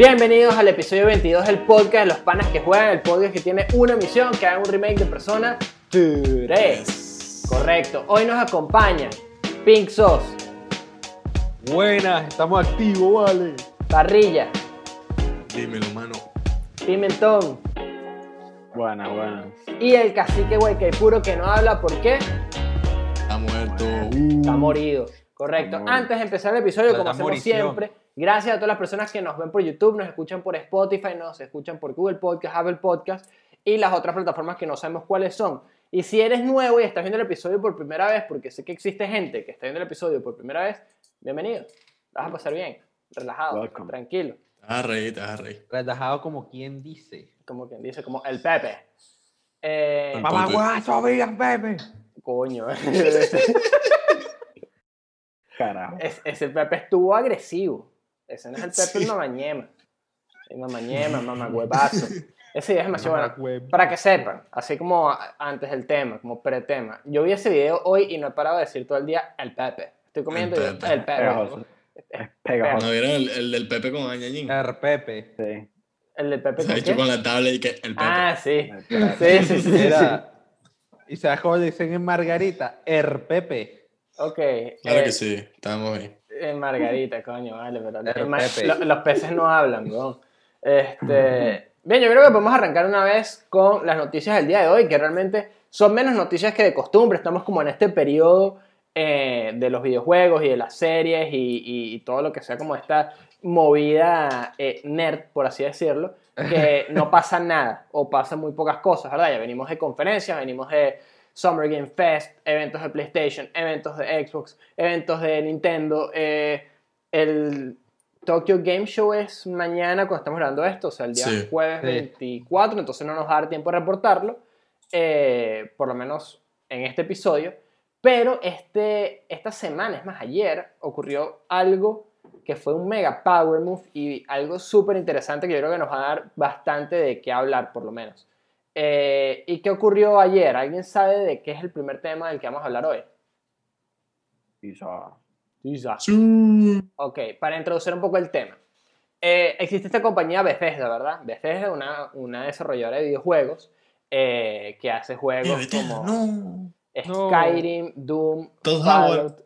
Bienvenidos al episodio 22 del podcast de los panas que juegan, el podcast que tiene una misión, que haga un remake de Persona 3. Correcto. Hoy nos acompaña Pink Sauce, Buenas, estamos activos, vale. Parrilla, Dímelo, mano. Pimentón Buenas, buenas. y el cacique puro que no habla, ¿por qué? Está muerto. Está morido. Correcto. Está morido. Antes de empezar el episodio, La como hacemos morición. siempre, gracias a todas las personas que nos ven por YouTube, nos escuchan por Spotify, nos escuchan por Google Podcast, Apple Podcast y las otras plataformas que no sabemos cuáles son. Y si eres nuevo y estás viendo el episodio por primera vez, porque sé que existe gente que está viendo el episodio por primera vez, bienvenido. Vas a pasar bien, relajado, Welcome. tranquilo. Te vas a reír, te vas a reír. Relajado como quien dice. Como quien dice, como el Pepe. Eh, Mamá Pepe. guacho, vean, Pepe. coño. Carajo. Es- ese Pepe estuvo agresivo. Ese no es el Pepe el mamañema. El mamañema, mamahuevazo. Ese video es demasiado bueno. Para que sepan, así como antes del tema, como pre-tema. Yo vi ese video hoy y no he parado de decir todo el día el Pepe. Estoy comiendo El y yo, Pepe. el Pepe. Pegajoso. Es pegajoso. ¿No vieron el, el del Pepe con Añañín? El Pepe. Sí. El del Pepe Se ha con hecho qué? con la tabla y que el Pepe. Ah, sí. El Pepe. Sí, sí, sí. sí. Era. Y se dicen en Margarita, el Pepe. Ok. claro eh, que sí, estábamos bien. Eh, Margarita, coño, vale, pero los peces no hablan, ¿no? Este, bien, yo creo que podemos arrancar una vez con las noticias del día de hoy, que realmente son menos noticias que de costumbre. Estamos como en este periodo eh, de los videojuegos y de las series y todo lo que sea como esta movida eh, nerd, por así decirlo, que no pasa nada o pasan muy pocas cosas, ¿verdad? Ya venimos de conferencias, venimos de Summer Game Fest, eventos de PlayStation, eventos de Xbox, eventos de Nintendo. eh, el Tokyo Game Show es mañana cuando estamos grabando esto, o sea, el día Sí. jueves Sí. 24, entonces no nos va a dar tiempo de reportarlo, eh, por lo menos en este episodio. Pero este, esta semana, es más, ayer, ocurrió algo que fue un mega power move y algo súper interesante que yo creo que nos va a dar bastante de qué hablar, por lo menos. Eh, ¿Y qué ocurrió ayer? ¿Alguien sabe de qué es el primer tema del que vamos a hablar hoy? Quizá. Sí. Ok, para introducir un poco el tema. Eh, existe esta compañía Bethesda, ¿verdad? Bethesda es una, una desarrolladora de videojuegos eh, que hace juegos Bethesda, como no. No. Skyrim, Doom, Todd Fallout.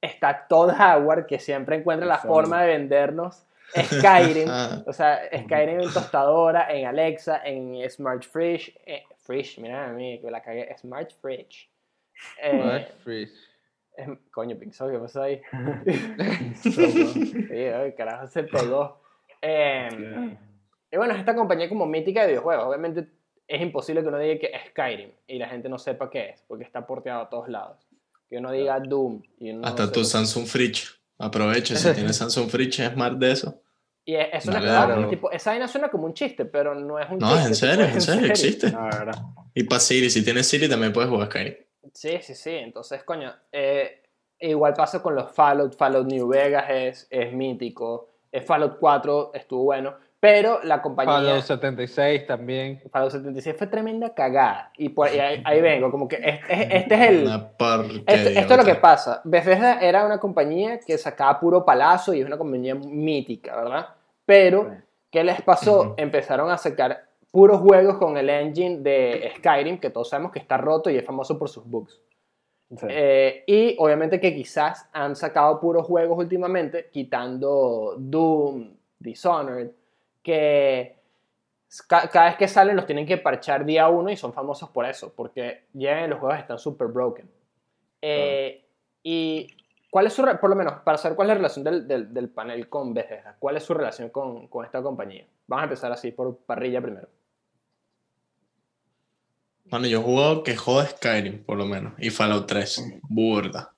Está Todd Howard, que siempre encuentra la forma de vendernos Skyrim. Ah. o sea, Skyrim en tostadora, en Alexa, en Smart Fridge. eh, fridge, mira a mí, que la cagué. Smart Fridge. Eh, freeze. es- coño, Pixel, ¿qué pasó ahí? Sí, ay, carajo, se pegó. Eh, y bueno, es esta compañía como mítica de videojuegos. Obviamente es imposible que uno diga que es Skyrim y la gente no sepa qué es, porque está porteado a todos lados. Que uno diga Doom y uno no Hasta tu Samsung Fridge. Aprovecha, si tienes Samsung Fridge Smart de eso. Y es, es una Dale, cosa, dale. tipo, esa vaina suena como un chiste, pero no es un No, chiste. es en serio, es en serio, existe. No. Y para Siri, si tienes Siri también puedes jugar Skyrim. Sí, sí, sí. Entonces, coño, eh, igual pasa con los Fallout. Fallout New Vegas es, es mítico. Eh, Fallout 4 estuvo bueno. Pero la compañía... Fallout 76 también. Fallout 76 fue tremenda cagada. Y, por, y ahí, ahí vengo, como que este, este es el... Una. Este- esto es lo que pasa. Bethesda era una compañía que sacaba puro palazo y es una compañía mítica, ¿verdad? Pero. ¿qué les pasó? Ujú. Empezaron a sacar puros juegos con el engine de Skyrim, que todos sabemos que está roto y es famoso por sus bugs. Sí. Eh, y obviamente que quizás han sacado puros juegos últimamente, quitando Doom, Dishonored, que ca- cada vez que salen los tienen que parchar día uno y son famosos por eso, porque ya los juegos están super broken. Eh, Y cuál es su, por lo menos, para saber cuál es la relación del, del- panel con Bethesda, cuál es su relación con, con esta compañía. Vamos a empezar así por parrilla primero. Bueno, yo he que joda Skyrim, por lo menos. Y Fallout 3. Burda.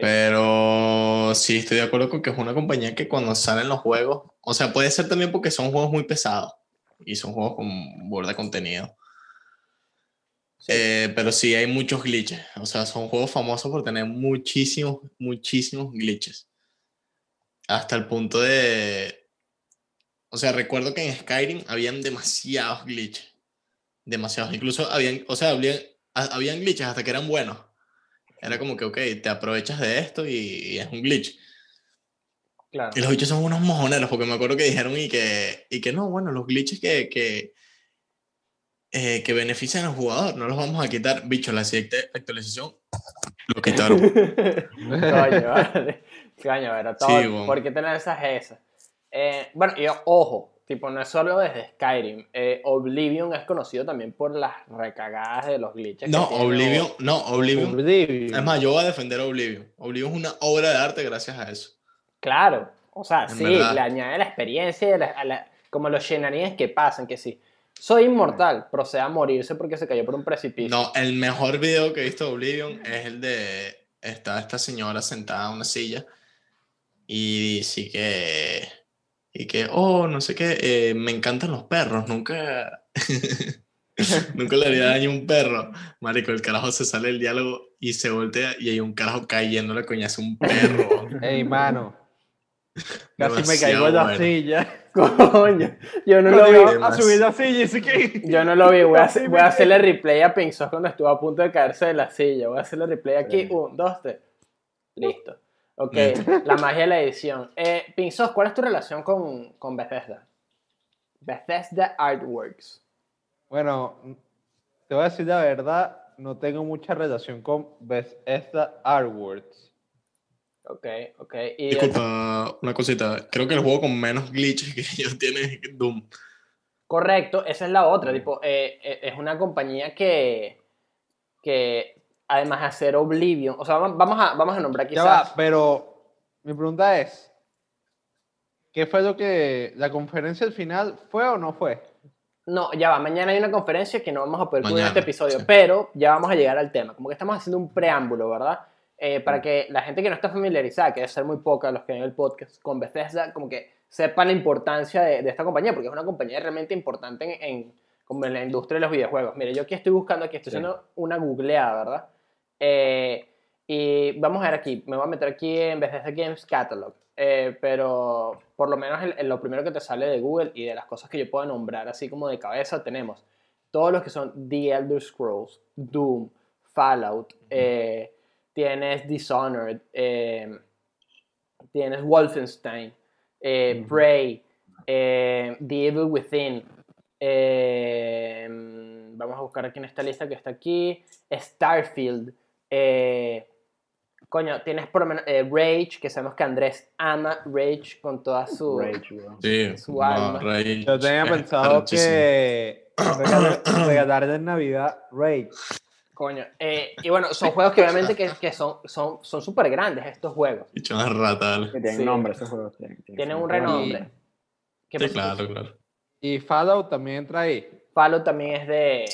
Pero sí estoy de acuerdo con que es una compañía que cuando salen los juegos, o sea, puede ser también porque son juegos muy pesados y son juegos con burda de contenido. Sí. Eh, pero sí hay muchos glitches, o sea, son juegos famosos por tener muchísimos, muchísimos glitches. Hasta el punto de, o sea, recuerdo que en Skyrim habían demasiados glitches, demasiados, incluso habían, o sea, habían, ha- habían glitches hasta que eran buenos. Era como que, ok, te aprovechas de esto y, y es un glitch. Claro. Y los bichos son unos mojoneros, porque me acuerdo que dijeron y que, y que no, bueno, los glitches que, que, eh, que benefician al jugador, no los vamos a quitar. Bicho, la siguiente actualización lo quitaron. Coño, vale. Coño, pero todo, Sí, bueno. ¿por qué tener esas esas? Eh, bueno, y ojo, tipo, no es solo desde Skyrim. eh, Oblivion es conocido también por las recagadas de los glitches. que No, tiene, Oblivion, no, Oblivion. Oblivion. Es más, yo voy a defender Oblivion. Oblivion es una obra de arte gracias a eso. Claro, o sea, En sí, verdad. le añade la experiencia, y a la- a la- como los shenanigans que pasan, que sí. Soy inmortal, procede a morirse porque se cayó por un precipicio. No, el mejor video que he visto de Oblivion es el de. Está esta señora sentada en una silla y sí que. Y que, oh, no sé qué, eh, me encantan los perros, nunca. nunca le haría daño a un perro. Marico, el carajo se sale del diálogo y se voltea y hay un carajo cayéndole coñazo a un perro. Ey, mano. Casi me caigo de la bueno. silla. Coño, yo no lo vi. a subir la silla y sí que... Yo no lo vi, voy a, hacer- voy a hacerle replay a Pinzos cuando estuvo a punto de caerse de la silla. Voy a hacerle replay aquí. Sí. Un, dos, tres. Listo. Ok, Listo. la magia de la edición. Eh, Pinzos, ¿cuál es tu relación con, con Bethesda? Bethesda Artworks. Bueno, te voy a decir la verdad, no tengo mucha relación con Bethesda Artworks. Ok, ok. Y Disculpa, una cosita. Creo que el juego con menos glitches que ellos tienen es Doom. Correcto, esa es la otra. Tipo, eh, eh, es una compañía que, que además de hacer Oblivion, o sea, va- vamos a, vamos a nombrar Ya quizás. va, pero mi pregunta es, ¿qué fue lo que la conferencia al final fue o no fue? No, ya va, mañana hay una conferencia que no vamos a poder cubrir en Mañana, este episodio, sí. pero ya vamos a llegar al tema. Como que estamos haciendo un preámbulo, ¿verdad? Eh, para que la gente que no está familiarizada, que debe ser muy poca los que ven el podcast, con Bethesda, como que sepa la importancia de, de esta compañía, porque es una compañía realmente importante en, en- como en la industria de los videojuegos. Mire, yo aquí estoy buscando, aquí estoy Sí. haciendo una googleada, ¿verdad? Eh, y vamos a ver aquí, me voy a meter aquí en Bethesda Games Catalog, eh, pero por lo menos el- el- lo primero que te sale de Google y de las cosas que yo puedo nombrar así como de cabeza tenemos. Todos los que son The Elder Scrolls, Doom, Fallout, eh, tienes Dishonored, eh, tienes Wolfenstein, eh. Prey, eh, The Evil Within, vamos a buscar aquí en esta lista que está aquí, Starfield, eh, coño, tienes por lo menos eh, Rage, que sabemos que Andrés ama Rage con toda su... Rage. Sí, Su alma. Rage Yo tenía pensado que regalar- regalarle en Navidad Rage. Coño, eh, y bueno, son juegos que obviamente que, que son son son súper grandes estos juegos. Bicho, una rata, dale. Que Tienen Sí. nombre esos juegos. Tienen, Tienen un renombre. ¿Qué Sí, claro, claro. Y Fallout también entra ahí. Fallout también es de,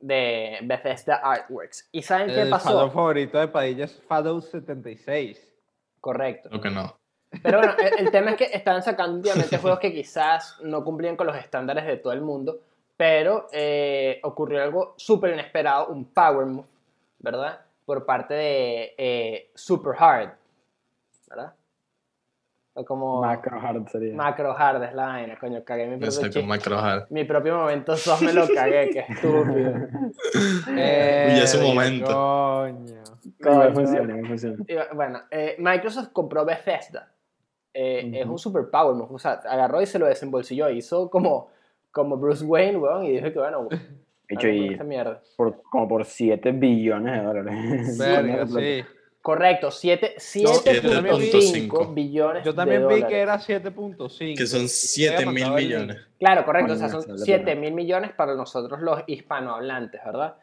de Bethesda Artworks. ¿Y saben qué El pasó? Fallout favorito de Padilla es Fallout 76. Correcto. Lo que no. Pero bueno, el, el tema es que estaban sacando últimamente juegos que quizás no cumplían con los estándares de todo el mundo, pero eh, ocurrió algo súper inesperado, un power move, ¿verdad? Por parte de eh, Super Hard, ¿verdad? O como Macro hard sería. Macro Hard es la vaina, coño, cagué mi propio Exacto, chiste. Macro Hard. Mi propio momento sos me lo cagué, qué estúpido. Uy, ese Verga, momento. Coño. Igual Coño. funciona, funciona. Y Bueno, eh, Microsoft compró Bethesda. Eh, Es un super power move. O sea, agarró y se lo desembolsilló. Hizo como, como Bruce Wayne, weón, y dijo que bueno, con y esta mierda. por, como por 7 billones de dólares. Verga, sí. Correcto, siete- también vi- 7.5 billones Yo también de vi dólares. que era 7.5. Que son Y 7 había mil millones. Claro, correcto. O sea, son sale 7 plata. mil millones para nosotros los hispanohablantes, ¿verdad?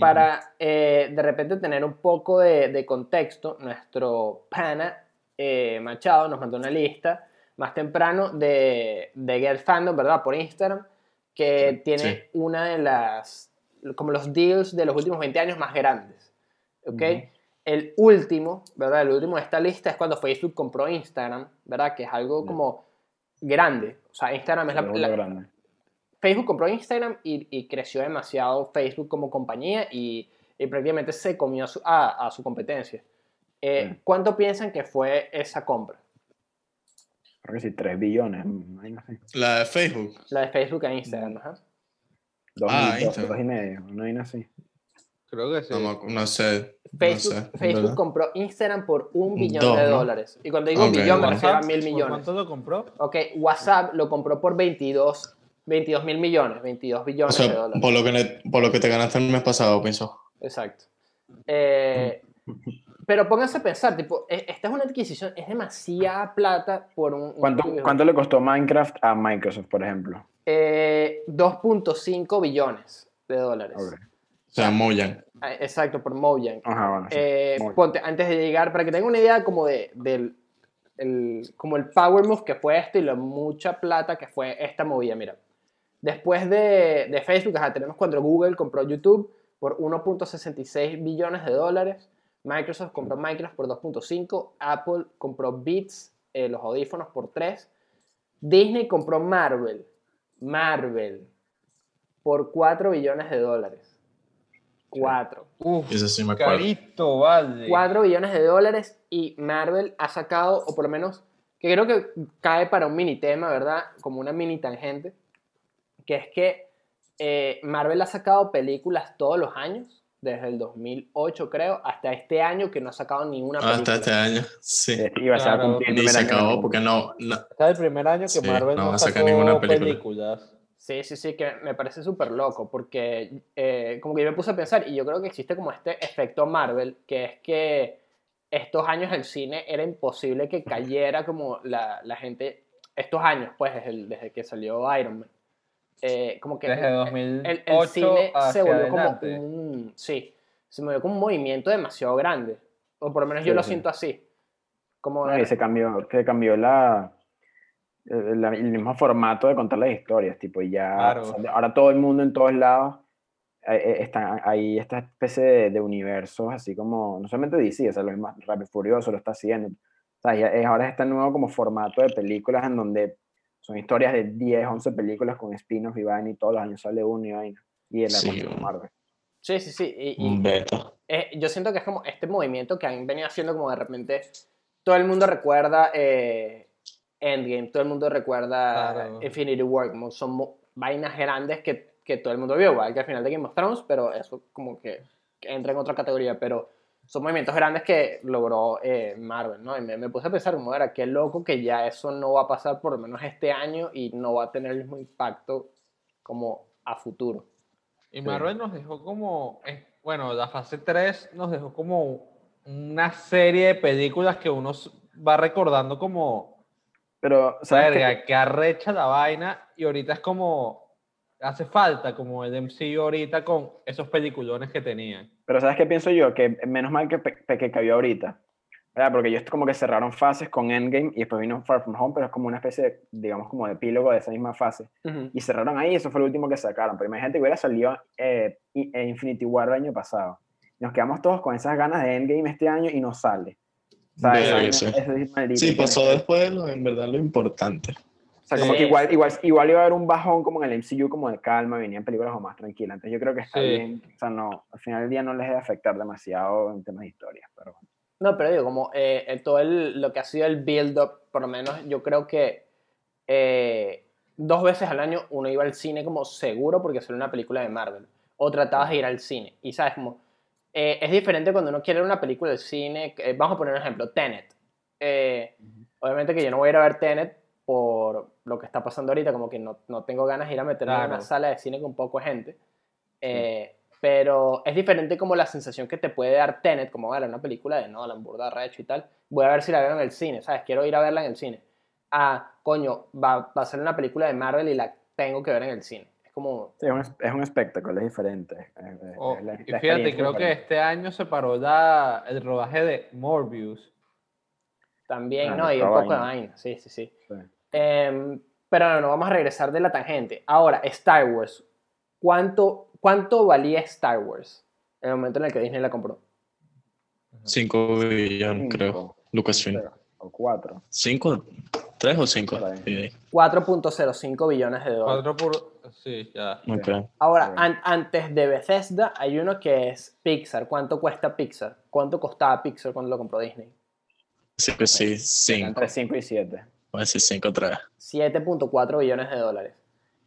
Para eh, de repente tener un poco de, de contexto, nuestro pana eh, Machado nos mandó una lista más temprano de, de Get Fandom, ¿verdad? Por Instagram, que Sí, tiene sí. una de las, como los deals de los últimos 20 años más grandes, ¿ok? El último, ¿verdad? El último de esta lista es cuando Facebook compró Instagram, ¿verdad? Que es algo como grande. O sea, Instagram es la, la- grande. Facebook compró Instagram y, y creció demasiado Facebook como compañía y, y prácticamente se comió a su, a, a su competencia. Eh, Sí. ¿Cuánto piensan que fue esa compra? Creo que sí, 3 billones. La de Facebook. La de Facebook a Instagram, ajá. Dos, Ah, y, dos, Instagram. dos y medio. No hay así. Creo que sí. No, sé. Facebook, no sé, Facebook compró Instagram por un billón Dos, de ¿no? dólares. Y cuando digo un Ok, billón me refiero a mil ¿por millones. ¿Cuánto lo compró? Ok, WhatsApp lo compró por 22, 22 mil millones, 22 O billones sea, de dólares. por lo, que por lo que te ganaste el mes pasado, pienso. Exacto. Eh, pero pónganse a pensar, tipo, e- esta es una adquisición, es demasiada plata por un... ¿Cuánto. ¿Cuánto le costó Minecraft a Microsoft, por ejemplo? Eh, 2.5 billones de dólares. Ok. O sea, Mojang. Ah, Exacto, por Mojang. Ajá, bueno, sí. Eh, ponte, antes de llegar, para que tengan una idea como de, del el, como el power move que fue esto y la mucha plata que fue esta movida, mira. Después de, de Facebook, ajá, tenemos cuando Google compró YouTube por 1.66 billones de dólares, Microsoft compró Minecraft por 2.5, Apple compró Beats, eh, los audífonos por 3, Disney compró Marvel, Marvel, por 4 billones de dólares. 4. Uf, Eso sí me acuerdo. carito, vale. 4 billones de dólares y Marvel ha sacado, o por lo menos, que creo que cae para un mini tema, ¿verdad? Como una mini tangente, que es que eh, Marvel ha sacado películas todos los años, desde el 2008 creo, hasta este año que no ha sacado ninguna película. Hasta este año, sí. Eh, Iba a ser Claro, Ni primer se acabó porque no, no- es el primer año que Sí, Marvel no no, va a sacar sacó ninguna película. películas. Sí, sí, sí, que me parece súper loco, porque eh, como que yo me puse a pensar, y yo creo que existe como este efecto Marvel, que es que estos años el cine era imposible que cayera como la, la gente, estos años, pues, desde, el- desde que salió Iron Man. Eh, como que Desde el- 2008 el, el cine se volvió adelante. como un, sí, se volvió como un movimiento demasiado grande, o por lo menos yo Sí, lo sí. siento así. Como No, y se cambió, se cambió la, el, la- el mismo formato de contar las historias, tipo, y ya, Claro. o sea, ahora todo el mundo en todos lados, eh, eh, está, hay esta especie de, de universos, así como, no solamente DC, o sea, lo mismo Rápido Furioso lo está haciendo, o sea, ya es- ahora es este nuevo como formato de películas en donde son historias de 10, 11 películas con spin-offs y vaina, y todos los años sale uno y vaina, y el Sí, bueno. Marvel. Sí, sí, sí. y- y- un beta. eh, yo siento que es como este movimiento que han venido haciendo como de repente todo el mundo recuerda eh, Endgame, todo el mundo recuerda Claro. Infinity War, como son vainas grandes que, que todo el mundo vio, igual que al final de Game of Thrones, pero eso como que, entra en otra categoría, pero son movimientos grandes que logró eh, Marvel, ¿no? Y me, me puse a pensar como era, qué loco que ya eso no va a pasar por lo menos este año y no va a tener el mismo impacto como a futuro. Y Marvel nos dejó como, eh, bueno, la fase 3 nos dejó como una serie de películas que uno va recordando como, Pero, ¿sabes qué? verga, que arrecha la vaina y ahorita es como, hace falta como el MCU ahorita con esos peliculones que tenían. Pero ¿sabes qué pienso yo? Que menos mal que, pe- que cayó ahorita. ¿verdad? Porque ellos como que cerraron fases con Endgame y después vino Far From Home, pero es como una especie de, digamos, como de epílogo de esa misma fase. Y cerraron ahí, eso fue lo último que sacaron. Pero imagínate que hubiera salido eh, eh, Infinity War el año pasado. Nos quedamos todos con esas ganas de Endgame este año y no sale. O sea, eso es maldito. Sí, pasó después de lo, en verdad lo importante. O sea, como Sí. que igual, igual, igual iba a haber un bajón como en el MCU, como de calma, venían películas como más tranquilas. Entonces yo creo que está Sí. bien. O sea, no, al final del día no les debe afectar demasiado en temas de historia. Pero bueno. No, pero digo, como eh, el- todo el- lo que ha sido el build-up, por lo menos yo creo que eh, dos veces al año uno iba al cine como seguro porque salió una película de Marvel. O tratabas de ir al cine. Y sabes, como eh, es diferente cuando uno quiere ver una película del cine. eh, vamos a poner un ejemplo, Tenet. Eh, Obviamente que yo no voy a ir a ver Tenet por lo que está pasando ahorita, como que no, no tengo ganas de ir a en Claro. una sala de cine con poco gente. Eh, Pero es diferente como la sensación que te puede dar Tenet, como ver una película de Nolan, burda, recho y tal. Voy a ver si la veo en el cine, ¿sabes? Quiero ir a verla en el cine. Ah, coño, va, va a ser una película de Marvel y la tengo que ver en el cine. Como, Sí, es un, es- es un espectáculo, es diferente. es- Oh, es la- y fíjate, creo que este año se paró la, el rodaje de Morbius. también, Ah, ¿no? Y un poco de vaina. sí, sí, sí. Sí. Em, pero no, no, vamos a regresar de la tangente. Ahora, Star Wars. ¿Cuánto, ¿Cuánto valía Star Wars en el momento en el que Disney la compró? 5 billones, creo. Lucasfilm. O cuatro. ¿5? ¿3 o 5? Por ahí. 4.05 billones de dólares. Cuatro por... Sí, ya. Ok. Ahora, an- antes de Bethesda hay uno que es Pixar. ¿Cuánto cuesta Pixar? ¿Cuánto costaba Pixar cuando lo compró Disney? Sí, pues sí, 5. Entre 5 y 7. Voy a decir 5 otra vez. 7.4 billones de dólares.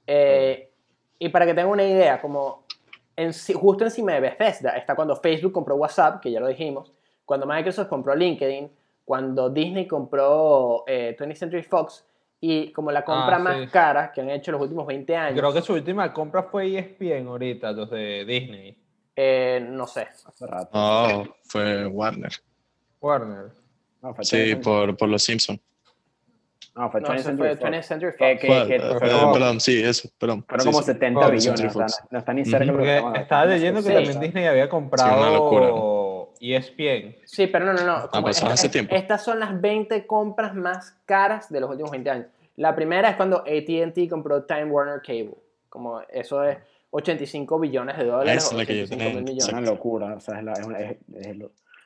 Eh, y para que tengan una idea, como en, justo encima de Bethesda está cuando Facebook compró WhatsApp, que ya lo dijimos, cuando Microsoft compró LinkedIn, cuando Disney compró 20th eh, Century Fox, y como la compra ah, más cara que han hecho los últimos 20 años. Creo que su última compra fue ESPN ahorita, los de Disney. Eh, no sé. Hace rato. No, fue Warner. Warner. sí, por, por los Simpsons. No, fue 20th Century, Century Fox. perdón, sí, eso, perdón. Fueron como 70 billones, no está, ni cerca. Porque estaba leyendo que también Disney había comprado ESPN. Sí, pero no, no, no. Ah, pues hace tiempo. Estas son las 20 compras más caras de los últimos 20 años. La primera es cuando AT&T compró Time Warner Cable. Como eso es 85 billones de dólares. es la que yo tenía. Es una locura, o sea, es, la, es, es,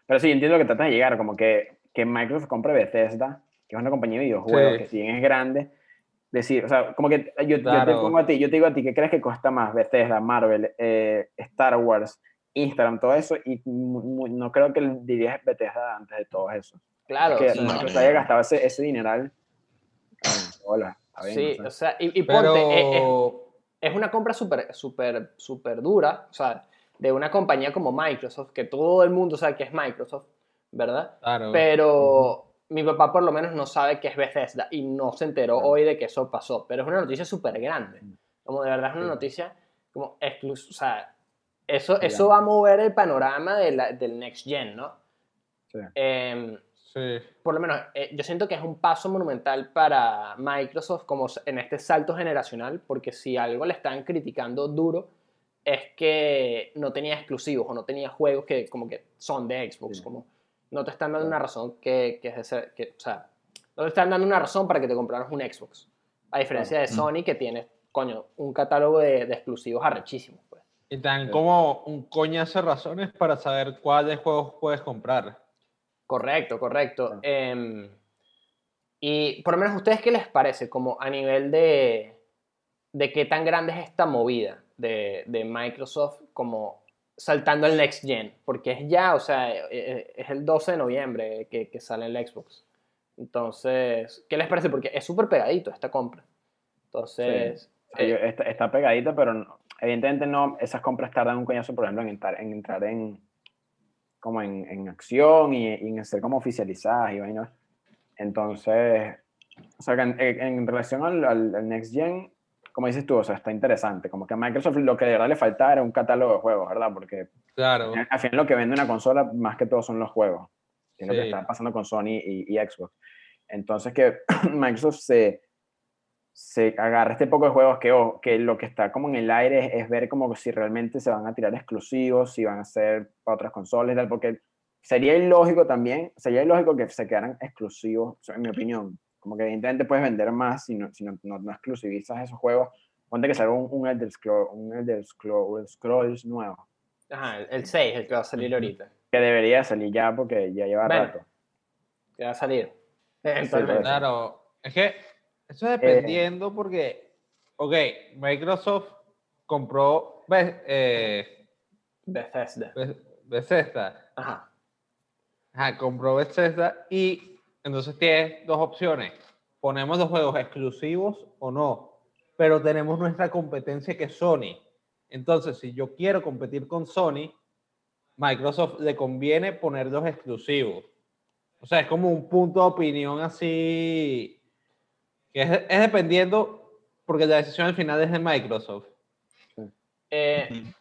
Pero sí, entiendo que tratas de llegar, como que, que Microsoft compre Bethesda que es una compañía de videojuegos, que si bien es grande, decir, o sea, como que yo, yo, te pongo a ti, yo te digo a ti, ¿qué crees que cuesta más? Bethesda, Marvel, eh, Star Wars, Instagram, todo eso, y no creo que dirías Bethesda antes de todo eso. Claro. Que sí, Microsoft haya gastado ese, ese dineral. hola, Sí, o sea, y, y ponte, es, una compra súper, súper, súper dura, o sea, de una compañía como Microsoft, que todo el mundo sabe que es Microsoft, ¿verdad? Claro. Pero mi papá por lo menos no sabe qué es Bethesda y no se enteró hoy de que eso pasó, pero es una noticia súper grande. Como de verdad es una noticia como exclusiva, o sea, eso, eso va a mover el panorama de la, del next gen, ¿no? Sí. Em, sí. Por lo menos, eh, yo siento que es un paso monumental para Microsoft como en este salto generacional, porque si algo le están criticando duro es que no tenía exclusivos o no tenía juegos que como que son de Xbox, como no te están dando una razón que, que es de ser, que, o sea, no te están dando una razón para que te compraras un Xbox. A diferencia de Sony que tiene, coño, un catálogo de, de exclusivos arrechísimos. Y dan como un coñazo de razones para saber cuáles juegos puedes comprar. Correcto, correcto. Em, y por lo menos, ¿ustedes qué les parece? Como a nivel de, de qué tan grande es esta movida de, de Microsoft como saltando el next gen, porque es ya, o sea, e, e, es el 12 de noviembre que, que sale el Xbox. Entonces, ¿qué les parece? Porque es súper pegadito esta compra. Entonces... Eh, está, pegadito, pero evidentemente no, esas compras tardan un coñazo, por ejemplo, en entrar en, entrar en como en, en acción y, en ser como oficializadas y vainas. Entonces, o sea, en, en relación al, al, Next Gen, como dices tú, o sea, está interesante. Como que a Microsoft lo que de verdad le faltaba era un catálogo de juegos, ¿verdad? Porque claro. al final lo que vende una consola más que todo son los juegos. Es lo que está pasando con Sony y, Xbox. Entonces que Microsoft se, se agarra este poco de juegos que, que lo que está como en el aire es, ver como si realmente se van a tirar exclusivos, si van a ser para otras consolas y tal, porque sería ilógico también, sería ilógico que se quedaran exclusivos, en mi opinión, como que evidentemente puedes vender más si no, si no, no, exclusivizas esos juegos. Ponte que salga un, un Elder, Scrolls, un Elder Scrolls, nuevo. Ajá, el 6, el que va a salir ahorita. Que debería salir ya porque ya lleva rato. Que va a salir. claro, es que eso es dependiendo porque, ok, Microsoft compró eh, Bethesda. Bethesda. Ajá. Ajá, compró Bethesda y entonces tienes dos opciones. Ponemos los juegos exclusivos o no. Pero tenemos nuestra competencia que es Sony. Entonces, si yo quiero competir con Sony, Microsoft le conviene poner los exclusivos. O sea, es como un punto de opinión así, que es, dependiendo, porque la decisión al final es de Microsoft. Eh,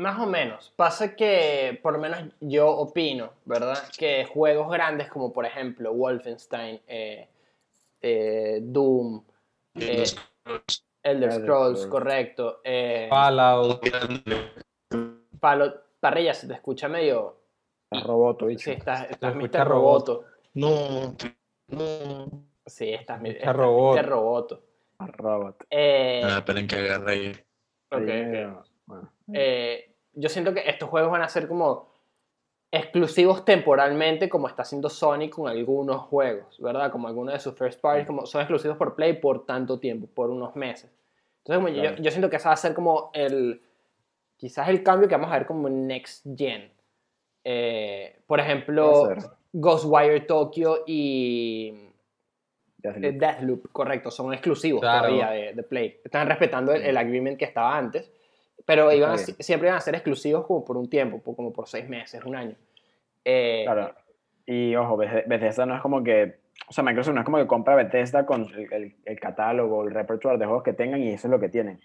más o menos. Pasa que, por lo menos yo opino, ¿verdad? Que juegos grandes como por ejemplo Wolfenstein, eh, eh, Doom, eh, Elder Scrolls, correcto. Fallout. Fallout. Parrilla, se te escucha medio... Estás roboto, Sí, estás. Roboto. No, no. Sí, estás Mr. Roboto. Roboto. Robot. ah, esperen que agarre ahí. Ok, Bueno. Eh, yo siento que estos juegos van a ser como exclusivos temporalmente, como está haciendo Sony con algunos juegos, ¿verdad? Como algunos de sus first parties, como son exclusivos por Play por tanto tiempo, por unos meses. Entonces, yo, siento que ese va a ser como el, quizás el cambio que vamos a ver como Next Gen. Eh, por ejemplo, Ghostwire Tokyo y Deathloop. correcto, son exclusivos todavía de, Play. Están respetando el, el agreement que estaba antes Pero iban a- siempre iban a ser exclusivos como por un tiempo, por- como por seis meses, un año. Eh, Claro. Y ojo, Beth- Bethesda no es como que, o sea, Microsoft no es como que compra Bethesda con el, el- el catálogo, el repertoire de juegos que tengan y eso es lo que tienen.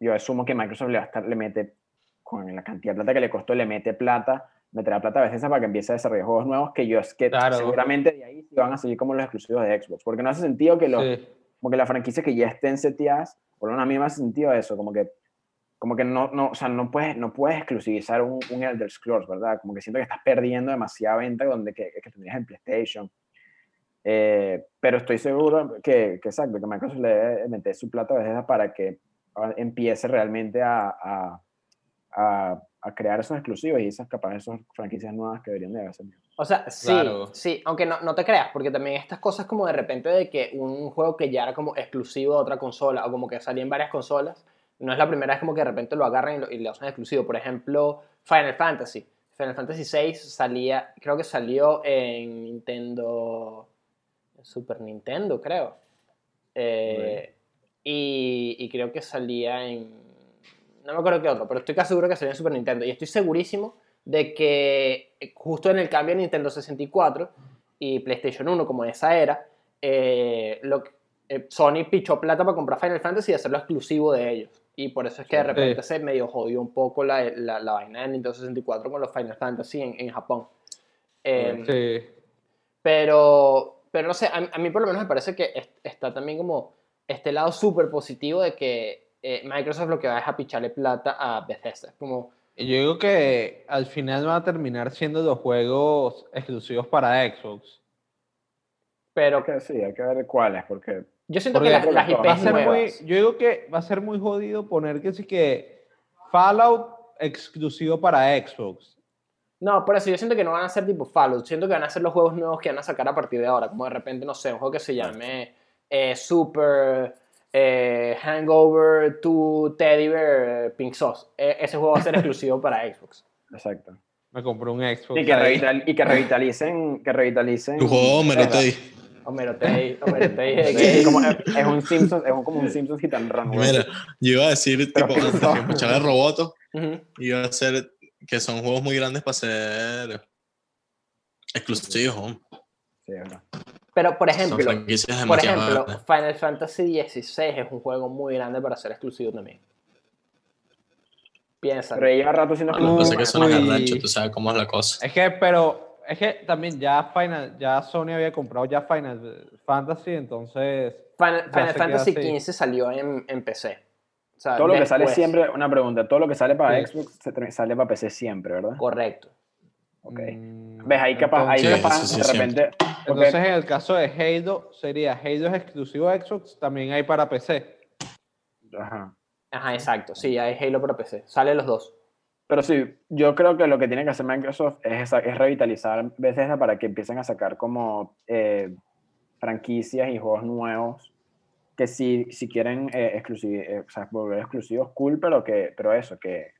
Yo asumo que Microsoft le, va a estar, le mete, con la cantidad de plata que le costó, le mete plata, meterá plata a Bethesda para que empiece a desarrollar juegos nuevos que yo es que Claro. seguramente de ahí van a seguir como los exclusivos de Xbox, porque no hace sentido que los, Sí. como que las franquicias que ya estén seteadas, por lo menos a mí me hace sentido eso, como que, como que no, no, o sea, no puedes, no puedes exclusivizar un, un Elder Scrolls, ¿verdad? Como que siento que estás perdiendo demasiada venta donde que, que tendrías en PlayStation. Eh, pero estoy seguro que, que exacto, que Microsoft le meter su plata a Bethesda para que ah, empiece realmente a, a, a, a crear esos exclusivos y esas capaz esas franquicias nuevas que deberían de haber salido. O sea, sí, Claro. sí, aunque no, no te creas, porque también estas cosas como de repente de que un juego que ya era como exclusivo de otra consola o como que salía en varias consolas, no es la primera vez como que de repente lo agarran y, lo, y le hacen exclusivo. Por ejemplo, Final Fantasy. Final Fantasy VI salía, creo que salió en Nintendo, Super Nintendo, creo. Eh, y, y creo que salía en, no me acuerdo qué otro, pero estoy casi seguro que salía en Super Nintendo. Y estoy segurísimo de que eh, justo en el cambio de Nintendo 64 y PlayStation 1, como en esa era, eh, lo, eh, Sony pichó plata para comprar Final Fantasy y hacerlo exclusivo de ellos. Y por eso es que de repente se medio jodió un poco la, la, la vaina de Nintendo 64 con los Final Fantasy en, en Japón. Eh, Sí. pero, pero no sé, a, a mí por lo menos me parece que es- está también como este lado súper positivo de que eh, Microsoft lo que va es a picharle plata a Bethesda. Como, Yo digo que al final van a terminar siendo los juegos exclusivos para Xbox. pero Que sí, hay que ver cuáles, porque yo siento Porque que las, las va a Va a IPs ser muy, yo digo que va a ser muy jodido poner que sí que Fallout exclusivo para Xbox. No, por eso yo siento que no van a ser tipo Fallout. Siento que van a ser los juegos nuevos que van a sacar a partir de ahora. Como de repente, no sé, un juego que se llame eh, Super eh, Hangover 2 Teddy Bear Pink Sauce. Eh, ese juego va a ser exclusivo para Xbox. exacto. Me compré un Xbox. Y que, ahí. revital- y que revitalicen, que revitalicen. Tu juego Homero. Teddy. Homero Teddy, Homero es, como, es un Simpsons, es un- como un Simpsons. Mira, yo iba a decir, Pero tipo, antes de no. escuchar el roboto, iba a ser que son juegos muy grandes para ser exclusivos. Sí, verdad. Pero, por Son ejemplo, franquicias por ejemplo, grandes. Final Fantasy XVI es un juego muy grande para ser exclusivo también. Piensa. Pero lleva rato siendo Lo que pasa es que son Uy. agarrancho, tú sabes cómo es la cosa. Es que, pero, es que también ya Final, ya Sony había comprado ya Final Fantasy, entonces. Final, Fantasy. XV salió en, en PC. O sea, Todo lo que sale siempre, una pregunta, todo lo que sale para Sí. Xbox se sale para PC siempre, ¿verdad? Correcto. Ok. mm, ¿Ves? Ahí capaz, ahí Sí, capaz, sí, sí, de repente. porque- Entonces, en el caso de Halo, sería Halo es exclusivo de Xbox, también hay para PC. Ajá. Ajá, exacto. Sí, hay Halo para PC. Sale los dos. Pero sí, yo creo que lo que tiene que hacer Microsoft es, esa- es revitalizar Bethesda para que empiecen a sacar como eh, franquicias y juegos nuevos que si, si quieren eh, exclusivi- eh, o sea, volver exclusivos, cool, pero que pero eso, que,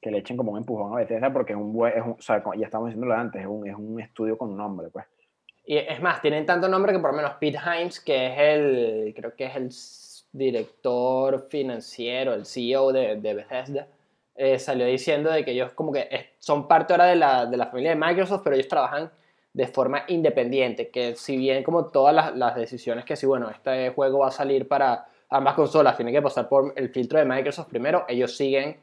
que le echen como un empujón a Bethesda porque es un buen, es un- o sea, ya estamos diciéndolo antes, es un, es un estudio con nombre, pues. Y es más, tienen tanto nombre que por lo menos Pete Hines, que es el, creo que es el director financiero, el CEO de, de Bethesda, eh, salió diciendo de que ellos como que es- son parte ahora de la, de la familia de Microsoft, pero ellos trabajan de forma independiente, que si bien como todas las, las decisiones que si, bueno, este juego va a salir para ambas consolas, tiene que pasar por el filtro de Microsoft primero, ellos siguen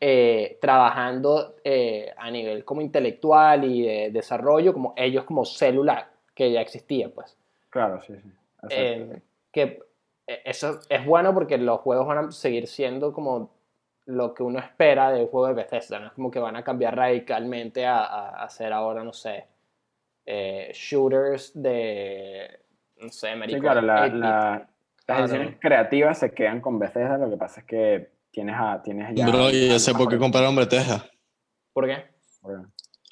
eh, trabajando eh, a nivel como intelectual y de desarrollo, como ellos como célula que ya existía, pues. Claro, sí, sí. Eh, que eso es bueno porque los juegos van a seguir siendo como lo que uno espera de un juego de Bethesda, no es como que van a cambiar radicalmente a, a hacer ahora, no sé, eh, shooters de, no sé, marico, Sí, claro, la- 8-bit. la- las decisiones creativas se quedan con Bethesda, lo que pasa es que tienes, a, tienes ya... Bro, ya sé por qué compraron Bethesda. ¿Por qué?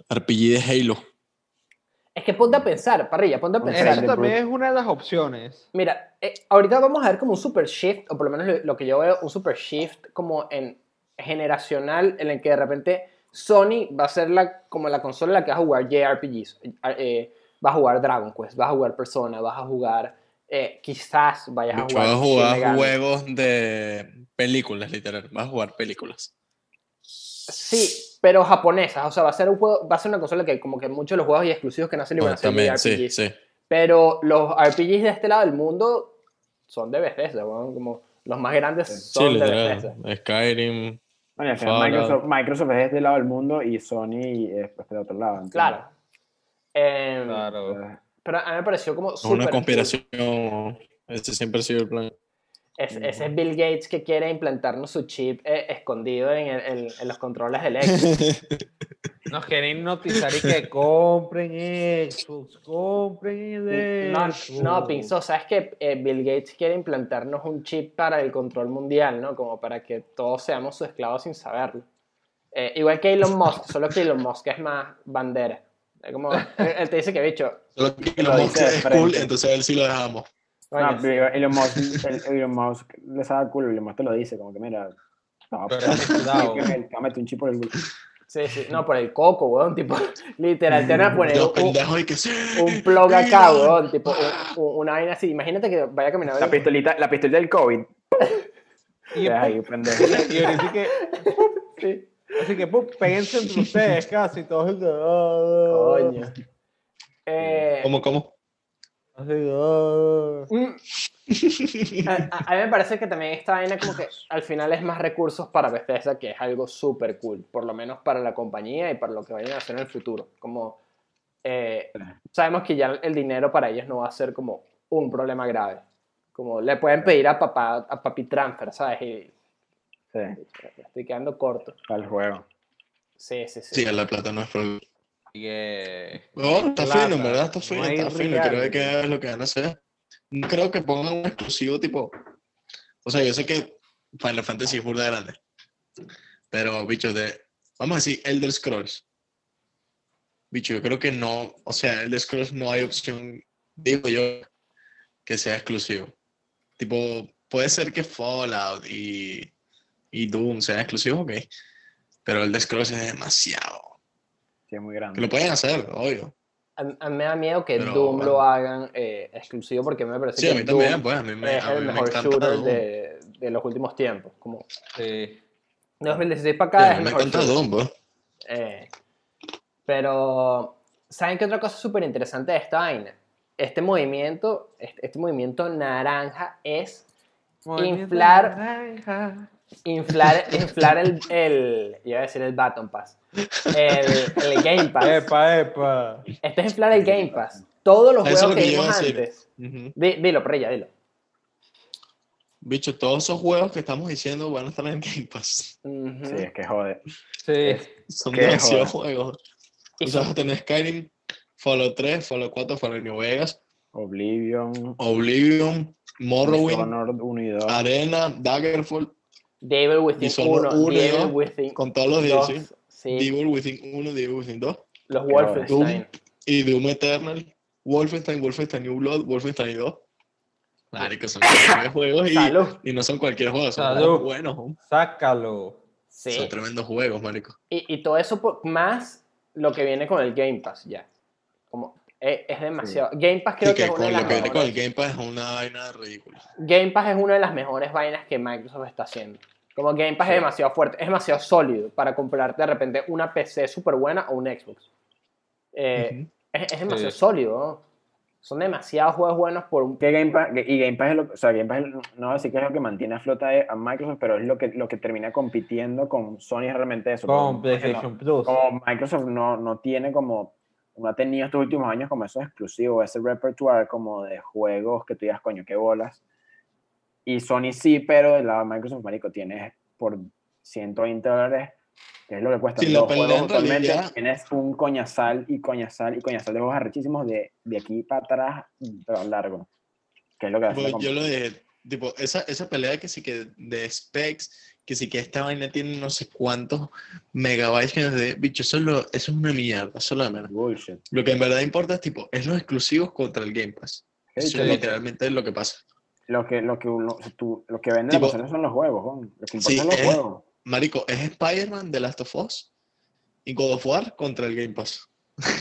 RPG de Halo. Es que ponte a pensar, parrilla, ponte a pensar. Eso también es una de las opciones. Mira, eh, ahorita vamos a ver como un super shift, o por lo menos lo, que yo veo, un super shift como en generacional, en el que de repente Sony va a ser la, como la consola en la que vas a jugar JRPGs. Eh, vas a jugar Dragon Quest, vas a jugar Persona, vas a jugar eh, quizás vayas a vas a jugar, jugar juegos de películas, literal. Vas a jugar películas. Sí, pero japonesas. O sea, va a ser un juego, va a ser una consola que como que muchos de los juegos y exclusivos que le van a Bueno, hacer también, sí, RPGs. sí. Pero los RPGs de este lado del mundo son de Bethesda, weón, como los más grandes Sí, son de Bethesda. literal. Skyrim. Bueno. Microsoft, Microsoft es de este lado del mundo y Sony es pues, del otro lado. Claro. Em, Claro. Pero a mí me pareció como una conspiración. Ese siempre ha sido el plan. Es, ese es Bill Gates que quiere implantarnos su chip eh, escondido en, el- en- en los controles del Xbox. Nos quieren notizar y que compren Xbox, compren el No, Xbox. no, Pinzo, sabes que eh, Bill Gates quiere implantarnos un chip para el control mundial, ¿no? Como para que todos seamos sus esclavos sin saberlo. Eh, igual que Elon Musk, solo que Elon Musk es más bandera. Es como, él, te dice que, bicho, Solo que Lo lo dice de es cool, entonces a él sí lo dejamos. No, pero Elon Musk, el- Elon Musk le sabe culo, Elon Musk te lo dice, como que mira, no, Pero pues, cuidado. te mete un chip por el culo. sí, sí, no, por el coco, weón, tipo, literal, te van a poner un, un plug acá, weón, tipo, un- un- una vaina así. Imagínate que vaya caminando. La pistolita, la pistola del COVID. Y, ahí, pendejo. y ahorita que, Sí. así que pum, péguense entre ustedes casi todos. Coño. Eh, ¿Cómo, cómo? Así, mm. a, a- a mí me parece que también esta vaina como que al final es más recursos para Bethesda, que es algo súper cool, por lo menos para la compañía y para lo que vayan a hacer en el futuro. Como eh, sabemos que ya el dinero para ellos no va a ser como un problema grave. Como le pueden pedir a papá, a papi transfer, ¿sabes? Y Sí, estoy quedando corto. el juego. Sí, sí, sí. Sí, la plata no es problema. No, está Plata, fino, en verdad, está no fino, hay está fino. Creo que es lo que van a hacer. No creo que pongan un exclusivo tipo. O sea, yo sé que Final Fantasy es burda grande. Pero, bicho, de. Vamos a decir Elder Scrolls. Bicho, yo creo que no. O sea, Elder Scrolls no hay opción, digo yo, que sea exclusivo. Tipo, puede ser que Fallout y, y Doom sean exclusivos, ok. Pero Elder Scrolls es demasiado. Sí, es muy Que grande. lo pueden hacer, obvio. A, a mí me da miedo que Pero, Doom lo bueno. hagan eh, exclusivo porque me parece Sí, que a mí también, Doom pues, a mí me, es a mí el me mejor shooter Doom. de, de los últimos tiempos. Como sí. de 2016 para Sí, acá a es me mejor encanta shooter. Doom, pues. Eh, pero, ¿saben qué otra cosa súper interesante de esta vaina? Este movimiento, este, este movimiento naranja es Inflar- Naranja. inflar, inflar el, el, iba a decir el Baton Pass, el, el Game Pass. Epa, epa. Este es inflar el Game Pass. Todos los Eso juegos lo que que yo iba vimos a decir. antes. Di- dilo, pero ya, dilo. Bicho, todos esos juegos que estamos diciendo van a estar en Game Pass. Sí, es que jode. Sí. Son demasiados juegos. O sea, son- vas a tener Skyrim, Fallout 3, Fallout 4, Fallout New Vegas, Oblivion, Oblivion, Morrowind, Dishonored 1 y 2. Arena, Daggerfall, Devil Within Dishonored 1, uno y Devil Within con todos los 2, DLC. Sí, Devil Within 1, Devil Within 2, los Wolfenstein. y Doom Eternal, Wolfenstein, Wolfenstein New Blood, Wolfenstein 2. Marico, son tremendos juegos y, no son cualquier juego, son Salud. juegos buenos. ¿no? Sácalo. Sí. Son tremendos juegos, marico. Y, y todo eso por- más lo que viene con el Game Pass ya. Como es, es demasiado. Game Pass creo que, que es una lo que viene con el. Game Pass es una vaina ridícula. Game Pass es una de las mejores vainas que Microsoft está haciendo. Como Game Pass Sí. es demasiado fuerte, es demasiado sólido para comprarte de repente una PC súper buena o un Xbox. Eh, Ujú. es, es demasiado Sí. sólido. ¿no? Son demasiados juegos buenos por un... Que Game Pass, y Game Pass es lo, o sea, Game Pass es no voy a decir que es lo que mantiene a flota a Microsoft, pero es lo que, lo que termina compitiendo con Sony es realmente eso. Con porque no- PlayStation Plus. como Microsoft no, no tiene como, no ha tenido estos últimos años como esos exclusivos, ese repertoire como de juegos que tú digas, coño, qué bolas. Y Sony sí, pero de Microsoft, marico, tienes por 120 dólares, que es lo que cuesta la dos pelea juegos en actualmente, realidad- tienes un coñazal y coñazal y coñazal de juegos arrechísimos de, de aquí para atrás, pero largo. Que es lo que hace la Pues yo lo dije, tipo, esa, esa pelea que sí que de specs, que sí que esta vaina tiene no sé cuántos megabytes que de bicho, eso es, lo- eso es una mierda, eso es lo de menos. Bullshit. Lo que en verdad importa es tipo, es los exclusivos contra el Game Pass. Eso es lo literalmente lo que pasa. Lo que, lo que, uno, tú- lo que vende Tipo- la consola son los juegos. Lo que importa Sí, son los es- juegos. Marico, es Spider-Man de Last of Us y God of War contra el Game Pass.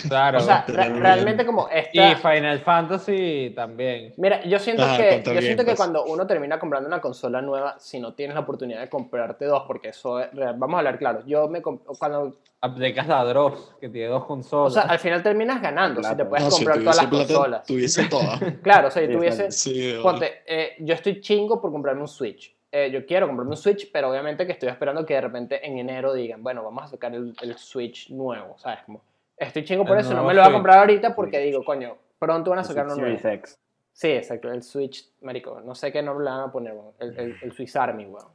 Claro. O sea, re- realmente como esta... y Final Fantasy también. Mira, yo siento Ajá, que, yo siento que Pass. cuando uno termina comprando una consola nueva, si no tienes la oportunidad de comprarte dos, porque eso es vamos a hablar claro, yo me cuando, Aplicas la Dross, que tiene dos o consolas. sea, al final terminas ganando, si te puedes No, si comprar todas las plata, consolas. Tuviese todas. Claro, o sea, si Sí, tuviese, Sí, ponte, eh, yo estoy chingo por comprarme un Switch. Eh, yo quiero comprarme un Switch, pero obviamente que estoy esperando que de repente en enero digan, bueno, vamos a sacar el, el Switch nuevo, ¿sabes? Como, estoy chingo por El eso, no me lo voy a comprar ahorita porque digo, coño, pronto van a sacar uno nuevo. X. Sí, exacto, el Switch, marico, no sé qué nombre le van a poner, weón, el, el, el Swiss Army, weón.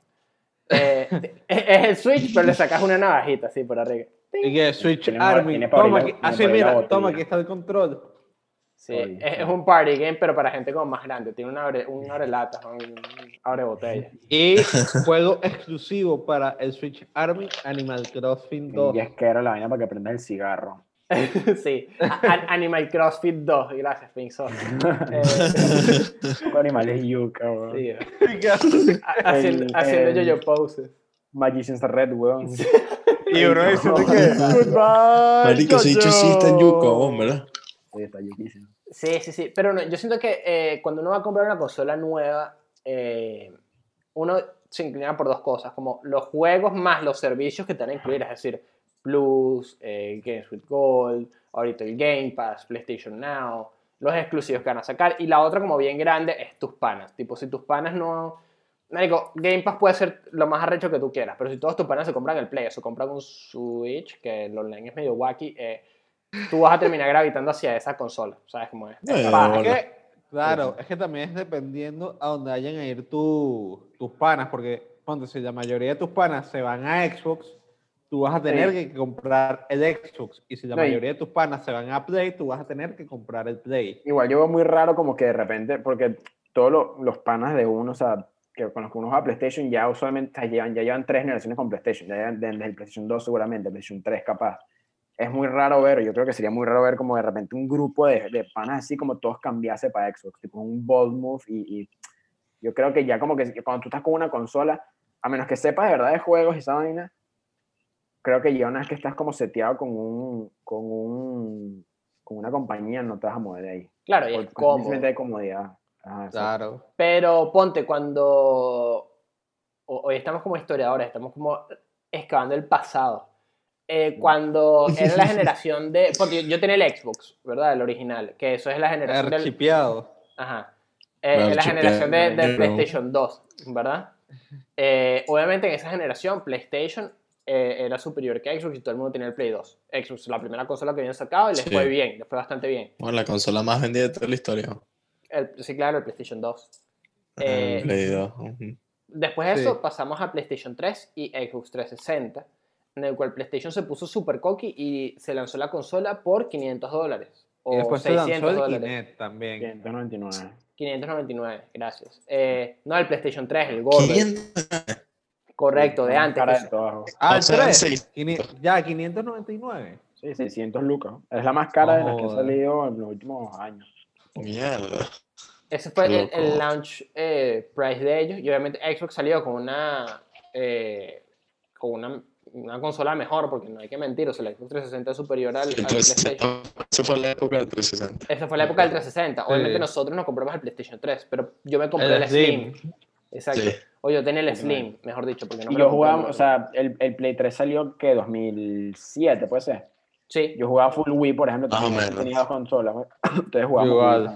Eh, es el Switch, pero le sacas una navajita así por arriba. y que Switch Tiene Army. tiene Toma, aquí, así mira, toma, aquí está el control. Sí, Oye, es, un party game, pero para gente como más grande. Tiene un abre, un abre latas, un abre botella. Y juego exclusivo para el Switch Army Animal Crossing 2. Y es que era la vaina para que prendas el cigarro. sí, Animal CrossFit 2, gracias, Pinzo. Eh, Con animales yuca, weón. sí, ha- haciendo, haciendo yo-yo poses. Magician's Red, weón. Y uno dice No. que Goodbye. Marico, ese dicho sí está en yuco, hombre. ¿verdad? Sí, está yuquísimo. Sí, sí, sí. Pero no, yo siento que eh, cuando uno va a comprar una consola nueva, eh, uno se inclina por dos cosas, como los juegos más los servicios que te van a incluir, es decir, Plus, eh, Games with Gold, ahorita el Game Pass, PlayStation Now, los exclusivos que van a sacar, y la otra como bien grande es tus panas. Tipo, si tus panas no... Marico, Game Pass puede ser lo más arrecho que tú quieras, pero si todos tus panas se compran el Play o se compran un Switch, que el online es medio wacky, eh, tú vas a terminar gravitando hacia esa consola, ¿sabes cómo es? Eh. Es que, claro, es que también es dependiendo a donde vayan a ir tu- tus panas, porque ponte, si la mayoría de tus panas se van a Xbox, tú vas a tener Sí. que comprar el Xbox. Y si la y- mayoría de tus panas se van a Play, tú vas a tener que comprar el Play. Igual yo veo muy raro como que de repente, porque todos lo- los panas de uno, o sea, que con los que uno juega PlayStation ya usualmente sea, llevan, ya llevan tres generaciones con PlayStation, ya llevan desde el PlayStation 2 seguramente, PlayStation 3 capaz. Es muy raro ver, yo creo que sería muy raro ver como de repente un grupo de, de panas así como todos cambiase para Xbox, tipo un bold move y, y yo creo que ya como que cuando tú estás con una consola, a menos que sepas de verdad de juegos y esa vaina, creo que ya una vez que estás como seteado con un, con un, con una compañía no te vas a mover de ahí. Claro, y es Porque cómodo. simplemente hay comodidad. Ajá. Claro. Pero ponte cuando. ho- Hoy estamos como historiadores, estamos como excavando el pasado. Eh, cuando era la generación de. Porque yo, yo tenía el Xbox, ¿verdad? El original. Que eso es la generación del. Archipeado. Ajá. Eh, la Archipiélago, generación de, de PlayStation 2, ¿verdad? Eh, obviamente en esa generación PlayStation eh, era superior que Xbox y todo el mundo tenía el Play 2. Xbox, la primera consola que habían sacado y les Sí. fue bien, les fue bastante bien. Bueno, la consola más vendida de toda la historia. El- sí, claro, el PlayStation 2. El Eh, Play 2, ujú. Después de Sí. eso pasamos a PlayStation 3 y Xbox 360, en el cual PlayStation se puso super cocky y se lanzó la consola por 500 dólares. O Y después se 600 lanzó el dólares. Kinect también. 199. 599, gracias. Eh, no, el PlayStation 3, el Gordo. 500. Correcto, de antes. que-. Ah, el O sea, 3. seis- Ya, 599. Sí, 600 lucas. Es la más cara de las que han Joder. salido en los últimos años. Mierda. Ese fue el, el launch eh, price de ellos. Y obviamente Xbox salió con una, eh, con una, una consola mejor, porque no hay que mentir. O sea, la Xbox 360 es superior al, al El PlayStation. 360. Eso fue la época del 360. Esa fue la época del 360. Obviamente Sí. nosotros nos compramos el PlayStation 3, pero yo me compré El el, Slim. Exacto. Sí. O yo tenía el. Slim, mejor dicho, porque no y me lo yo jugaba, o sea, el, el Play 3 salió que 2007, puede ser. Sí, Yo jugaba Full Wii, por ejemplo, Más o tenía, menos. tenía dos consolas. Entonces jugaba Igual.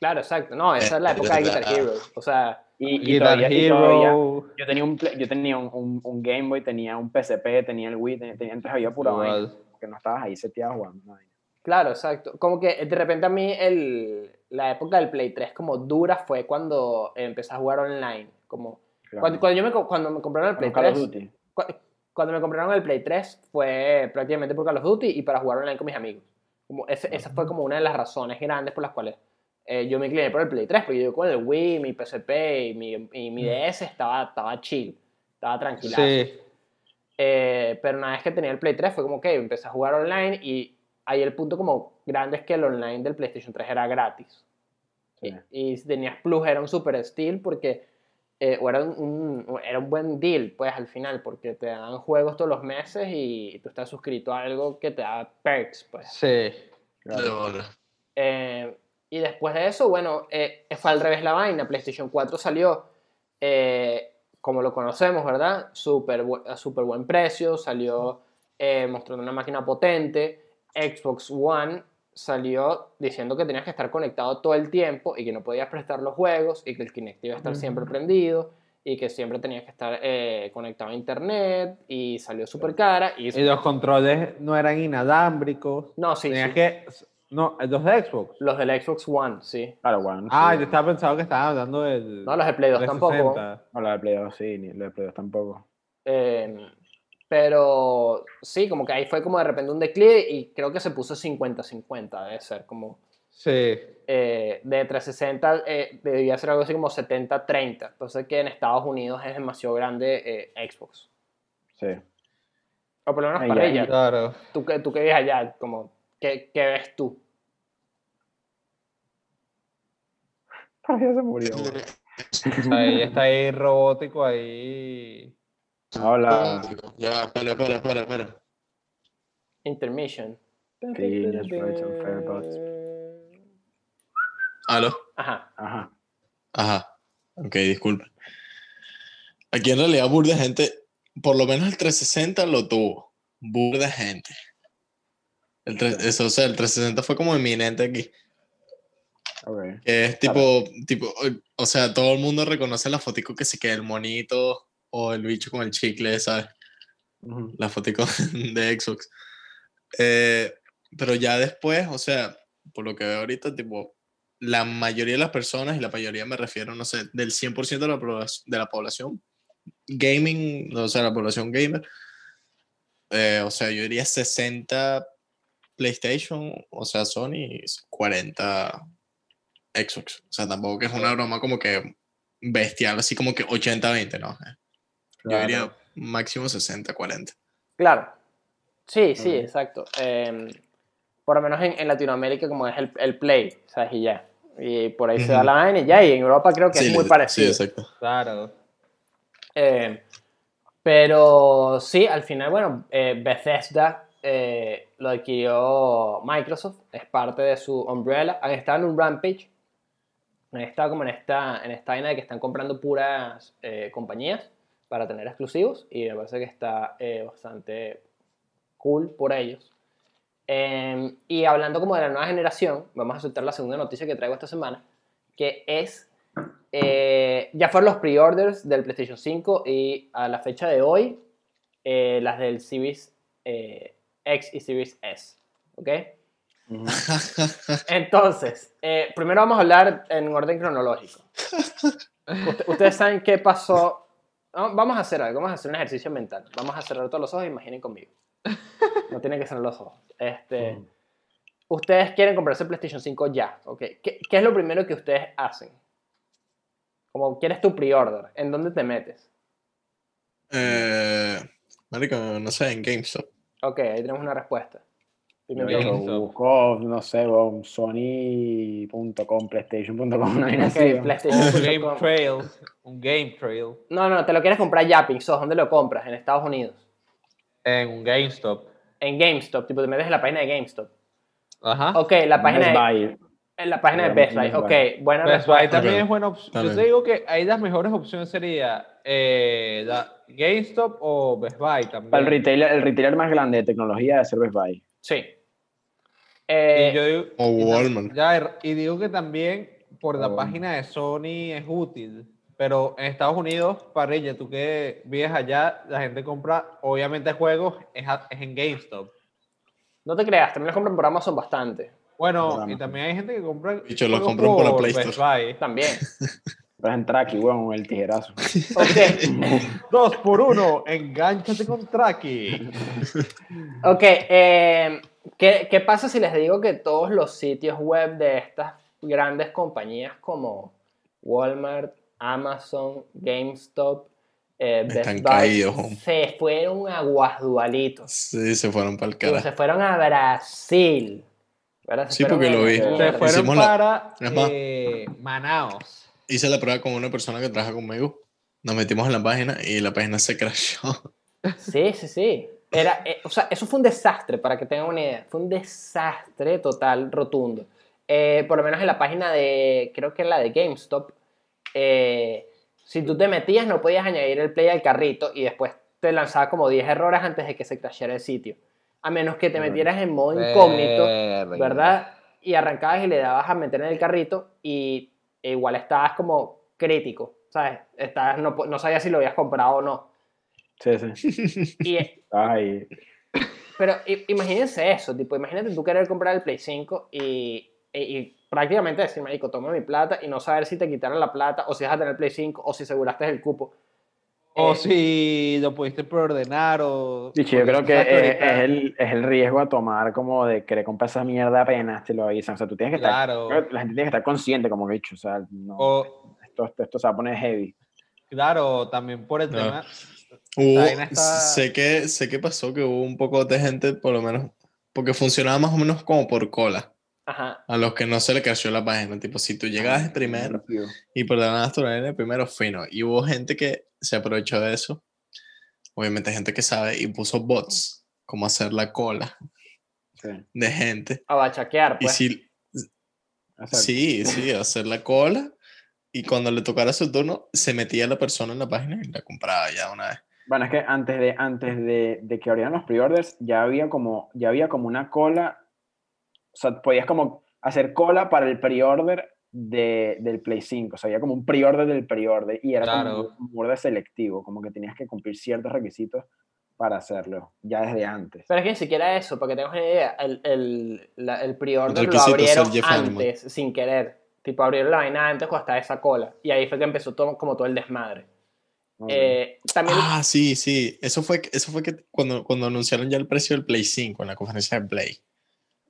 claro, exacto. No, esa es la época de Guitar. Hero. O sea, Y, y Guitar todavía, y todavía- Hero. yo tenía, un, Play- yo tenía un, un, un Game Boy, tenía un PSP, tenía el Wii, tenía, tenía- entonces había pura vaina, Igual. porque no estabas ahí seteado jugando. vaina. Claro, exacto. Como que de repente a mí el, la época del Play 3 como dura fue cuando empecé a jugar online. Como, Claro. cuando, cuando yo me, cuando me compraron el Play Con Call of 3, Duty. cu- cuando me compraron el Play 3 fue prácticamente por Call of Duty y para jugar online con mis amigos. Como ese- esa fue como una de las razones grandes por las cuales eh, yo me incliné por el Play 3, porque yo con el Wii, mi PSP y mi, y mi DS estaba, estaba chill, estaba tranquila. Sí. Eh, pero una vez que tenía el Play 3 fue como que empecé a jugar online y ahí el punto como grande es que el online del PlayStation 3 era gratis. Sí. Y, y si tenías Plus era un super steal porque eh, o era un, un- era un buen deal, pues al final, porque te dan juegos todos los meses y tú estás suscrito a algo que te da perks, pues. Sí. De bola. Eh, y después de eso, bueno, eh, fue al revés la vaina. PlayStation 4 salió, eh, como lo conocemos, ¿verdad? Súper bu- a súper buen precio, salió eh, mostrando una máquina potente. Xbox One salió diciendo que tenías que estar conectado todo el tiempo y que no podías prestar los juegos y que el Kinect iba a estar siempre prendido y que siempre tenías que estar eh, conectado a internet y salió súper cara. Y, Y los controles no eran inalámbricos. no, sí, Tenías sí. que. No, los de Xbox. Los del Xbox One, sí. Claro, bueno. Ah, sí. yo estaba pensando que estaban hablando del. No, los de Play 2 tampoco. 360. No, la de Play 2 sí, ni la de Play 2 tampoco. Eh, pero sí, como que ahí fue como de repente un declive y creo que se puso 50-50, debe ser como Sí. eh, de 360 eh, debía ser algo así como 70-30. Entonces que en Estados Unidos es demasiado grande eh, Xbox. Sí. O por lo menos Ay, para ella. Claro. Tú, que- tú que vives allá, como, ¿qué, qué ves tú? Para se murió. Ahí está ahí robótico ahí. Hola. Ya, espera, espera, espera, espera. Intermission. Fairbots. ¿Aló? Ajá. Ajá. Ajá. Ok, disculpe. Aquí en realidad burda de gente, por lo menos el 360 lo tuvo. Burda de gente. El eso, o sea, el 360 fue como eminente aquí. Ok. Que es tipo, tipo, o- o sea, todo el mundo reconoce la fotico que se queda el monito o el bicho con el chicle, ¿sabes? Ujú. La fotico de Xbox. Eh, pero ya después, o sea, por lo que veo ahorita, tipo, la mayoría de las personas, y la mayoría me refiero, no sé, del 100% de la, de la población, gaming, o sea, la población gamer, eh, o sea, yo diría 60 PlayStation, o sea, Sony, y 40 Xbox. O sea, tampoco que es una broma como que bestial, así como que 80-20, ¿no? Yo Claro. diría máximo 60-40. Claro. Sí, sí, Ok. exacto. Eh, por lo menos en, en Latinoamérica como es el, el Play, ¿sabes? Y ya. Y por ahí se da la vaina y ya. Y en Europa creo que Sí, es muy parecido. Sí, exacto. Claro. Eh, pero sí, al final, bueno, eh, Bethesda eh, lo adquirió Microsoft, es parte de su umbrella. Han estado en un rampage, han estado como en esta, en esta vaina de que están comprando puras eh, compañías para tener exclusivos y me parece que está eh, bastante cool por ellos. Eh, y hablando como de la nueva generación, vamos a soltar la segunda noticia que traigo esta semana, que es eh, ya fueron los pre-orders del PlayStation 5 y a la fecha de hoy, eh, las del Series X y Series S. ¿Ok? Entonces, primero vamos a hablar en orden cronológico. Usted- ustedes saben qué pasó. No, Vamos a hacer algo, vamos a hacer un ejercicio mental. Vamos a cerrar todos los ojos, imaginen conmigo. No tienen que cerrar los ojos. Este, Ujú. Ustedes quieren comprarse el PlayStation 5 ya, ¿ok? ¿Qué, qué es lo primero que ustedes hacen? Como quieres tu pre-order, ¿en dónde te metes? Eh, marico, no sé, en GameStop. Ok, ahí tenemos una respuesta. Primero busco, no sé, sony.com, playstation.com, una vaina Ok, así, bon. Un game 5. trail. Un game trail. No, no, te lo quieres comprar ya, Pixos. ¿Dónde lo compras? En Estados Unidos. En un GameStop. En GameStop, tipo te metes en la página de GameStop. Ajá. Ok, la página Best de, Buy. en la página de Best Buy. Ok, buena Best Buy también es buena opción. Yo te digo que ahí las mejores opciones sería eh, GameStop o Best Buy también. Para el retailer, el retailer más grande de tecnología debe ser Best Buy. Sí. Eh, Y yo digo, O Walmart. ya, y digo que también por la Oh. página de Sony es útil. Pero en Estados Unidos, para ella, tú que vives allá, la gente compra, obviamente juegos, es, a- es en GameStop. no te creas, también los compran por Amazon bastante. Bueno, Por y también hay gente que compra. Bicho, los compran por la Play Best Store. Buy. También. Pero es en Traki, weón, el tijerazo. Ok. Dos por uno, engánchate con Traki. Ok, eh, ¿qué, qué pasa si les digo que todos los sitios web de estas grandes compañías como Walmart, Amazon, GameStop, eh, Best Están Buy, caídos, se fueron a guasdualitos? Sí, se fueron para el Tipo, cara. se fueron a Brasil. Sí, porque a- lo vi. Se fueron hicimos la- para más. eh, Manaos. Hice la prueba con una persona que trabaja conmigo Nos metimos en la página y la página se crashó. Sí, sí, sí. Era, eh, o sea, eso fue un desastre, para que tengan una idea. Fue un desastre total, rotundo. Eh, por lo menos en la página de, creo que la de GameStop, eh, si tú te metías no podías añadir el play al carrito y después te lanzaba como 10 errores antes de que se crashara el sitio. A menos que te metieras en modo incógnito. ¿verdad? Y arrancabas y le dabas a meter en el carrito y e igual estabas como crítico, ¿sabes? Estabas, no, no sabías si lo habías comprado o no. Sí, sí. Y, ahí. pero imagínense eso, tipo, imagínate tú querer comprar el Play 5 y, y, y prácticamente decir, marico, toma mi plata y no saber si te quitaron la plata o si vas a tener Play 5 o si aseguraste el cupo. O Eh, si lo pudiste preordenar o... Dicho, yo creo que sabes es, es el, es el riesgo a tomar como de querer comprar esa mierda apenas te lo avisan. O sea, tú tienes que estar, Claro. que la gente tiene que estar consciente, como he dicho. O sea, no, O, esto, esto, esto se va a poner heavy. claro, también por el No. tema... Hubo, está- sé, que, sé que pasó que hubo un poco de gente, por lo menos, porque funcionaba más o menos como por cola. Ajá. A los que no se le creció la página. Tipo, si tú llegabas primero y por la el primero, fino. Y hubo gente que se aprovechó de eso. Obviamente gente que sabe y puso bots, como hacer la cola Sí. de gente. A bachaquear, Y pues. si, Exacto. sí, sí, hacer la cola. Y cuando le tocara su turno, se metía la persona en la página y la compraba ya una vez. Bueno, es que antes de, antes de, de que abrieran los pre-orders, ya había como, ya había como una cola. O sea, podías como hacer cola para el pre-order de, del Play 5. O sea, había como un pre-order del pre-order y era Claro. como un borde selectivo, como que tenías que cumplir ciertos requisitos para hacerlo, ya desde antes. Pero es que ni siquiera eso, para que tengas una idea, el, el, la- el pre-order lo abrieron Jeff Animal. antes, sin querer. Tipo, abrieron la vaina antes cuando estaba esa cola. Y ahí fue que empezó todo, como todo el desmadre. Eh, también, Ah, sí, sí. Eso fue, eso fue que cuando, cuando anunciaron ya el precio del Play 5 en la conferencia de Play.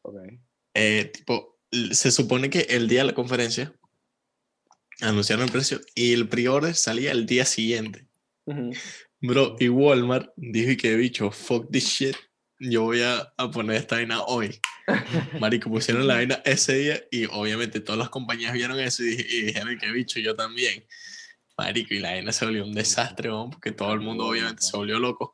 ok. Eh, tipo, se supone que el día de la conferencia anunciaron el precio y el pre-order salía el día siguiente. Ujú. Bro, y Walmart dijo y que bicho, fuck this shit. Yo voy a, a poner esta vaina hoy. Marico, pusieron la vaina ese día y obviamente todas las compañías vieron eso y, y dijeron que bicho, yo también. Marico, y la vaina se volvió un desastre, weón, porque todo el mundo obviamente se volvió loco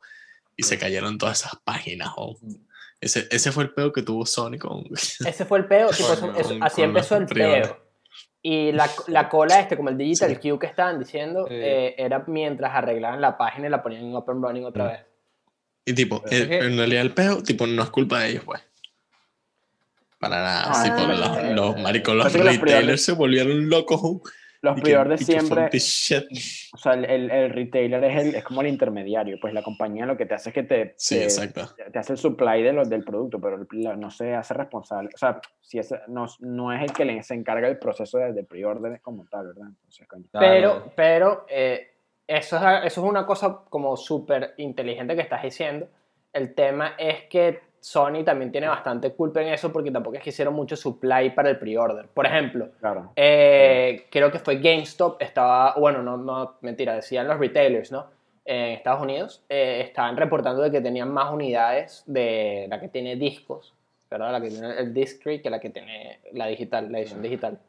y se cayeron todas esas páginas, weón. Ese, ese fue el peor que tuvo Sony con, ese fue el peo, tipo, eso- Coño, eso- con- así con empezó el peo. Y la, la cola, este, como el Digital Sí. Que estaban diciendo, Sí. eh, era mientras arreglaban la página y la ponían en Open Running otra Mm. vez. Y tipo, el- que- en realidad el peo, tipo, no es culpa de ellos, pues. Para nada. Ah, los, los maricos, los retailers se volvieron locos. Los que fuck siempre, o sea, el, el, el retailer es, el, es como el intermediario, pues la compañía lo que te hace es que te, Sí, te, exacto. te hace el supply de los, del producto, pero el- la- no se hace responsable, o sea, si es, no, no es el que le, se encarga del proceso de, de pre-order como tal, ¿verdad? Entonces, coño. Pero, pero eh, eso, es, eso es una cosa como súper inteligente que estás diciendo. El tema es que Sony también tiene bastante culpa en eso porque tampoco es que hicieron mucho supply para el pre-order. Por ejemplo, Claro. eh, creo que fue GameStop, estaba, bueno, no, no, mentira, decían los retailers, ¿no? En Estados Unidos, eh, estaban reportando de que tenían más unidades de la que tiene discos, ¿verdad? La que tiene el disc tray que la que tiene la digital, la edición digital.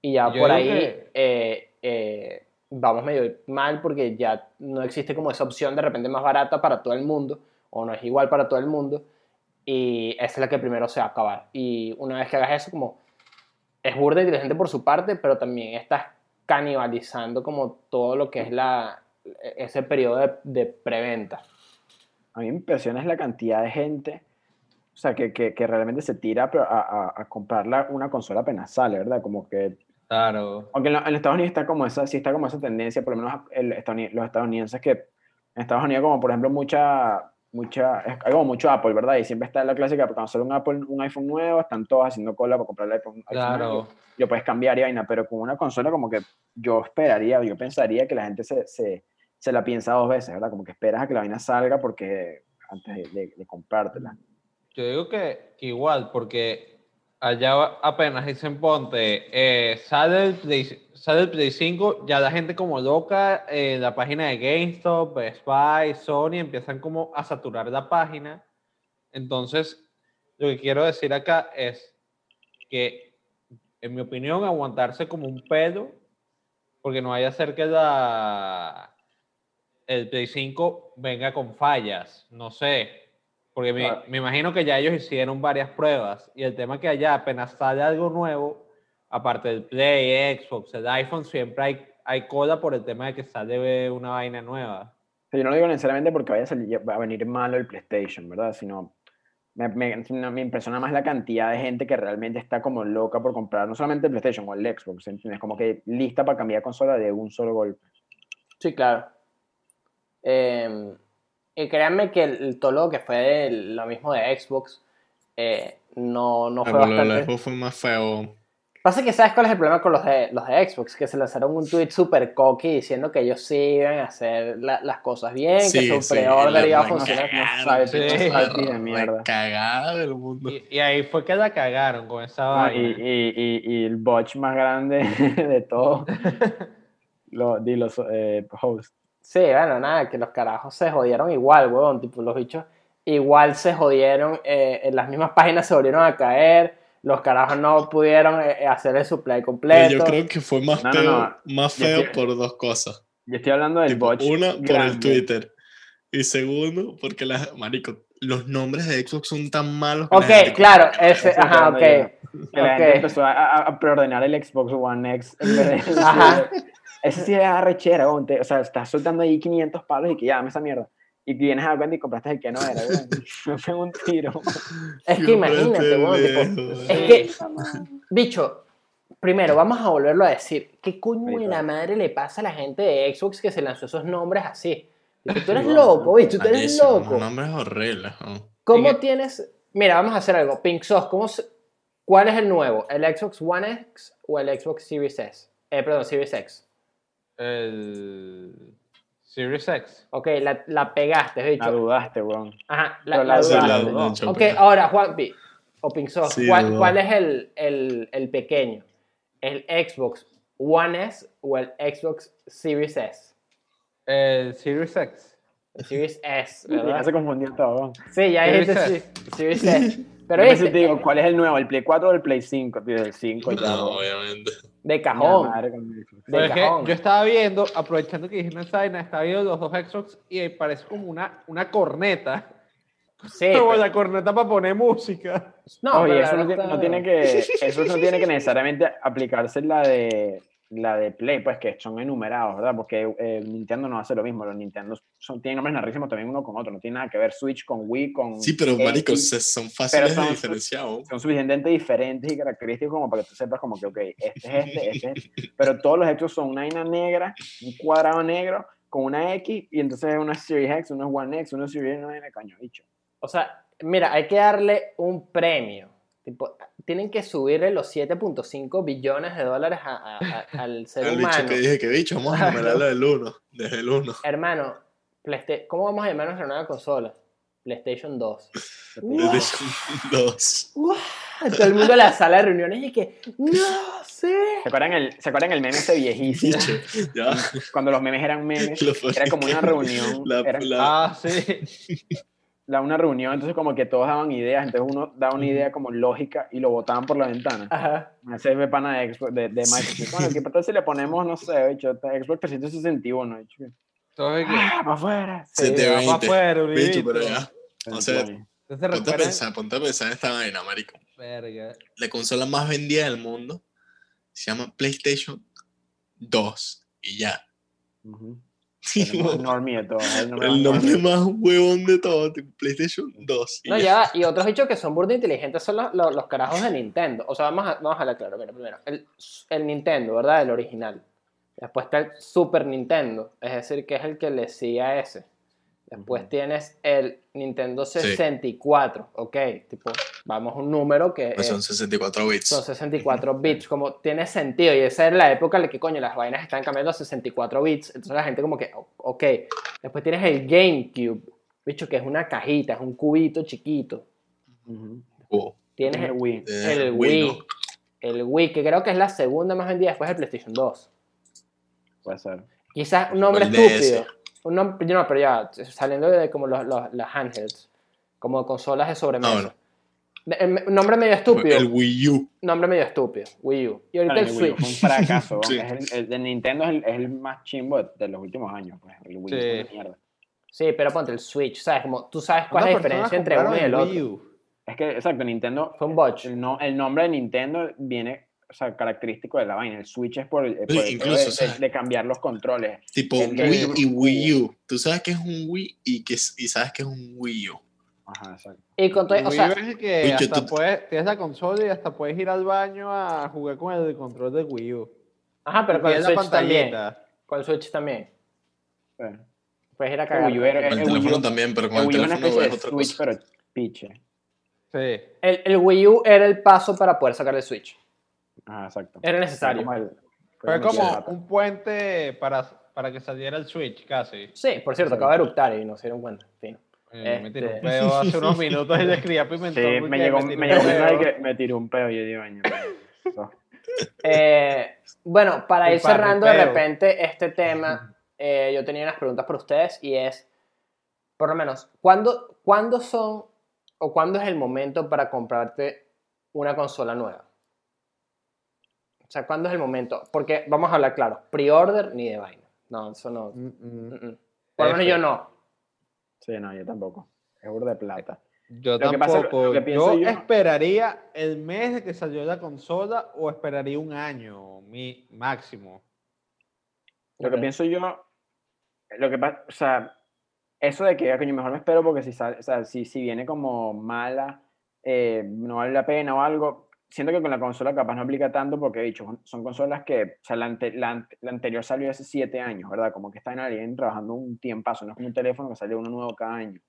Y ya Yo por ahí que- eh, eh, vamos medio mal porque ya no existe como esa opción de repente más barata para todo el mundo, o no es igual para todo el mundo, y esa es la que primero se va a acabar. Y una vez que hagas eso, como es burda inteligente por su parte, pero también estás canibalizando como todo lo que es la, ese periodo de, de preventa. A mí me impresiona es la cantidad de gente, o sea, que, que, que realmente se tira a, a, a comprar la- una consola apenas sale, ¿verdad? Como que Claro. Aunque en, en Estados Unidos está como esa, sí está como esa tendencia, por lo menos el los estadounidenses que en Estados Unidos como por ejemplo mucha, mucha, es- como mucho Apple, ¿verdad? Y siempre está la clásica, cuando sale un Apple, un iPhone nuevo, están todos haciendo cola para comprar el iPhone, iPhone nuevo, Claro. y lo puedes cambiar y vaina, pero con una consola como que yo esperaría, yo pensaría que la gente se, se, se la piensa dos veces, ¿verdad? Como que esperas a que la vaina salga porque antes de, de- de comprártela. Yo digo que, que igual, porque allá apenas dicen ponte, eh, sale, el Play, sale el Play 5, ya la gente como loca en la página de GameStop, Best Buy, Sony, empiezan como a saturar la página. Entonces, lo que quiero decir acá es que, en mi opinión, aguantarse como un pedo, porque no vaya a ser que la, el Play 5 venga con fallas, no sé. Porque me, Claro. me imagino que ya ellos hicieron varias pruebas y el tema que allá apenas sale algo nuevo, aparte del Play, Xbox, el iPhone, siempre hay, hay cola por el tema de que sale una vaina nueva. Yo no lo digo necesariamente porque vaya a, salir- va a venir malo el PlayStation, ¿verdad? Sino me, me, me impresiona más la cantidad de gente que realmente está como loca por comprar no solamente el PlayStation o el Xbox, ¿entiendes? Como que lista para cambiar consola de un solo golpe. Sí, claro. Eh, y créanme que el, el todo lo que fue de lo mismo de Xbox eh, no, no fue Pero lo de bastante. Xbox fue más feo. Pasa que sabes cuál es el problema con los de, los de Xbox, que se lanzaron un tweet super cocky diciendo que ellos sí iban a hacer la- las cosas bien, Sí, que su sí, pre-order iba a funcionar. sabe, Sí. de la mierda. cagada del mundo. Y, y ahí fue que la cagaron con esa No, vaina. y, y, y, y el botch más grande de todo, lo, di los eh, hosts. Sí, bueno, nada, que los carajos se jodieron igual, weón. Tipo, los bichos igual se jodieron, eh, en las mismas páginas se volvieron a caer, los carajos no pudieron eh, hacer el supply Pero completo. yo creo que fue más No, feo, no. más feo por dos cosas. Yo estoy hablando del Tipo, botch una, por el. Twitter. Y segundo, porque las, marico, los nombres de Xbox son tan malos. que Ok, gente claro, ese, ajá, ok. Que la gente ok. empezó a, a- preordenar el Xbox One X. Ajá. Eso sí es arrechera, te- o sea, estás soltando ahí 500 palos y que ya, dame esa mierda. Y vienes a cuenta y compraste el que no era. Me pegó un tiro. Es que Qué imagínate, weón, es que, bicho, primero, vamos a volverlo a decir. ¿Qué coño de la madre le pasa a la gente de Xbox que se lanzó esos nombres así? Tú eres loco, bicho, tú eres loco. Los nombres horribles. ¿Cómo tienes...? Mira, vamos a hacer algo. Pink Sauce, ¿cómo se- ¿cuál es el nuevo? ¿El Xbox One X o el Xbox Series S? Eh, perdón, Series X. El Series X. Ok, la, la pegaste, bicho. La dudaste, weón. Ajá, la, Pero la dudaste. la- dudó. la chopé. Ok, ahora, Juanpi, o Sauce, Sí, ¿cuál, cuál es el, el, el pequeño? ¿El Xbox One S o el Xbox Series S? El Series X. El Series S, Ya ¿verdad? se confundió todo, weón. Sí, ya Series dijiste S. sí, Series S. Pero pensé, viste, te digo, ¿cuál es el nuevo? ¿El Play 4 o el Play 5? Tío, el 5 ya. No, obviamente. De Ya, cajón. madre, De yo estaba viendo, aprovechando que dijiste esa vaina, estaba viendo los dos Xbox y parece como una, una corneta. Sí, como pero- la corneta para poner música. no, Oye, pero eso no, tiene, no tiene que, eso no tiene que necesariamente aplicarse la de, la de Play, pues que son enumerados, ¿verdad? Porque eh, Nintendo no hace lo mismo. Los Nintendo son, tienen nombres narrísimos también uno con otro. No tiene nada que ver Switch con Wii, con. Sí, pero X. marico, se- son fáciles son- de diferenciar. ¿no? son suficientemente diferentes y característicos como para que tú sepas como que, ok, este es este, este es este. Pero todos los Xbox son una vaina negra, un cuadrado negro con una X y entonces una Series X, uno es One X, uno es Series una vaina coño, bicho. O sea, mira, hay que darle un premio. Tipo, tienen que subirle los 7.5 billones de dólares a- a- a- al ser El bicho humano. que dije que bicho, vamos a numerarlo del 1, desde el 1. Hermano, ¿cómo vamos a llamar nuestra nueva consola? PlayStation 2. Dos. Todo el mundo en la sala de reuniones y que, no sé. ¿Se acuerdan el, ¿se acuerdan el meme ese viejísimo? Bicho, ya. Cuando los memes eran memes, era como una reunión. La- era la- Ah, sí. La- una reunión, entonces como que todos daban ideas, entonces uno daba una idea como lógica y lo botaban por la ventana. Ajá. Ese es pana de, Xbox- de, de Microsoft. Bueno, ¿qué pasa si le ponemos, no sé, bicho, Xbox 361, bicho? Entonces, ¿qué? ¡Ah, para afuera! Sí, va 720. pa' afuera, Bicho, pero ya. O sea, Entonces Ponte a pensar, ponte a pensar en esta vaina, marico. Verga. La consola más vendida del mundo se llama PlayStation 2 y ya. El normie todo, el nombre más huevón de todo, PlayStation 2. y No, ya. Y otros dichos que son burda inteligentes son los, los, los carajos de Nintendo. O sea, vamos a, vamos a hablar claro. Mira, primero, el, el Nintendo, ¿verdad? El original. Después está el Super Nintendo, es decir, que es el que le sigue a ese. Después tienes el Nintendo 64, ok. Tipo, vamos a un número que Pues son 64 bits. son 64 bits, como tiene sentido. Y esa era la época en la que, coño, las vainas están cambiando a 64 bits. Entonces la gente como que, ok. Después tienes el GameCube, bicho, que es una cajita, es un cubito chiquito. Oh, Tienes El Wii. eh, el Wii, Wii. ¿no? El Wii, que creo que es la segunda más vendida después del PlayStation 2. Puede ser. Quizás un nombre el DS. Nombre, no, pero ya, saliendo de como los, los- las handhelds, como consolas de sobremesa. Ah, bueno. El nombre medio estúpido. El Wii U. Nombre medio estúpido. Wii U. Y ahorita Claro, el el Wii U Switch. fue un fracaso. Sí. es el, el de Nintendo es el, es el más chimbo de, de los últimos años. Pues. El Wii U Sí. una mierda. Sí, pero ponte el Switch, ¿sabes? Como tú sabes cuál es la ¿Cuántas diferencia entre uno y el compraron otro. Wii U? Es que, exacto, Nintendo. Fue un botch. El, no- el nombre de Nintendo viene, o sea, característico de la vaina. El Switch es por, el- por incluso, pedo de, o sea, de- de cambiar los controles. Tipo El Wii y Wii U. Tú sabes que es un Wii y, que, y sabes que es un Wii U. Ajá, exacto. Y con todo, o sea, es que hasta tú- puedes, tienes la consola y hasta puedes ir al baño a jugar con el control del Wii U. ajá, pero con el la Switch también. Con el Switch también. Sí. Puedes ir a El cagar. Wii U era- Con el el Wii teléfono U- también, pero con El teléfono es de otra Switch, cosa. pero piche. Sí. El, el Wii U era el paso para poder sacar el Switch. Ajá, exacto. Era Fue necesario. como el- Fue como el como un puente para, para que saliera el Switch, casi. Sí, por cierto, acaba de eruptar y no se dieron cuenta. Fino. Eh, Me tiró un Este. pedo hace unos minutos y le escribí a Pimentón. Sí, me llegó, me un llegó que me tiró un pedo y yo digo, "Año, eso". Eh, bueno, para El ir cerrando de repente este tema, eh, yo tenía unas preguntas para ustedes y es, por lo menos, ¿cuándo, ¿cuándo son o cuándo es el momento para comprarte una consola nueva? O sea, ¿cuándo es el momento? Porque vamos a hablar claro, pre-order ni de vaina. No, eso no. Mm, mm. mm. Por lo menos yo no. Sí, no, yo tampoco. Es burda de plata. Yo Lo que pasa- tampoco. lo que pienso yo, yo- esperaría el mes de que salió la consola o esperaría un año mi máximo. Lo que pienso yo, lo que pasa, o sea, eso de que coño, mejor me espero porque si, sale- o sea, si, si viene como mala, eh, no vale la pena o algo, siento que con la consola capaz no aplica tanto porque dicho, son- consolas que, o sea, la, la ante- la anterior salió hace siete años, ¿verdad? Como que están alguien trabajando un tiempazo, no es como un teléfono que sale uno nuevo cada año.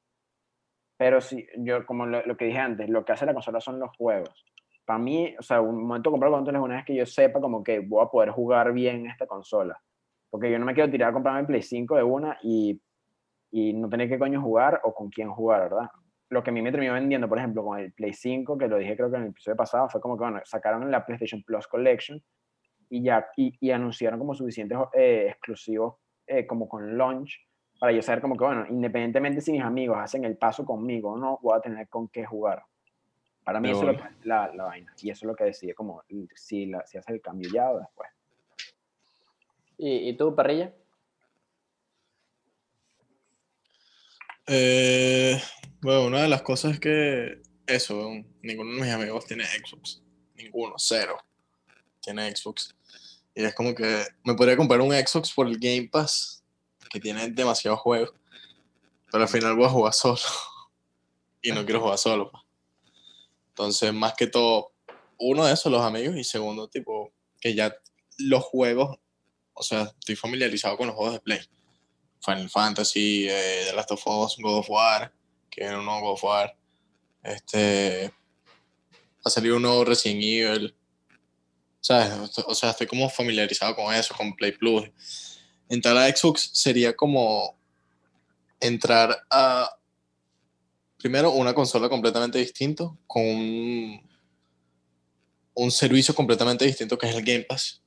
Pero sí, yo, como lo, lo que dije antes, lo que hace la consola son los juegos. Para mí, o sea, un momento de comprar consolas es una vez que yo sepa como que voy a poder jugar bien esta consola. Porque yo no me quiero tirar a comprarme el Play 5 de una y, y no tener qué coño jugar o con quién jugar, ¿verdad? Lo que a mí me terminó vendiendo, por ejemplo, con el Play 5, que lo dije creo que en el episodio pasado, fue como que, bueno, sacaron la PlayStation Plus Collection y ya, y, y anunciaron como suficientes eh, exclusivos eh, como con launch para yo saber como que, bueno, independientemente si mis amigos hacen el paso conmigo o no, voy a tener con qué jugar. Para mí Qué eso es lo bola. que- la, la vaina. Y eso es lo que decide como si, la, si hace el cambio ya o después. ¿Y, y tú, perrilla? Eh, bueno, una de las cosas es que eso, ninguno de mis amigos tiene Xbox. Ninguno, cero. Tiene Xbox. Y es como que me podría comprar un Xbox por el Game Pass, que tiene demasiados juegos. Pero al final voy a jugar solo. Y no quiero jugar solo. pa. Entonces, más que todo, uno de esos, los amigos, y segundo, tipo, que ya los juegos, o sea, estoy familiarizado con los juegos de Play. Final Fantasy, eh, The Last of Us, God of War, que nuevo God of War. Este. Ha salido un nuevo Resident Evil. ¿Sabes? O sea, estoy como familiarizado con eso, con Play Plus. Entrar a Xbox sería como entrar a. Primero, una consola completamente distinta, con un, un servicio completamente distinto que es el Game Pass,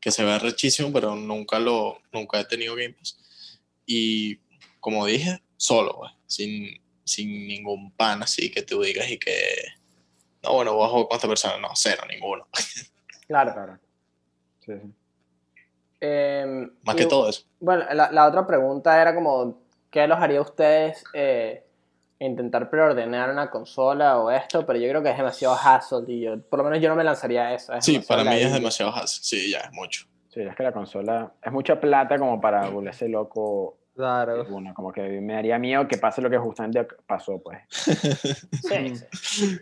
que se ve rechísimo, pero nunca, lo, nunca he tenido Game Pass. Y como dije, solo, güey, sin, sin ningún pan así que tú digas y que, no, bueno, voy a jugar con esta persona, no, cero, ninguno. Claro. Claro. Sí, sí. Em, Más y- que todo eso. Bueno, la, la otra pregunta era como, ¿qué los haría a ustedes eh, intentar preordenar una consola o esto? Pero yo creo que es demasiado hassle y yo, por lo menos yo no me lanzaría a eso. es Sí, para mí es demasiado hassle. Sí, ya, es mucho. Sí, es que la consola es mucha plata como para volverse loco. Claro. Uno, como que me daría miedo que pase lo que justamente pasó, pues. Sí, sí.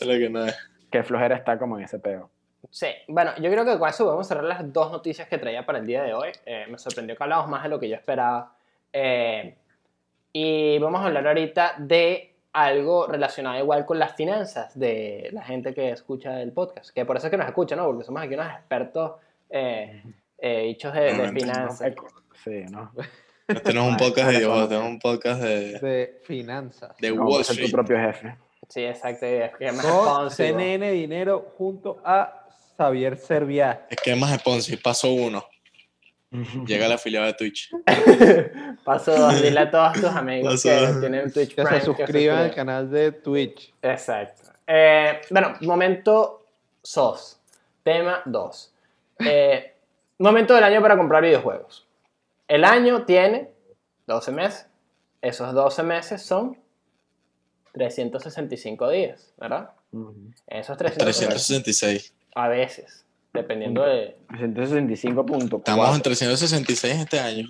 la que no es. Que flojera está como en ese peo. Sí, bueno, yo creo que con eso podemos cerrar las dos noticias que traía para el día de hoy. Eh, me sorprendió que hablamos más de lo que yo esperaba. Eh, y vamos a hablar ahorita de algo relacionado igual con las finanzas de la gente que escucha el podcast. Que por eso es que nos escucha, ¿no? Porque somos aquí unos expertos eh, eh, hechos de, de no, finanzas. Sí, ¿no? Este no es un podcast de Dios, vamos. este es un podcast de, De finanzas. de Como Wall ser tu Street. propio jefe. Sí, exacto. y es que es más Con. CNN Dinero junto a Xavier Serviá. Es que es más de Ponzi, paso uno. Llega la afiliado de Twitch. Paso dos, dile a todos tus amigos Paso que dos. tienen Twitch Que Prime. se suscriban al canal de Twitch. Exacto. Eh, bueno, momento SOS. Tema 2. Eh, momento del año para comprar videojuegos. El año tiene 12 meses. Esos 12 meses son 365 días, ¿verdad? Esos 365 366. a veces, dependiendo de... 165.4. Estamos en 366 este año.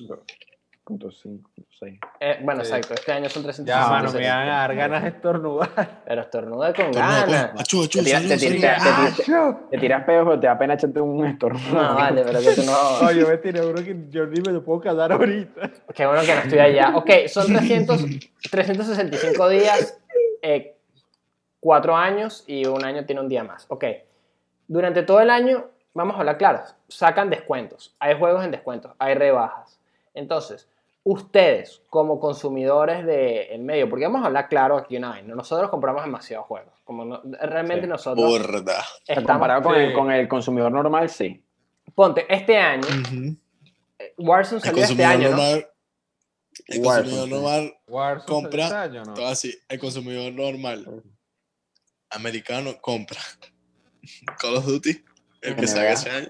Eh, bueno, Sí. exacto, este año son Ya, 365. mano, me van a dar ganas de estornudar. Pero estornuda con ganas. Achú, achú, Te tiras- salud, te tiras- salud. te tiras- te tiras pedos, pero te da pena echarte un estornudo. No, vale, pero que tú no... No, yo me tiré uno que yo ni me lo puedo calar ahorita. Qué bueno que no estoy allá. Ok, son 300, 365 días, 4 años y un año tiene un día más. Ok, durante todo el año, vamos a hablar claro, sacan descuentos. Hay juegos en descuentos, hay rebajas. Entonces, ustedes como consumidores del medio, porque vamos a hablar claro aquí una vez, ¿no? nosotros compramos demasiados juegos. Como no- realmente Sí. nosotros Burda. estamos... Comparado con, Sí. el, con el consumidor normal, sí. Ponte, este año, Ujú. Warzone salió este año, ¿no? normal. El Warzone, consumidor normal. Warzone Compra salió este año, ¿no? Todo así. El consumidor normal. Americano compra. Call of Duty. El que salga ese año.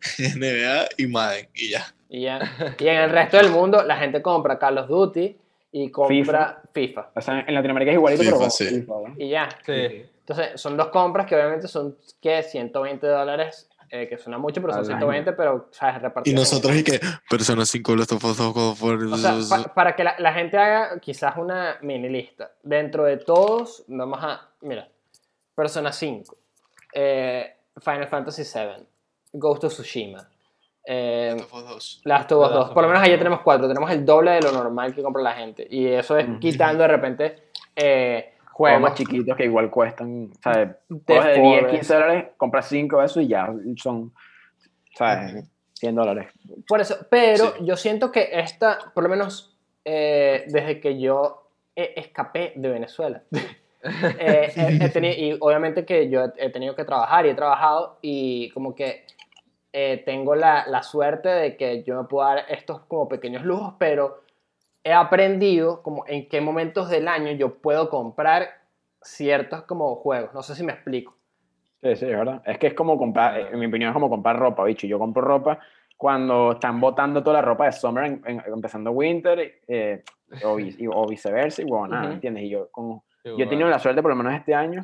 NBA y Madden. Y ya. Y, ya. y en el resto del mundo la gente compra Call of Duty y compra FIFA. O sea, en Latinoamérica es igualito, FIFA, pero sí. FIFA, ¿no? Y ya. Sí. Entonces son dos compras que obviamente son que 120 dólares, eh, que suena mucho, pero son Al año. 120, pero sabes, Y repartidos. en- nosotros y que Persona 5 Last of Us dos, God of War, O sea, pa- para que la, la gente haga quizás una mini lista. Dentro de todos, vamos a. Mira, Persona 5, eh, Final Fantasy 7, Ghost of Tsushima, eh, Last of Us 2. Last of Us Last 2. of Por lo menos allá 2. tenemos cuatro. Tenemos el doble de lo normal que compra la gente. Y eso es quitando de repente eh, Juegos más chiquitos que igual cuestan, ¿sabes? De Juegos de 10, Forest. 15 dólares, compras 5 de eso y ya son, ¿sabes? 100 dólares. Por eso, pero Sí. yo siento que esta, por lo menos eh, desde que yo eh, escapé de Venezuela, eh, he- he tenido- y obviamente que yo he, he tenido que trabajar y he trabajado y como que eh, tengo la, la suerte de que yo me puedo dar estos como pequeños lujos, pero he aprendido como en qué momentos del año yo puedo comprar ciertos como juegos. No sé si me explico. Sí, sí, es verdad. Es que es como comprar, en mi opinión, es como comprar ropa, bicho. Yo compro ropa cuando están botando toda la ropa de summer, en- en- empezando winter, eh, o, y- o viceversa, y bueno, nada, Ujú. ¿entiendes? Y yo, como, Sí, yo he tenido la suerte, por lo menos este año,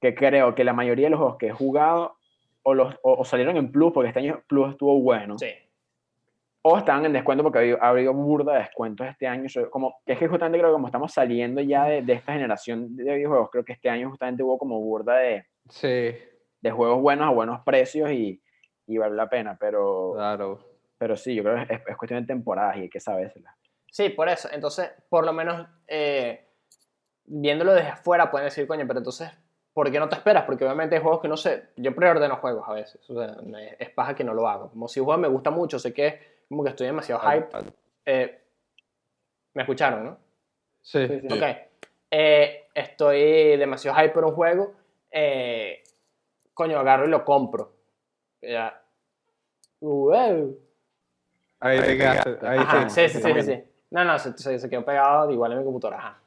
que creo que la mayoría de los juegos que he jugado o, los, o, o salieron en Plus, porque este año Plus estuvo bueno, Sí. o estaban en descuento porque ha habido, ha habido burda de descuentos este año. Yo como, es que justamente creo que como estamos saliendo ya de, de esta generación de videojuegos, creo que este año justamente hubo como burda de, Sí, de juegos buenos a buenos precios y, y vale la pena, pero, claro. pero sí, yo creo que es, es cuestión de temporadas y hay que sabérsela. Sí, por eso. Entonces, por lo menos, eh, viéndolo desde afuera, pueden decir, coño, pero entonces, ¿por qué no te esperas? Porque obviamente hay juegos que no sé, yo preordeno juegos a veces, o sea, me- es paja que no lo hago. Como si un juego me gusta mucho, sé que como que estoy demasiado hype. eh, me escucharon, ¿no? Sí. Sí, sí. Ok. Eh, estoy demasiado hype por un juego, eh, coño, agarro y lo compro. Ya. Wow. Ahí te quedaste. Ahí Ajá, sí. sí, sí, sí, sí, sí. No, no, se, se- se quedó pegado igual en mi computadora. Ajá.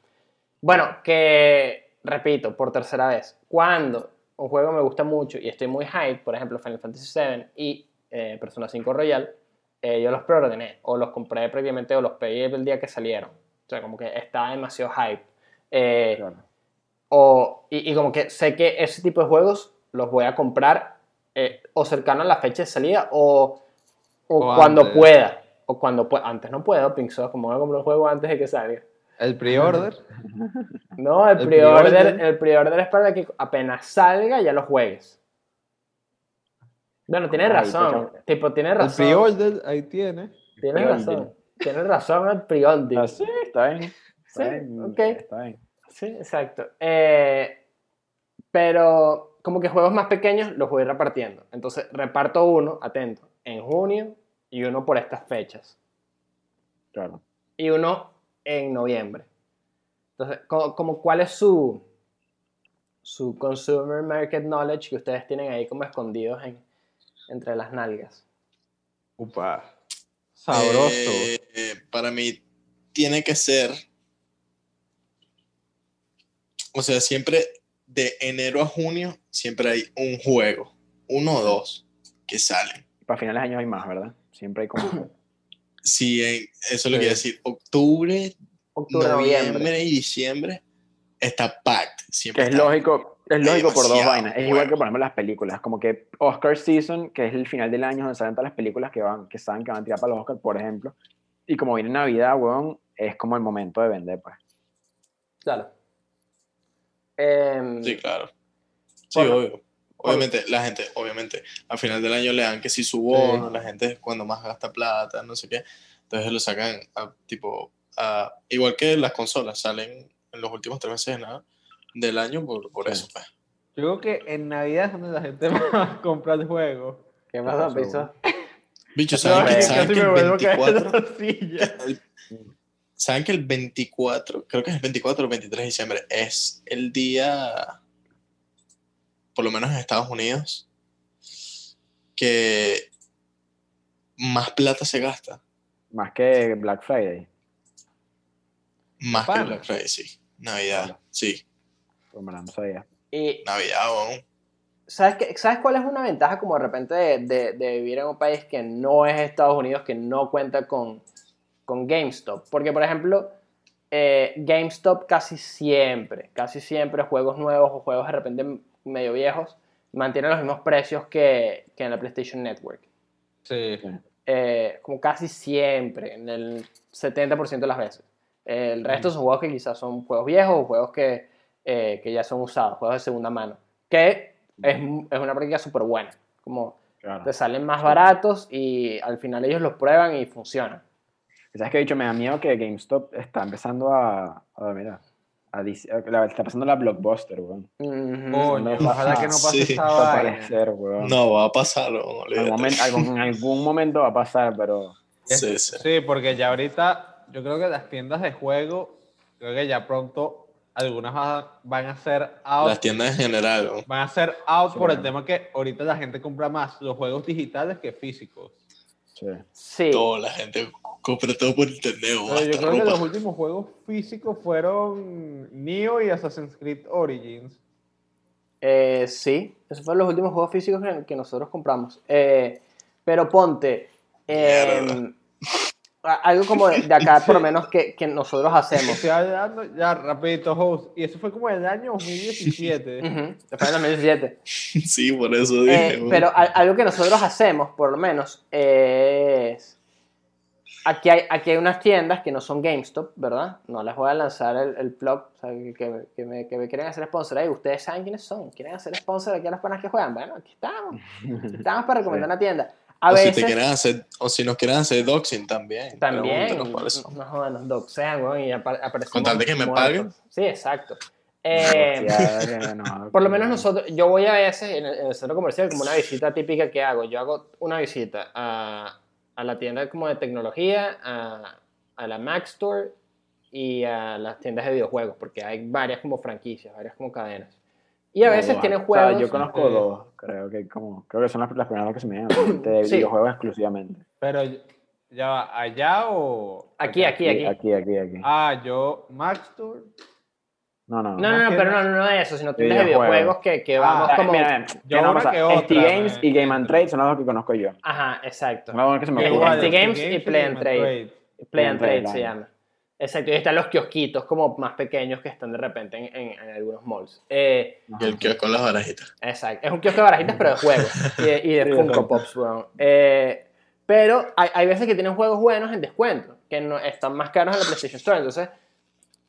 Bueno, que repito, por tercera vez, cuando un juego me gusta mucho y estoy muy hype, por ejemplo Final Fantasy VII y eh, Persona 5 Royal, eh, yo los preordené o los compré prácticamente o los pedí el día que salieron. O sea, como que estaba demasiado hype. Eh, Claro. o, y, y como que sé que ese tipo de juegos los voy a comprar eh, o cercano a la fecha de salida o, o O cuando antes. pueda. O cuando pueda. Antes no puedo, Pinksoft, como voy a comprar un juego antes de que salga. El pre-order. No, el, El pre-order, el pre-order es para que apenas salga ya lo juegues. Bueno, tienes razón. Tipo, tienes El razón. pre-order, ahí tiene. Tienes razón. Tienes razón el pre-order. Ah, sí, está bien. Sí, Está bien, ok. Está bien. Sí, exacto. Eh, pero como que juegos más pequeños los voy repartiendo. Entonces reparto uno, atento, en junio y uno por estas fechas. Claro. Y uno en noviembre. Entonces, como, como cuál es su, su consumer market knowledge que ustedes tienen ahí como escondidos en, entre las nalgas. Upa. Sabroso. Eh, eh, para mí tiene que ser. O sea, siempre de enero a junio, siempre hay un juego, uno o dos, que salen. Para finales de año hay más, ¿verdad? Siempre hay como... Sí, en- eso lo quiero decir. Octubre, Octubre, noviembre noviembre. y diciembre está packed. que Siempre es está- lógico, es lógico por dos vainas. Es igual que ejemplo las películas, como que Oscar Season, que es el final del año donde salen todas las películas que van, que saben que van a tirar para los Oscar, por ejemplo. Y como viene Navidad, weón, es como el momento de vender, pues. Claro. Em, Sí, claro. Sí, obvio. Obviamente, la gente, obviamente, al final del año le dan que si su bono, Sí. la gente es cuando más gasta plata, no sé qué. Entonces lo sacan a, tipo, a- igual que las consolas, salen en los últimos tres meses de nada del año por, por Sí. eso, pues. Yo creo que en Navidad es donde la gente más compra el juego. ¿Qué pasa, Piso? Bicho, ¿saben, que, saben que el vuelvo a caer de 24, la silla. el- ¿Saben que el 24, creo que es el 24 o 23 de diciembre, es el día, por lo menos en Estados Unidos, que más plata se gasta? Más que Black Friday. Más que. Black Friday, sí. Navidad, sí. Y Navidad, weón. ¿sabes, qué- ¿sabes cuál es una ventaja como de repente de, de- de vivir en un país que no es Estados Unidos, que no cuenta con, con GameStop? Porque, por ejemplo, eh, GameStop casi siempre, casi siempre juegos nuevos o juegos de repente medio viejos mantienen los mismos precios que, que en la PlayStation Network. Sí. eh, como casi siempre, en el 70% de las veces. El resto son juegos que quizás son juegos viejos o juegos que, eh, que ya son usados, juegos de segunda mano, que es, es una práctica súper buena. Como Claro. te salen más baratos y al final ellos los prueban y funcionan. ¿Sabes qué, dicho? Me da miedo que GameStop está empezando a... a mira, a la- está pasando la Blockbuster, weón. No ojalá pasa. que no pase Sí. esa Va a vaina. aparecer, weón. No, va a pasar, weón, En algún, momento, algún- en algún momento va a pasar, pero... Sí, sí. Sí, porque ya ahorita yo creo que las tiendas de juego, creo que ya pronto algunas va- van a ser out. Las tiendas en general. Van a ser out Sí. por el tema que ahorita la gente compra más los juegos digitales que físicos. Sí. Sí, Toda la gente compra todo por internet, yo creo que los últimos juegos físicos fueron Neo y Assassin's Creed Origins. Eh, sí, esos fueron los últimos juegos físicos que, que nosotros compramos. Eh, pero ponte, eh, a- algo como de, de acá, por lo menos, que, que nosotros hacemos. Estoy hablando ya rapidito, host. Y eso fue como en el año 2017. Ujú, fue en 2017. Sí, por eso dije, Eh, pero a- algo que nosotros hacemos, por lo menos, es... Aquí hay, aquí hay unas tiendas que no son GameStop, ¿verdad? No les voy a lanzar el, el o sea, que, que me, que, me, quieren hacer sponsor ahí. Ustedes saben quiénes son. ¿Quieren hacer sponsor aquí a las panas que juegan? Bueno, aquí estamos. Aquí estamos para recomendar Sí. una tienda. A o, veces... si te quieren hacer, o si nos quieren hacer doxing también. También, no jodan, nos doxean, weón, y apa- aparecemos Con tal de que me muertos. paguen. Sí, exacto. Eh, por lo menos nosotros, yo voy a veces en el, en el centro comercial como una visita típica que hago. Yo hago una visita a, a la tienda como de tecnología, a, a la Mac Store y a las tiendas de videojuegos, porque hay varias como franquicias, varias como cadenas. Y a veces tienen O sea, juegos. yo conozco Sí. dos, creo que como creo que son las, las primeras que se me mente de Sí. videojuegos exclusivamente. Pero ya va, allá o. Aquí, aquí, aquí. Aquí, aquí, aquí. Ah, yo, Max Tour. No, no, No, no, no, que pero no- no, no de eso, sino tiendas de Videojuegos. que, que Ah, vamos Ah, como. mira, mira, Yo una cosa, que otra, ST Games me- y Game and Trade son las dos que conozco yo. Ajá, exacto. Dos que se me Es igual, Este Games y Play and Trade. Play and Play and Trade Trade, se llama. Exacto, y están los kiosquitos como más pequeños que están de repente en, en- en algunos malls. Eh, Y el que con las barajitas. exacto, es un kiosco de barajitas pero de juegos y de, y de Funko. Pops, weón. Eh, pero hay, hay veces que tienen juegos buenos en descuento, que no, están más caros en la PlayStation Store. Entonces,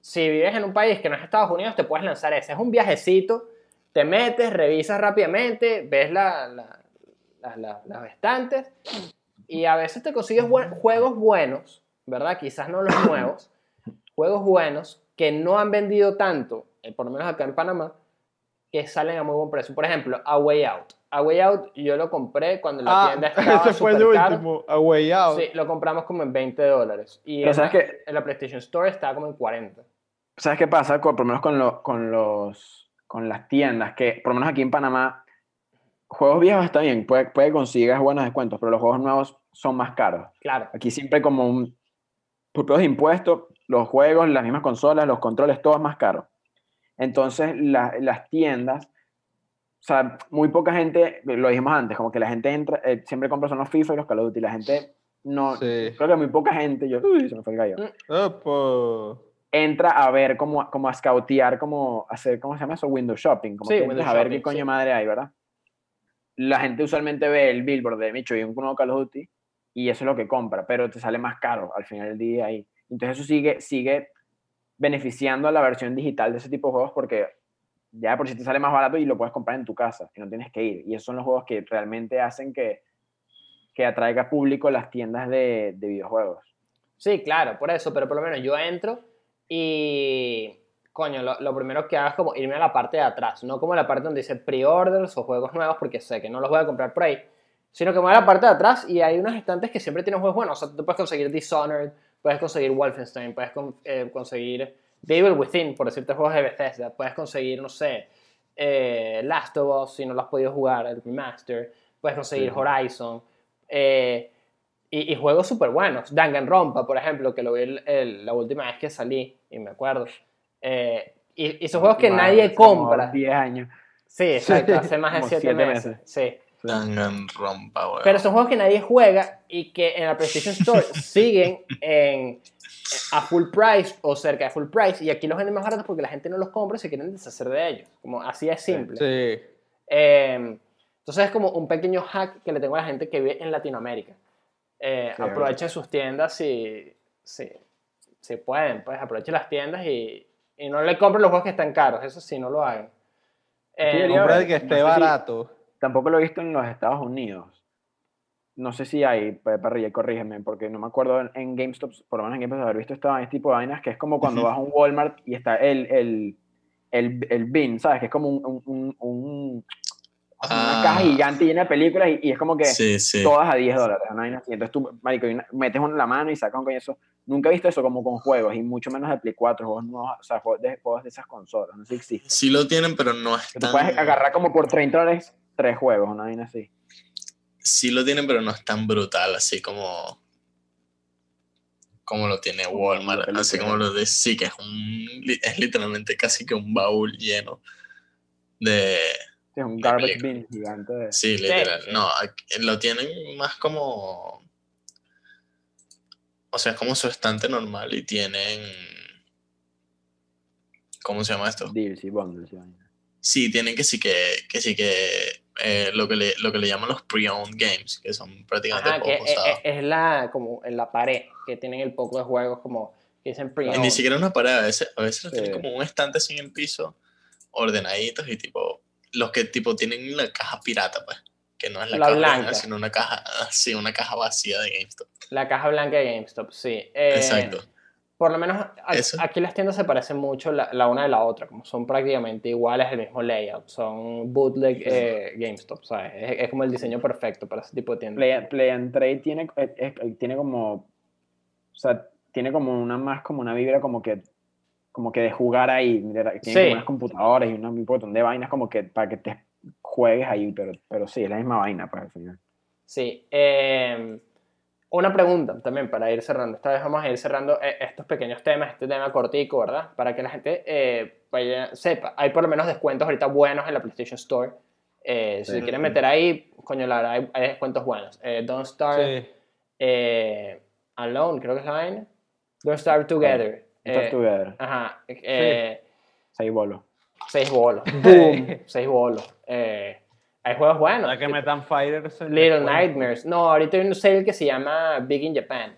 si vives en un país que no es Estados Unidos, te puedes lanzar ese. Es un viajecito, te metes, revisas rápidamente, ves la- la- la- la- las estantes y a veces te consigues buen- juegos buenos, ¿verdad? Quizás no los nuevos, juegos buenos que no han vendido tanto, eh, por lo menos acá en Panamá, que salen a muy buen precio. Por ejemplo, A Way Out. A Way Out yo lo compré cuando la Ah, tienda estaba ese fue el último, A Way Out. Sí, lo compramos como en 20 dólares. Y Pero en, ¿sabes la, qué? en la PlayStation Store estaba como en 40. ¿Sabes qué pasa? Con- por lo menos con, lo- con, los, con las tiendas, que por lo menos aquí en Panamá, juegos viejos está bien, puede, puede que consigas buenos descuentos, pero los juegos nuevos son más caros. Claro. Aquí siempre como un, por pedos de impuestos, los juegos, las mismas consolas, los controles, todo es más caro. Entonces la- las tiendas, o sea, muy poca gente, lo dijimos antes, como que la gente entra, eh, siempre compra son los FIFA y los Call of Duty, la gente no, Sí. creo que muy poca gente, yo, uy, se me fue el gallo. Opa. entra a ver, como, como a scoutear, como hacer, ¿cómo se llama eso? Window shopping, como Sí, que window a ver shopping, qué coño sí. madre hay, ¿verdad? La gente usualmente ve el billboard de Micho y un nuevo Call of Duty y eso es lo que compra, pero te sale más caro al final del día ahí. Entonces eso sigue, sigue beneficiando a la versión digital de ese tipo de juegos porque ya por si te sale más barato y lo puedes comprar en tu casa y no tienes que ir. Y esos son los juegos que realmente hacen que, que atraiga público las tiendas de, de videojuegos. Sí, claro, por eso, pero por lo menos yo entro y, coño, lo, lo primero que hago es como irme a la parte de atrás, no como la parte donde dice pre-orders o juegos nuevos, porque sé que no los voy a comprar por ahí, sino que me voy a la parte de atrás y hay unos estantes que siempre tienen juegos buenos, o sea, tú puedes conseguir Dishonored, puedes conseguir Wolfenstein, puedes con- eh, conseguir The Evil Within, por decirte juegos de Bethesda, puedes conseguir, no sé, eh, Last of Us, si no lo has podido jugar, el remaster, puedes conseguir Sí. Horizon, eh, y, y juegos súper buenos. Danganronpa, por ejemplo, que lo vi el- el- la última vez que salí, y me acuerdo. Eh, y, y esos juegos que nadie compra. 10 años. Sí, exacto, hace más de Como 7 siete meses. meses. Sí. Danganronpa, weón. Pero son juegos que nadie juega y que en la PlayStation Store siguen en, a full price o cerca de full price. Y aquí los venden más baratos porque la gente no los compra y se quieren deshacer de ellos. Como así es simple. Sí. Eh, entonces es como un pequeño hack que le tengo a la gente que vive en Latinoamérica. Eh, Sí, aprovechen sus tiendas si, si, si pueden, pues aprovechen las tiendas y, y no le compren los juegos que están caros, eso sí, no lo hagan. Eh, debería Compra haber- el que no esté si- barato. Tampoco lo he visto en los Estados Unidos. No sé si hay, Parrilla, corrígeme, porque no me acuerdo en, en GameStop, por lo menos en GameStop, haber visto este, este tipo de vainas, que es como cuando Ujú. vas a un Walmart y está el, el, el, el bin, ¿sabes? Que es como un, un- un- un- una Ah. caja gigante llena de películas y, y es como que Sí, sí. todas a 10 dólares. así. Entonces tú, marico, una- metes una- la mano y sacas un coño eso. Nunca he visto eso como con juegos, y mucho menos de Play 4, juegos nuevos, o sea, juegos de, juegos de esas consolas, no sé si existen. Sí lo tienen, pero no es Que tú tan... puedes agarrar como por 30 dólares tres juegos, una vaina así. Sí lo tienen, pero no es tan brutal, así como... Como lo tiene Walmart, así como lo de... Sí, que es un... Es literalmente casi que un baúl lleno de... Sí, es un garbage bin gigante. de- Sí, literal. sí. No, lo tienen más como... O sea, es como su estante normal y tienen... ¿Cómo se llama esto? Deals y bundles. Sí, tienen que sí que, que sí que eh, lo que le, lo que le llaman los pre-owned games, que son prácticamente Ajá, que juegos es, es- la, como en la pared, que tienen el poco de juegos como que dicen pre Y ni siquiera una pared, a veces, a veces los tienen Sí. como un estante en el piso, ordenaditos y tipo, los que tipo tienen la caja pirata, pues, que no es la, La caja blanca. sino una caja, así, una caja vacía de GameStop. La caja blanca de GameStop, sí. Eh, Exacto. Por lo menos a- Eso. aquí las tiendas se parecen mucho la, la una de la otra, como son prácticamente iguales, el mismo layout, son bootleg eh, GameStop, ¿sabes? Es, es como el diseño perfecto para ese tipo de tiendas. Play, Play and Trade tiene, es- es- tiene como, o sea, tiene como una más como una vibra como que, como que de jugar ahí, tiene Sí. como unas computadoras y un montón de vainas como que para que te juegues ahí, pero, pero sí, es la misma vaina pues al final. Sí. eh, una pregunta también para ir cerrando. Esta vez vamos a ir cerrando eh, estos pequeños temas, este tema cortico, ¿verdad? Para que la gente eh, vaya- sepa. Hay por lo menos descuentos ahorita buenos en la PlayStation Store. Eh, si Sí. se quieren meter ahí, coño, la verdad, hay, hay descuentos buenos. Eh, Don't Starve, Sí. eh, Alone, creo que es la vaina. Don't Starve Together. Start Eh, Together, ajá. eh, seis bolos. Seis bolos. Boom. seis bolos. Eh, hay juegos buenos. Para que metan Fighters Little. Nightmares. No, ahorita hay un sale que se llama Big in Japan.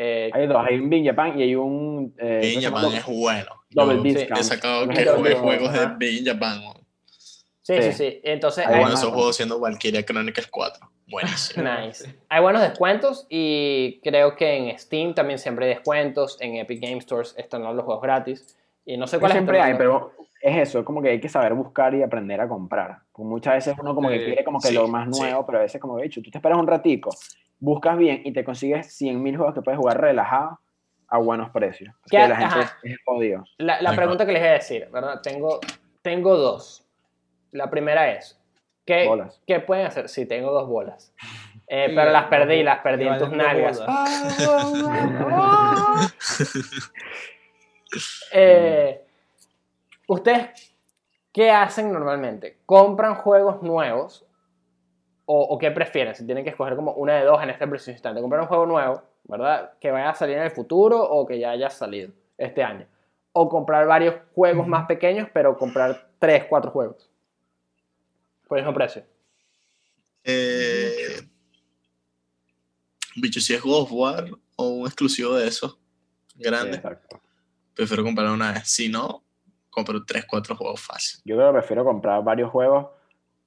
Eh, Hay dos, hay un Big Japan y hay un... Eh, Big in ¿cómo se Japan es bueno. Double Yo discount. he sacado que discount, juegos de. Big in Japan. sí, sí, sí. sí. Entonces, Hay hay, Uno de buenos. esos juegos siendo Valkyria Chronicles 4. Buenísimo. nice. hay buenos descuentos y creo que en Steam también siempre hay descuentos. En Epic Game Stores están los juegos gratis. Y no sé Pues cuáles siempre hay, pero es eso, es como que hay que saber buscar y aprender a comprar. Porque muchas veces uno como que Sí, quiere como que sí, lo más sí. nuevo, pero a veces como he dicho, tú te esperas un ratico, buscas bien y te consigues 100.000 juegos que puedes jugar relajado a buenos precios. Es que la gente Ajá. es, es jodido. La, la pregunta que les voy a decir, ¿verdad? Tengo, tengo dos. La primera es, ¿qué, Bolas. ¿qué pueden hacer? Sí, tengo dos bolas. Eh, Sí, pero las perdí, las perdí en tus nalgas. Eh, ¿Ustedes qué hacen normalmente? ¿Compran juegos nuevos? ¿O, o qué prefieren? Si tienen que escoger como una de dos en este preciso instante. ¿Comprar un juego nuevo, verdad? Que vaya a salir en el futuro o que ya haya salido este año. O comprar varios juegos más pequeños, pero comprar tres, cuatro juegos. Por el mismo precio. Eh, bicho, si es God of War o un exclusivo de esos Sí, grandes, exacto. Prefiero comprar una vez. Si no, compro 3, 4 juegos fácil. Yo creo que prefiero comprar varios juegos.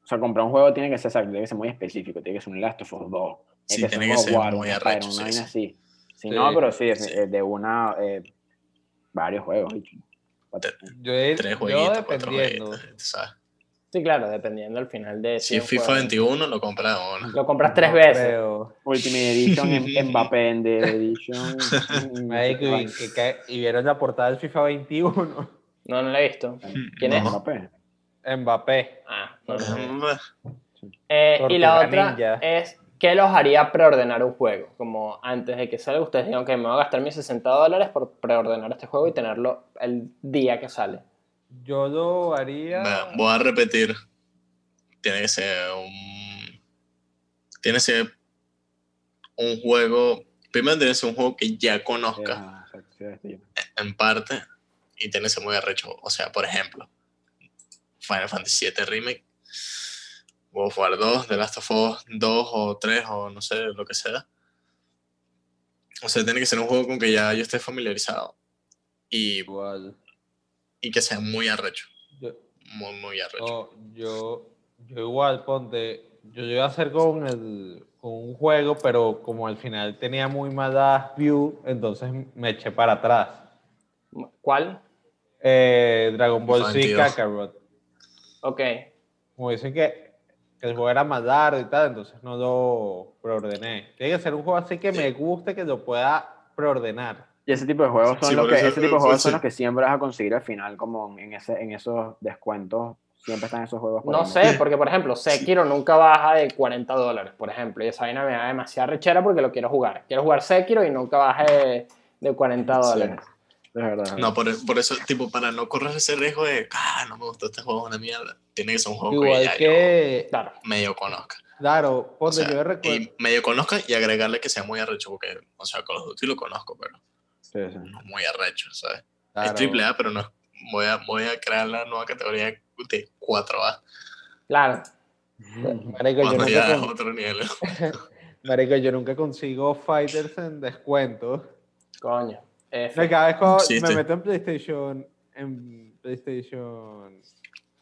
O sea, comprar un juego tiene que ser tiene que ser muy específico, tiene que ser un Last of Us 2. Sí, ser tiene que ser War, muy arrecho, una vaina así. Si Sí. no, pero sí, Sí. eh, de una. eh, varios juegos. Yo, Tres yo jueguitos, cuatro jueguitos, ¿sabes? Sí, claro, dependiendo al final de... Si es FIFA juego- 21, lo compras una. Lo compras tres No veces. creo. Ultimate Edition, Mbappé en The Edition. Y, vieron la portada del FIFA 21. No, no lo he visto. ¿Quién es? Mbappé. Mbappé. Ah, no. Mm, Eh, y la otra Ninja. es, ¿qué los haría preordenar un juego? Como antes de que salga, ustedes digan que me voy a gastar mis 60 dólares por preordenar este juego y tenerlo el día que sale. Yo lo haría. Bueno, voy a repetir. Tiene que ser un. Tiene que ser un juego. Primero tiene que ser un juego que ya conozca Ah, sí. en parte y tiene que ser muy arrecho. O sea, por ejemplo, Final Fantasy VII Remake, God of War 2, The Last of Us 2 o 3 o no sé, lo que sea. O sea, tiene que ser un juego con que ya yo esté familiarizado y, Igual. Y que sea muy arrecho. Yo, Muy, muy arrecho. no, yo, yo igual, ponte. Yo, iba a hacer con, el, con un juego, pero como al final tenía muy malas views, entonces me eché para atrás. ¿Cuál? Eh, Dragon Ball Z 22. Kakarot. Ok. Como dicen que, que el juego era más largo y tal, entonces no lo preordené. Tiene que ser un juego así que me guste, que lo pueda preordenar. Y ese tipo de juegos son Sí, los que, eso- ese tipo de por juegos son los que siempre vas a conseguir al final, como en, ese, en esos descuentos. Siempre están esos juegos. No sé, porque por ejemplo, Sekiro nunca baja de 40 dólares, por ejemplo. Y esa vaina me da demasiada rechera porque lo quiero jugar. Quiero jugar Sekiro y nunca baje de, de 40 Sí. dólares. Es verdad. No, por, por eso, tipo, para no correr ese riesgo de, ah, no me gustó este juego, una mierda. Tiene que ser un juego que ya que, Claro. yo medio conozca. claro, O sea, yo recuerdo. y medio conozca y agregarle que sea muy arrecho, porque, o sea, Call of Duty lo conozco, pero Sí, sí. no es muy arrecho, ¿sabes? Es claro, triple A, pero no es- voy a, voy a crear la nueva categoría de 4A. Claro. Marico, yo Cuando nunca, es con- otro nivel. marico, yo nunca consigo fighters en descuento. Coño. F. No, cada vez cuando Sí, me meto en PlayStation, en PlayStation,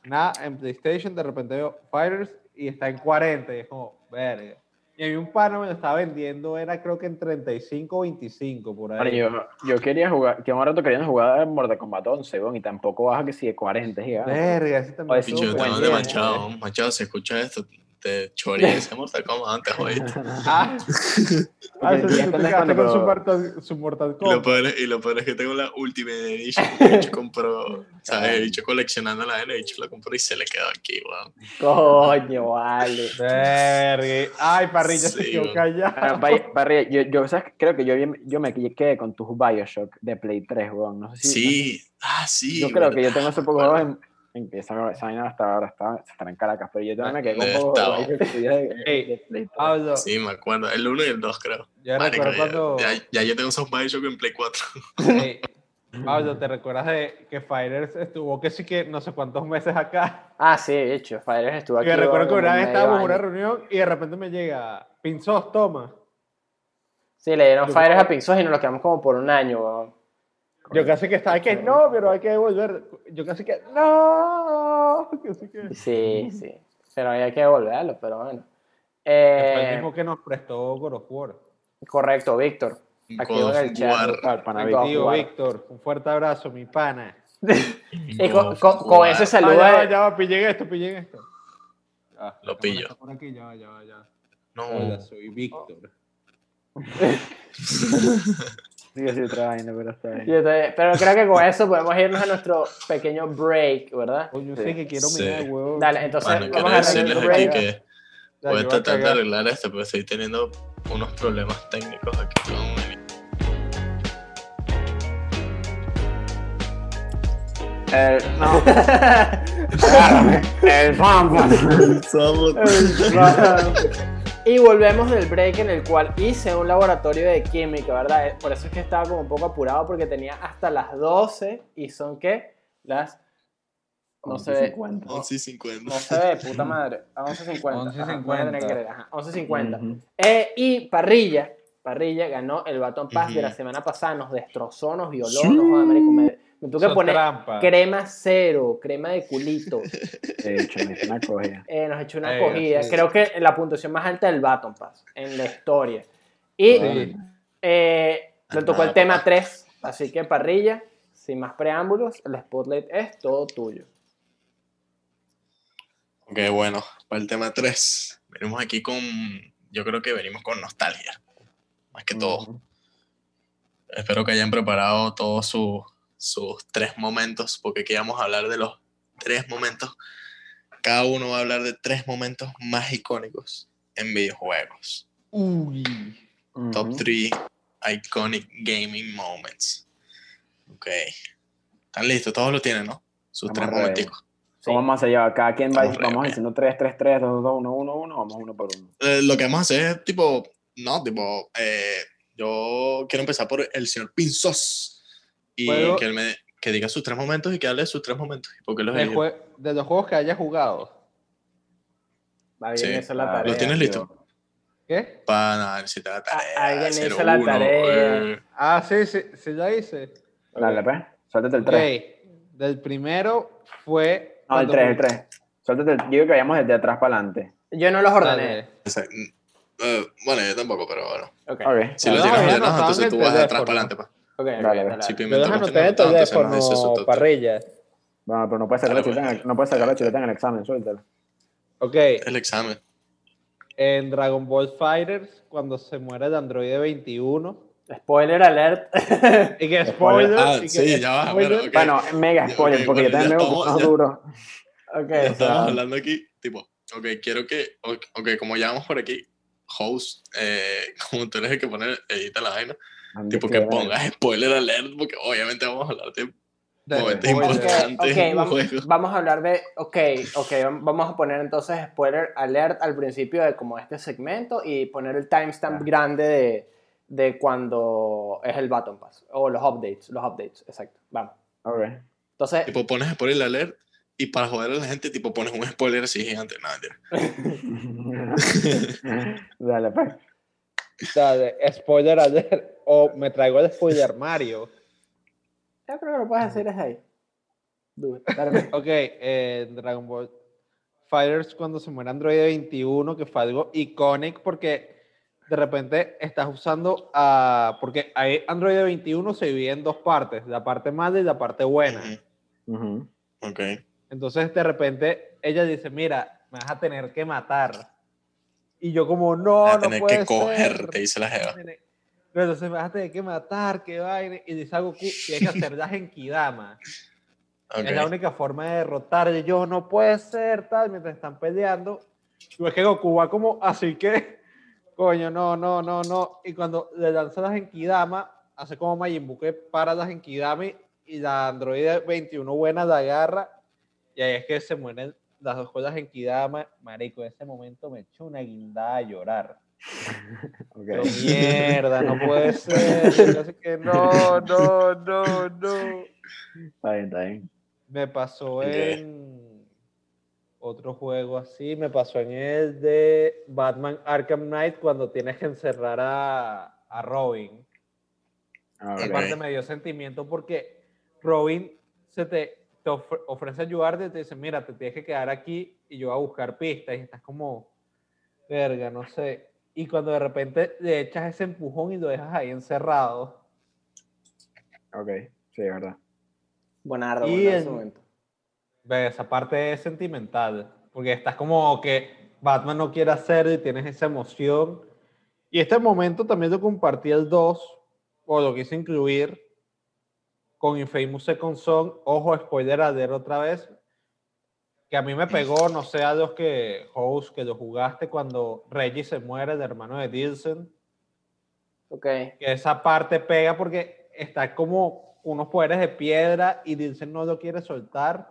nada, en PlayStation de repente veo Fighters y está en 40 y es como, verga. Y a mí un pana me lo estaba vendiendo, era creo que en 35 o 25 por ahí. yo, yo quería jugar, que un rato queriendo jugar Mortal Kombat 11, weón, y tampoco baja que si de 40 gigas. Verga, ese también Oye, es sí, Pinche, súper te buen mando bien, Machado. ¿eh? Machado, si escuchas esto, te choría ese Mortal Kombat antes, jodiste. Ah, ah, se te en quedaste con su Mortal, su Mortal Y lo, Kombat. peor, es- y lo peor es que tengo la Ultimate Edition. El bicho compró, ¿sabes? El bicho coleccionando la N, el bicho la compró y se le quedó aquí, weón. Coño, vale. Verga. Ay, parrilla se Sí, quedó weón. callado. Bueno, Parri- Parri, yo, yo, ¿sabes? creo que yo, yo me quedé con tus Bioshock de Play 3, weón. No sé si, Sí, ah, sí. Yo creo que yo tengo esos pocos juegos en, esa, esa vaina hasta ahora está, estará en Caracas, pero yo también me quedé con poco de Bioshock de, de- Ey, de Play 3. Pablo, Sí, me acuerdo. El 1 y el 2, creo. yo Marico, recuerdo ya, cuando... ya, ya yo tengo esos Bioshock en Play 4. Ey, Pablo, ¿te recuerdas de que Fighters estuvo que sí que no sé cuántos meses acá? Ah, sí, de hecho, Fires estuvo aquí. me recuerdo que una vez estábamos en una reunión y de repente me llega, Pinzos, toma. Sí, le dieron creo- a Pinzos y nos lo quedamos como por un año, weón. Yo casi que estaba que no, pero hay que devolver. Yo casi que no. Casi que... Sí, sí. Pero había que devolverlo, pero bueno. Fue el Eh, mismo que nos prestó God of War. correcto, Víctor. Aquí God en el chat. Ah, el pana Víctor. Víctor, un fuerte abrazo, mi pana. Y con, con- con ese Ah, saludo ya va, de- ya va, pillen esto, pillen esto. Ah, Lo pillo. Por aquí, ya va, ya va, ya. No, Hola, soy Víctor. Sí, sí, otra vaina, pero está bien. pero creo que con eso podemos irnos a nuestro pequeño break, ¿verdad? Sí. sé que quiero Sí. mirar, huevón. Dale, entonces Bueno, quiero vamos a decirles el aquí break. que Voy a yo tratar de arreglar esto, pero estoy teniendo unos problemas técnicos aquí con el- El, no. el Samsung. y volvemos del break en el cual hice un laboratorio de química, ¿verdad? Eh, Por eso es que estaba como un poco apurado porque tenía hasta las 12 y son ¿qué? Las... No se ve. 11.50. 11 y 50. No se ve, puta madre. A 11.50. Ajá, 11.50. voy a tener que creer, ajá, 11.50. Ujú. Eh, y Parrilla, Parrilla ganó el Baton Pass de la semana pasada, nos destrozó, nos violó, nos joda, marico, me, tuve que poner trampa. crema cero, crema de culito. De hecho, me hice una cogida. Eh, nos echó una Eh, cogida, sí. creo que la puntuación más alta del Baton Pass en la historia. Y Sí. eh, le tocó el tema papá. 3, así que Parrilla, sin más preámbulos, el spotlight es todo tuyo. Ok, bueno, para el tema 3, venimos aquí con, yo creo que venimos con nostalgia, más que todo. Espero que hayan preparado todos su- sus tres momentos, porque aquí vamos a hablar de los tres momentos. Cada uno va a hablar de tres momentos más icónicos en videojuegos. Uy. Top Ujú. 3 Iconic Gaming Moments. Ok. ¿Están listos? Todos lo tienen, ¿no? Sus Estamos tres momenticos. ¿Cómo vamos a ya? Cada quien va, vamos diciendo 3, 3, 3, 2, 2, 1, 1, 1, vamos uno por uno. Eh, lo que vamos a hacer es tipo, no, tipo, eh, yo quiero empezar por el señor Pinzos y ¿Puedo? que él me que diga sus tres momentos y que hable de sus tres momentos. ¿Y por qué los De, eligió? jue- de los juegos que haya jugado. Va bien, Sí. esa es la Ah, tarea. ¿Lo tienes listo? ¿Qué? Para nada, necesitar la tarea. alguien hizo 0-1, la tarea. eh. Ah, sí, sí, sí, ya hice. Dale, pues. Suéltate el Ok. 3. Del primero fue. No, el cuando 3, el ju- 3. Suéltate el. Yo digo que vayamos desde atrás para adelante. Yo no los ordené. Eh, bueno, yo tampoco, pero bueno. Ok, Ok. Si No, lo tienes ordenado, anotado entonces en tú vas de atrás para adelante. pues. Dale, dale. Si Pimentel lo el anotado, entonces teléfono, no parrilla. Bueno, pero no puedes sacar la Dale, chuleta en pues. el, no puedes sacar la chuleta en el examen, suéltala. Ok, El examen. en Dragon Ball Fighters, cuando se muere el androide 21. Spoiler alert. Y que spoiler. Ah, y que sí, ya va, bueno, spoiler. ok. Bueno, mega spoiler, ok, porque bueno, yo también me ya- duro. ok. Ya estamos está- hablando aquí, tipo, ok, quiero que, ok, ok, como ya vamos por aquí, host, eh, como tú eres el que pone, edita la vaina, tipo que pongas spoiler alert, porque obviamente vamos a hablar de momentos importantes Ok, en un vamos, vamos a hablar de. Ok, ok, vam- vamos a poner entonces spoiler alert al principio de como este segmento y poner el timestamp Ah. grande de, de cuando es el Baton Pass. O los updates, los updates, exacto. Vamos. Ok. Entonces, Tipo, pones spoiler alert y para joder a la gente, tipo, pones un spoiler así gigante. Nada, mentira. Dale, pues. Dale, spoiler alert. O me traigo el spoiler Mario. yo creo que lo puedes hacer desde ahí. Pues. Ok, eh, Dragon Ball Fighters cuando se muere Android 21, que fue algo icónico porque de repente estás usando a... Porque ahí Android 21 se divide en dos partes, la parte mala y la parte buena. Ujú, Ujú. Ok. Entonces de repente ella dice, mira, me vas a tener que matar. Y yo como, no, Vas a no tener puede que coger, ser". te dice la jeva. Pero entonces me vas a tener que matar, que vaina. Y dice a Goku, tienes que hacer la Genkidama. Es la única forma de derrotar. Y yo, no puede ser, tal, mientras están peleando. Y es que Goku va como, así que, coño, no, no, no, no. Y cuando le lanza la Genkidama, hace como Majin Buu que para la Genkidama y- la androide 21 buena la agarra. Y ahí es que se mueren las dos cosas Genkidama. Marico, en ese momento me echó una guindada a llorar. Yo, mierda, no puede ser. Que no, no, no, no. Está bien, está bien. Me pasó en otro juego así, me pasó en el de Batman Arkham Knight cuando tienes que encerrar a, a Robin. Ah, Ok. ok. Aparte me dio sentimiento porque Robin se te, te ofre- ofrece ayudarte y te dice, mira, te tienes que quedar aquí y yo voy a buscar pistas y estás como, verga, no sé. Y cuando de repente le echas ese empujón y lo dejas ahí encerrado. Ok, sí, es verdad. Buenardo, Y buenardo en- ese momento. Esa parte es sentimental, porque estás como que Batman no quiere hacerlo y tienes esa emoción. Y este momento también lo compartí el 2, o lo quise incluir con Infamous Second Son. Ojo, spoiler alert otra vez. Que a mí me pegó, no sé a los que, host, que lo jugaste cuando Reggie se muere, el hermano de Dilson. Ok. Que esa parte pega porque está como unos poderes de piedra y Dilson no lo quiere soltar.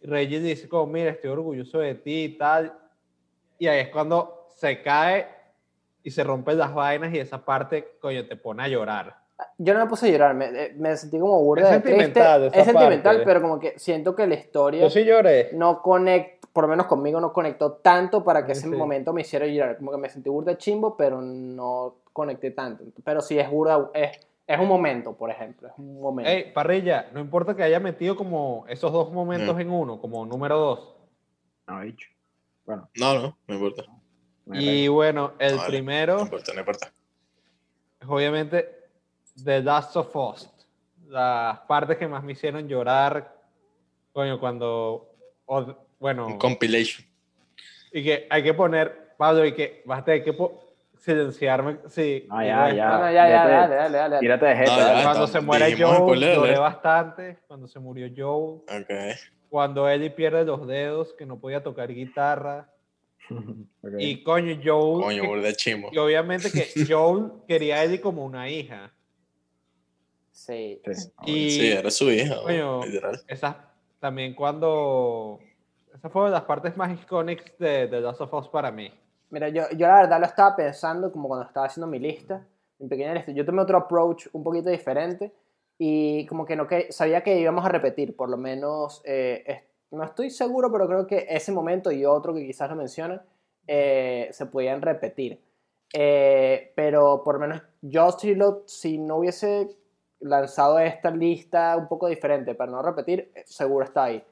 Reggie dice como, mira, estoy orgulloso de ti y tal. Y ahí es cuando se cae y se rompen las vainas y esa parte, coño, te pone a llorar. Yo no me puse a llorar, me, eh, me sentí como burda Es de triste. sentimental esa Es sentimental, parte. pero como que siento que la historia Yo sí lloré. no conectó, por lo menos conmigo no conectó tanto para que Sí, ese sí. momento me hiciera llorar. Como que me sentí burda chimbo, pero no conecté tanto. Pero sí es burda, es, es un momento, por ejemplo, es un momento. Ey, parrilla, no importa que haya metido como esos dos momentos Mm. en uno, como número dos. No, bicho. Bueno, No, no, no importa. Y bueno, el Vale. primero No importa, no importa. es obviamente The Last of Us. Las partes que más me hicieron llorar, coño, cuando, o- bueno, Un compilation. y que hay que poner, Pablo, y que vas a tener que silenciarme, sí. Ah, y ya, ya. No, no, ya, ya, vete. dale, dale, dale. Tírate de jeta. No, ya. Cuando está- se muere spoiler lloré bastante. Cuando se murió Joel, Ok. cuando Ellie pierde los dedos, que no podía tocar guitarra. Ok. Y coño, Joel. Coño, que- burda chimo. y obviamente que Joel quería a Ellie como una hija. Sí. Sí. Y Sí, era su hija, Coño. literal. esa, también cuando. Esa fue de las partes más icónicas de The Last of Us para mí. Mira, yo, yo la verdad lo estaba pensando como cuando estaba haciendo mi lista, mi pequeña lista. Yo tomé otro approach un poquito diferente y como que no que sabía que íbamos a repetir, por lo menos, eh, es- no estoy seguro, pero creo que ese momento y otro que quizás lo mencionan, eh, se podían repetir. Eh, pero por lo menos yo si, lo- si no hubiese lanzado esta lista un poco diferente para no repetir, seguro está ahí.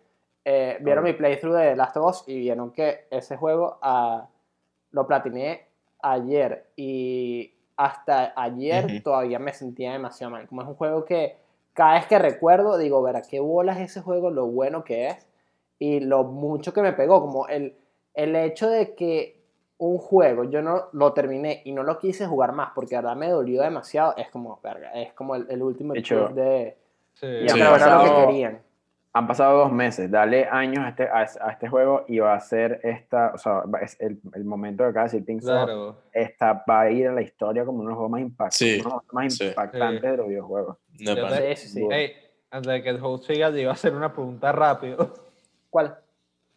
Eh, vieron mi playthrough de Last of Us y vieron que ese juego ah, lo platiné ayer y hasta ayer Ujú. todavía me sentía demasiado mal. Como es un juego que cada vez que recuerdo digo, verá, qué bolas ese juego, lo bueno que es y lo mucho que me pegó. Como el, el hecho de que un juego yo no lo terminé y no lo quise jugar más porque de verdad me dolió demasiado, es como, verga, es como el, el último De hecho, de, Sí. ya que me era lo que pasado- querían. Han pasado dos meses, dale años a este, a, a este juego y va a ser esta, o sea, es el, el momento que acaba de decir Pink Claro. esta va a ir a la historia como uno de los juegos más, impact- Sí, uno de los más sí. impactantes Sí. de los videojuegos. Sí, sí, sí. Ey, antes de que el host siga, le iba a hacer una pregunta rápido. ¿Cuál?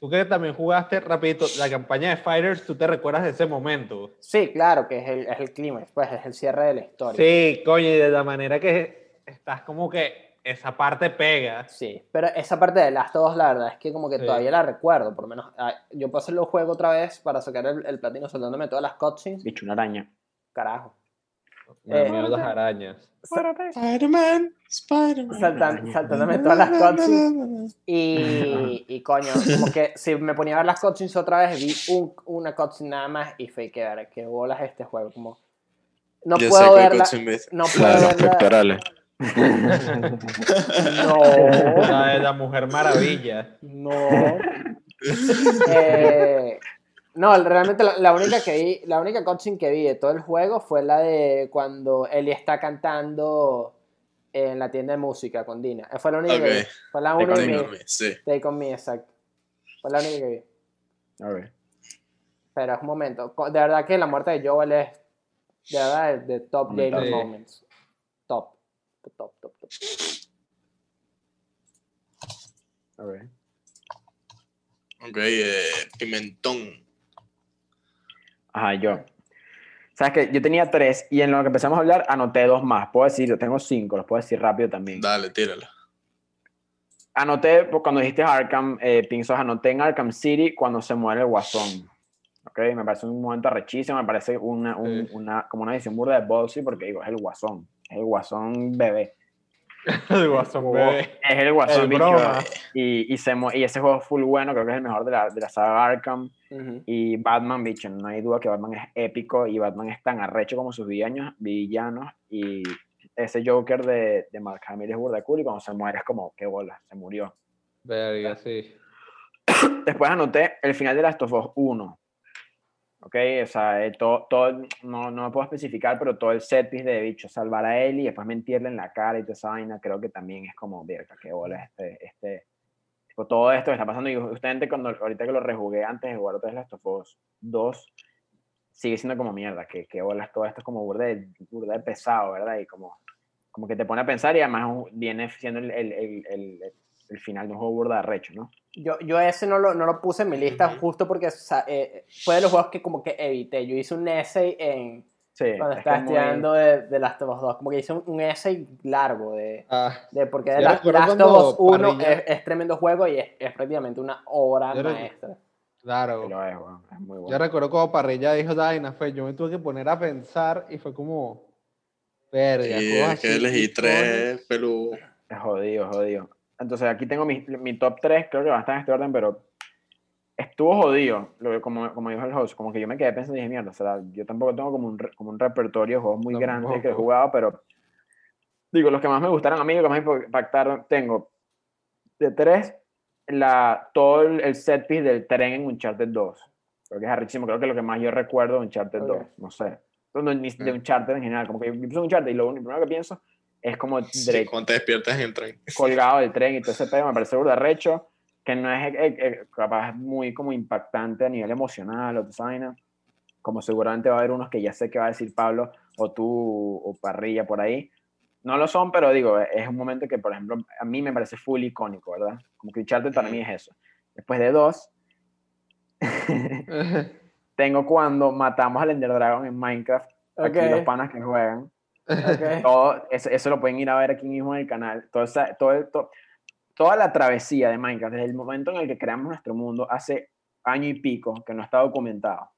Tú que también jugaste rapidito la campaña de Fighters, ¿tú te recuerdas de ese momento? Sí, claro, que es el, es el clímax, pues es el cierre de la historia. Sí, coño, y de la manera que estás como que esa parte pega. Sí, pero esa parte de Last of Us, la verdad es que como que Sí. todavía la recuerdo, por lo menos. ah, Yo puedo hacerlo juego otra vez para sacar el, el platino soltándome todas las cutscenes. Bicho, una araña. Carajo. Me Eh, las arañas. Spider-Man, Spider-Man. Saltan- saltándome todas las cutscenes. Y, y coño, como que si me ponía a ver las cutscenes otra vez, vi un- una cutscene nada más y fue que ver qué bolas este juego. Como, no Yo puedo verla. No puedo La de los verla. pectorales. No. La de la Mujer Maravilla. No. Eh, no, realmente la, la única que vi, la única cutscene que vi de todo el juego fue la de cuando Ellie está cantando en la tienda de música con Dina. Fue la única que vi. Ok. Fue la única que vi. Sí. Take on me, exacto. Fue la única que vi. A ver. Pero es un momento. De verdad que la muerte de Joel es de verdad de, de top Momentazo. gamer moments. Top. Top, top, top. A ver. Ok, eh, Pimentón. Ajá, yo. Sabes que yo tenía tres y en lo que empezamos a hablar anoté dos más. Puedo decir, yo tengo cinco, los puedo decir rápido también. Dale, tírala. Anoté, pues, cuando dijiste Arkham, eh, Pinzos, anoté en Arkham City cuando se muere el Guasón. Ok, me parece un momento rechísimo, me parece una, un- Sí. una, como una edición burda de Ballsy porque digo, es el Guasón, es el Guasón bebé. El Guasón bebé. Es el Guasón, El bicho. Y, y, se y ese juego es full bueno, creo que es el mejor de la, de la saga Arkham. Ujú. Y Batman, bicho, no hay duda que Batman es épico y Batman es tan arrecho como sus villanos, villanos y ese Joker de, de Mark Hamill es burda cool y cuando se muere es como, qué bola, se murió. Verga, sí. Después anoté el final de Last of Us 1. Ok, o sea, eh, todo, todo no, no me puedo especificar, pero todo el set piece de bicho, salvar a él y después mentirle en la cara y toda esa vaina, creo que también es como, verga, qué bola este, este, Tipo, todo esto que está pasando, y justamente cuando, ahorita que lo rejugué antes de jugar otra vez Last of Us 2, sigue siendo como mierda, que, que bolas, todo esto es como burda de, burda de pesado, ¿verdad? Y como, como que te pone a pensar y además viene siendo el, el, el, el final de un juego burda de recho, ¿no? Yo, yo ese no lo, no lo puse en mi lista justo porque eh, fue de los juegos que como que evité. Yo hice un essay en... cuando estaba estudiando de, de, Last of Us 2, como que hice un, essay largo de, ah, de porque de Last of Us 1 es, tremendo juego y es, es prácticamente una obra maestra. Claro. es, muy bueno. Yo recuerdo como Parrilla dijo Daina, fue, yo me tuve que poner a pensar y fue como, verga. Sí, es que elegí tres peludos. Es jodido, jodido. Entonces aquí tengo mi, mi top 3, creo que va a estar en este orden, pero estuvo jodido, lo, como, como dijo el host, como que yo me quedé pensando y dije, mierda, o sea, yo tampoco tengo como un, como un repertorio de juegos muy grande que he jugado, pero digo, los que más me gustaron a mí, los que más me impactaron, tengo de tres, la, todo el, set piece del tren en Uncharted 2. Creo que es arrísimo, creo que lo que más yo recuerdo de Uncharted 2, no sé. No, ni de mm. Uncharted en general, como que yo pienso en Uncharted y lo, primero que pienso es como sí, cuando te despiertas en el tren. Colgado del tren y todo ese pedo, me parece burda recho, que no es eh, eh, capaz muy como impactante a nivel emocional o design, como seguramente va a haber unos que ya sé que va a decir Pablo o tú o Parrilla por ahí. No lo son, pero digo, es un momento que, por ejemplo, a mí me parece full icónico, ¿verdad? Como que Uncharted para mí es eso. Después de dos, tengo cuando matamos al Ender Dragon en Minecraft. Aquí los panas que juegan. Todo, eso, lo pueden ir a ver aquí mismo en el canal. Todo todo, toda la travesía de Minecraft, desde el momento en el que creamos nuestro mundo, hace año y pico que no está documentado.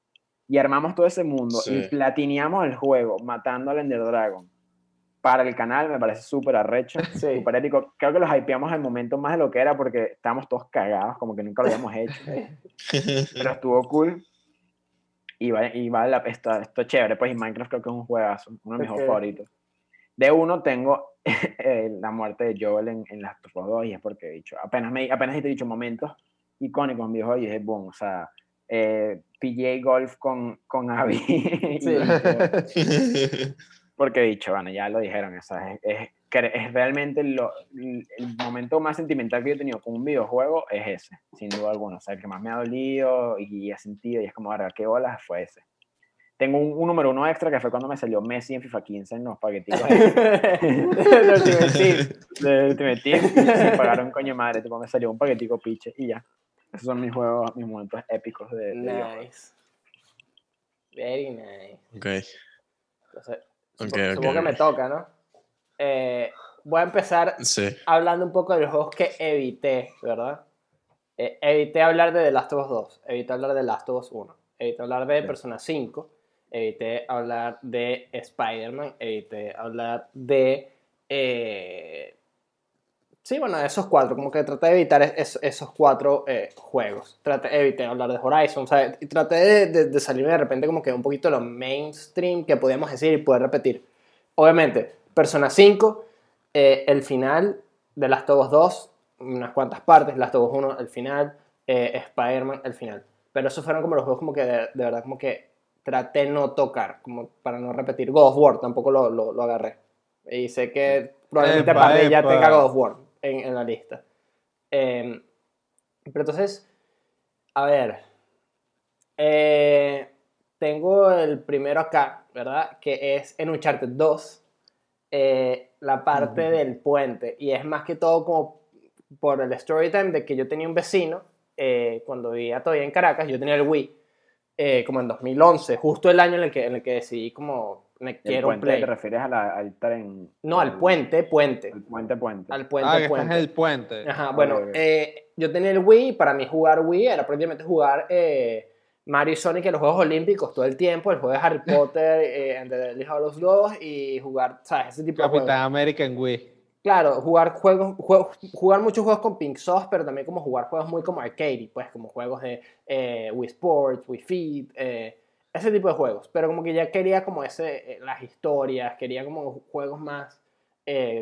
Y armamos todo ese mundo y platineamos el juego matando al Ender Dragon. Para el canal me parece súper arrecho, sí. súper ético. Creo que los hypeamos al momento más de lo que era porque estábamos todos cagados, como que nunca lo habíamos hecho. Pero estuvo cool. Y va, y va la, esto, esto chévere, pues y Minecraft creo que es un juegazo, uno de mis juegos favoritos. De uno tengo la muerte de Joel en, en las dos y es porque he dicho, apenas, me, apenas te he dicho momentos icónicos en videojuegos y es boom, o sea, eh, PJ Golf con, con Abby. Sí. porque he dicho, bueno, ya lo dijeron, o sea, es, es, es realmente lo, el momento más sentimental que yo he tenido con un videojuego es ese, sin duda alguna. O sea, el que más me ha dolido y he sentido, y es como, ahora, ¿qué bolas fue ese? Tengo un, número uno extra que fue cuando me salió Messi en FIFA 15 en los paqueticos de Ultimate Team. De Ultimate Team. Y pagaron coño madre, tipo, me salió un paquetico piche y ya. Esos son mis juegos, mis momentos épicos de, Nice. Very nice. Ok. Entonces, supongo, que me toca, ¿no? Eh, voy a empezar hablando un poco de los juegos que evité, ¿verdad? Eh, evité hablar de The Last of Us 2, evité hablar de The Last of Us 1, evité hablar de Persona 5, evité hablar de Spider-Man, evité hablar de... Eh, sí, bueno, de esos cuatro, como que traté de evitar esos cuatro juegos. Traté, evité hablar de Horizon, o y traté de, salirme de repente como que un poquito de lo mainstream que podíamos decir y poder repetir. Obviamente, Persona 5, eh, el final de Last of Us 2, unas cuantas partes, Last of Us 1, el final, eh, Spider-Man, el final. Pero esos fueron como los juegos como que de, verdad como que traté no tocar, como para no repetir. God of War tampoco lo, lo, agarré. Y sé que probablemente para ya tenga God of War en, en la lista. Em, pero entonces, a ver. Eh, tengo el primero acá, ¿verdad? Que es en Uncharted 2. Eh, la parte del puente. Y es más que todo como por el story time de que yo tenía un vecino, eh, cuando vivía todavía en Caracas, yo tenía el Wii, eh, como en 2011, justo el año en el que, en el que decidí como me quiero un play. ¿Te refieres al tren? No, al puente, puente. El puente, puente. Al puente, ah, puente. Es el puente. Ajá, bueno, yo tenía el Wii, para mí jugar Wii era prácticamente jugar Mario y Sonic en los Juegos Olímpicos todo el tiempo, el juego de Harry Potter, eh, the los dos y jugar, ¿sabes? Ese tipo de juegos. American Wii. Claro, jugar juegos, jugar muchos juegos con Pink Sauce, pero también como jugar juegos muy como arcade, pues como juegos de eh, Wii Sports, Wii Fit, eh, ese tipo de juegos. Pero como que ya quería como ese, eh, las historias, quería como juegos más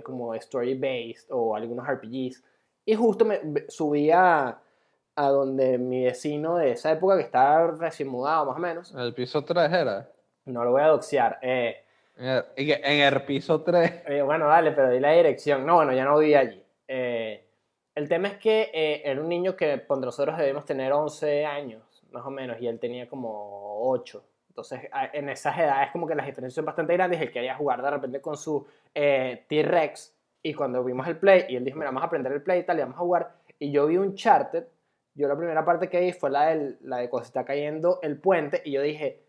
como story based o algunos RPGs. Y justo me subía a donde mi vecino de esa época, que estaba recién mudado más o menos. ¿El piso 3 era? No lo voy a doxear. Eh, en, el, piso 3. Eh, bueno, dale, pero di la dirección. No, bueno, ya no vivía allí. Eh, El tema es que eh, era un niño que por nosotros debemos tener 11 años, más o menos, y él tenía como 8. Entonces, en esas edades como que las diferencias son bastante grandes. Él quería jugar de repente con su eh, T-Rex. Y cuando vimos el play, y él dijo, mira, vamos a aprender el play y tal, y vamos a jugar. Y yo vi un charted. Yo la primera parte que vi fue la, del, la de cuando se está cayendo el puente. Y yo dije,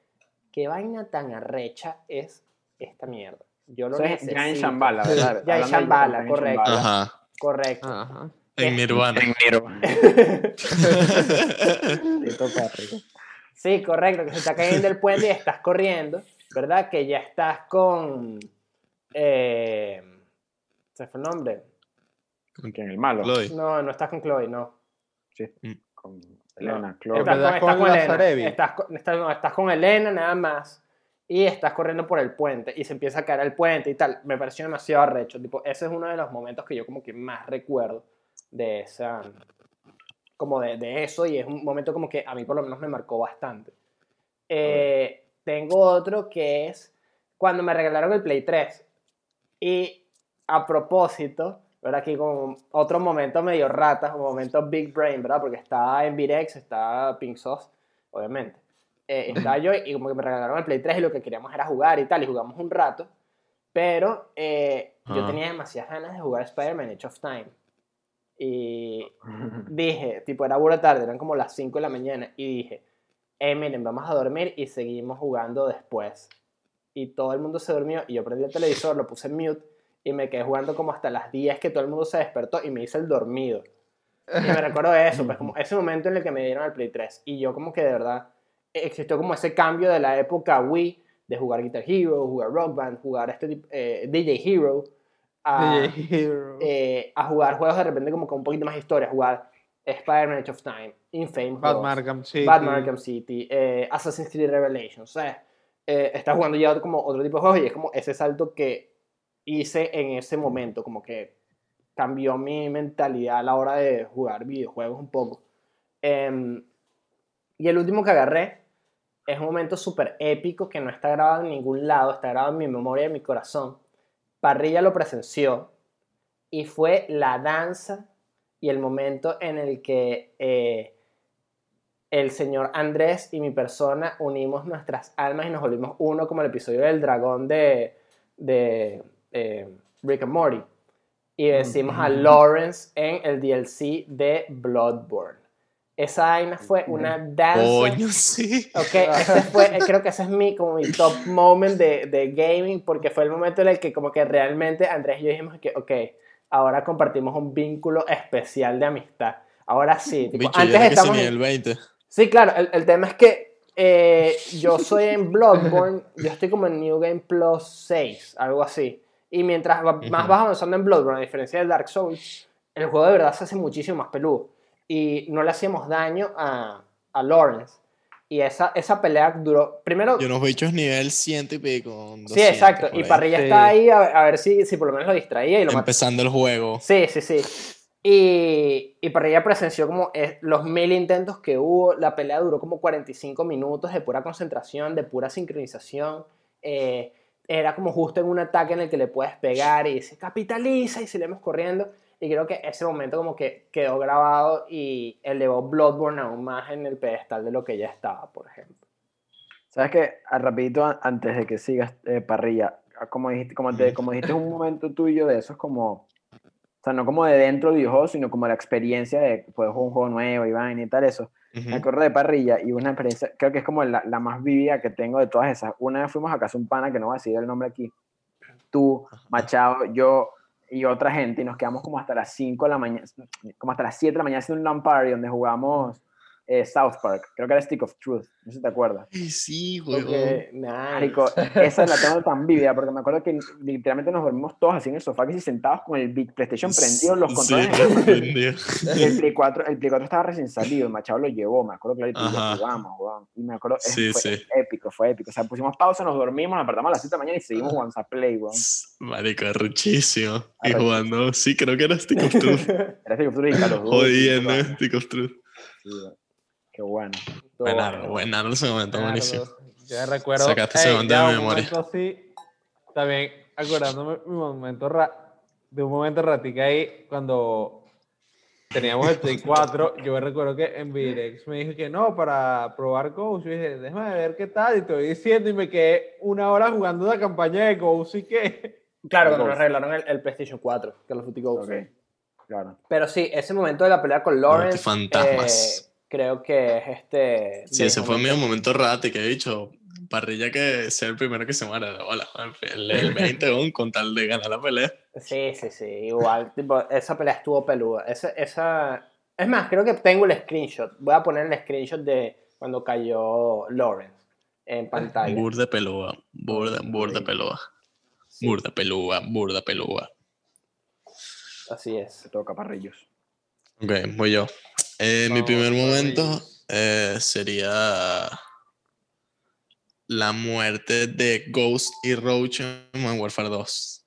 ¿qué vaina tan arrecha es esta mierda? Yo lo es necesito. ya en Shambhala, ¿verdad? Ya en Shambhala, correcto. Ajá. Correcto. Ajá. En Nirvana. En Nirvana. Sí, correcto, que se está cayendo el puente y estás corriendo, ¿verdad? Que ya estás con... Eh, ¿Se fue el nombre? ¿Quién? El malo. Chloe. No, no estás con Chloe, no. Sí. Mm. Con Elena, En Chloe. Estás con, estás con con Elena. Lazarevi. Estás con, estás- no, estás con Elena nada más. Y estás corriendo por el puente y se empieza a caer el puente y tal. Me pareció demasiado arrecho. Tipo, ese es uno de los momentos que yo como que más recuerdo de esa... Como de, de eso y es un momento como que a mí por lo menos me marcó bastante. Eh, tengo otro que es cuando me regalaron el Play 3. Y a propósito, ¿verdad? Aquí con otro momento medio rata, un momento Big Brain, ¿verdad? Porque está en Virex, está Pink Sauce, obviamente. Eh, estaba yo y como que me regalaron el Play 3 y lo que queríamos era jugar y tal, y jugamos un rato. Pero eh, yo Ah. tenía demasiadas ganas de jugar Spider-Man Age of Time. Y dije, tipo, era buena tarde, eran como las 5 de la mañana, y dije, eh, miren, vamos a dormir y seguimos jugando después. Y todo el mundo se durmió y yo prendí el televisor, lo puse en mute y me quedé jugando como hasta las 10 que todo el mundo se despertó y me hice el dormido. Y me recuerdo eso, pues como ese momento en el que me dieron el Play 3 y yo como que de verdad existió como ese cambio de la época Wii de jugar Guitar Hero, jugar Rock Band, jugar este eh, DJ Hero, a, DJ Hero. eh, a jugar juegos de repente como con un poquito más de historia, jugar Spider-Man Age of Time, Infamous, Batman 2, Arkham City. Batman Arkham City, eh, Assassin's Creed Revelations, o sea, eh, estás jugando ya como otro tipo de juegos y es como ese salto que hice en ese momento, como que cambió mi mentalidad a la hora de jugar videojuegos un poco. Em, y el último que agarré es un momento súper épico que no está grabado en ningún lado, está grabado en mi memoria y en mi corazón. Parrilla lo presenció y fue la danza y el momento en el que eh, el señor Andrés y mi persona unimos nuestras almas y nos volvimos uno como el episodio del dragón de, de eh, Rick and Morty. Y decimos a Lawrence en el DLC de Bloodborne. Esa vaina fue una danza. Coño, sí. Ok, ese fue, eh, creo que ese es mi, como mi top moment de, de gaming, porque fue el momento en el que como que realmente Andrés y yo dijimos que, ok, ahora compartimos un vínculo especial de amistad. Ahora sí, tipo, Bicho, antes estamos... en- nivel 20. Sí, claro, el, el tema es que eh, yo soy en Bloodborne, yo estoy como en New Game Plus 6, algo así. Y mientras más Ujú. vas avanzando en Bloodborne, a diferencia del Dark Souls, el juego de verdad se hace muchísimo más peludo. Y no le hacíamos daño a, a Lawrence. Y esa, esa pelea duró. Primero. Yo unos bichos nivel 100 y pico. sí, 200 exacto. por Y. Parrilla Sí. está ahí a, a ver si, si por lo menos lo distraía y lo mató. Empezando el juego. Sí, sí, sí. Y, y Parrilla presenció como eh, los mil intentos que hubo. La pelea duró como 45 minutos de pura concentración, de pura sincronización. Eh, era como justo en un ataque en el que le puedes pegar y se capitaliza y seguimos corriendo. Y creo que ese momento como que quedó grabado y elevó Bloodborne aún más en el pedestal de lo que ya estaba, por ejemplo. ¿Sabes qué? Ah, Rapidito, an- antes de que sigas, eh, Parrilla, ah, como dijiste, como, te, como dijiste, un momento tuyo de eso, es como, o sea, no como de dentro del videojuego, sino como la experiencia de jugar un juego nuevo vaina y tal, eso. Me acuerdo de Parrilla y una experiencia, creo que es como la, la más vívida que tengo de todas esas. Una vez fuimos a casa un pana, que no voy a decir el nombre aquí, tú, Machado, yo y otra gente, y nos quedamos como hasta las 5 de la mañana, como hasta las 7 de la mañana haciendo un LAN party donde jugamos eh, South Park, creo que era Stick of Truth, no sé si te acuerdas. Sí. Porque, nice. Marico, esa la tengo tan vívida porque me acuerdo que literalmente nos dormimos todos así en el sofá, que si sentados con el Big PlayStation prendido, los controles. Sí. Y el Play 4, el Play 4 estaba recién salido, el Machado lo llevó, me acuerdo y lo jugamos, jugamos. Y me acuerdo, Sí, fue sí. épico, fue épico. O sea, pusimos pausa, nos dormimos, nos apartamos a las 7 de la mañana y seguimos jugando a Play, weón. Marico, arrechísimo. Y jugando, sí, creo que era Stick of Truth. Era Stick of Truth y Duty, Jodiendo weón. Stick of Truth. Sí, weón. Qué bueno. Buenardo, bueno. buenardo ese momento, Claro, buenísimo. Ya recuerdo. Sacaste ese momento de memoria. momento así, también acordándome mi momento ra- de un momento ratica ahí cuando teníamos el Play 4. Yo me recuerdo que en Virex me dijo que no, para probar Ghost. Yo dije, déjame ver qué tal. Y te voy diciendo, y me quedé una hora jugando la campaña de Ghost y que. Claro, El cuando nos arreglaron el, el PlayStation 4, que los Duty Ghost. Ok, claro. Pero sí, ese momento de la pelea con Lawrence. fantasmas. eh, creo que es este. Sí, ese fue mi momento- rate que he dicho. Parrilla que sea el primero que se muera. Hola, el, el 20 weón, con tal de ganar la pelea. Sí, sí, sí, igual. tipo, esa pelea estuvo peluda. Esa, esa... Es más, creo que tengo el screenshot. Voy a poner el screenshot de cuando cayó Lawrence en pantalla. Burda pelúa, burda, burda pelúa. Burda pelúa, burda pelúa. Así es. Se toca parrillos. Ok, voy yo. Eh, mi primer momento eh, sería la muerte de Ghost y Roach en Warfare 2.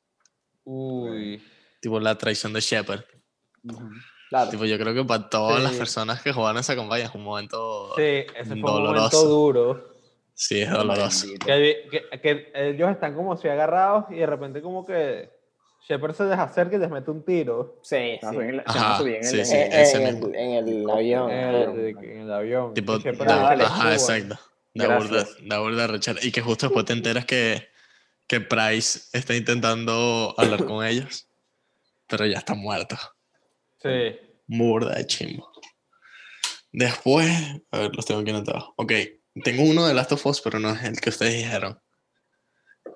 Uy. Tipo la traición de Shepard. Claro. Tipo, yo creo que para todas las personas que jugaron esa campaña es un momento. Sí, ese fue un momento duro. Sí, es doloroso. Que, que- que ellos están como así agarrados y de repente como que Shepard se desacerca y les mete un tiro Sí, Ah, sí. Ajá, sí, en el- ese en, mismo. el, en el avión. en el, en el avión. Tipo, dale, ajá, exacto. Da burda, Gracias. da burda rechar. Y que justo después te enteras que, que Price está intentando hablar con ellos, pero ya está muerto. Sí. Burda de chimbo. Después, a ver, los tengo aquí anotados. Ok, tengo uno de Last of Us, pero no es el que ustedes dijeron.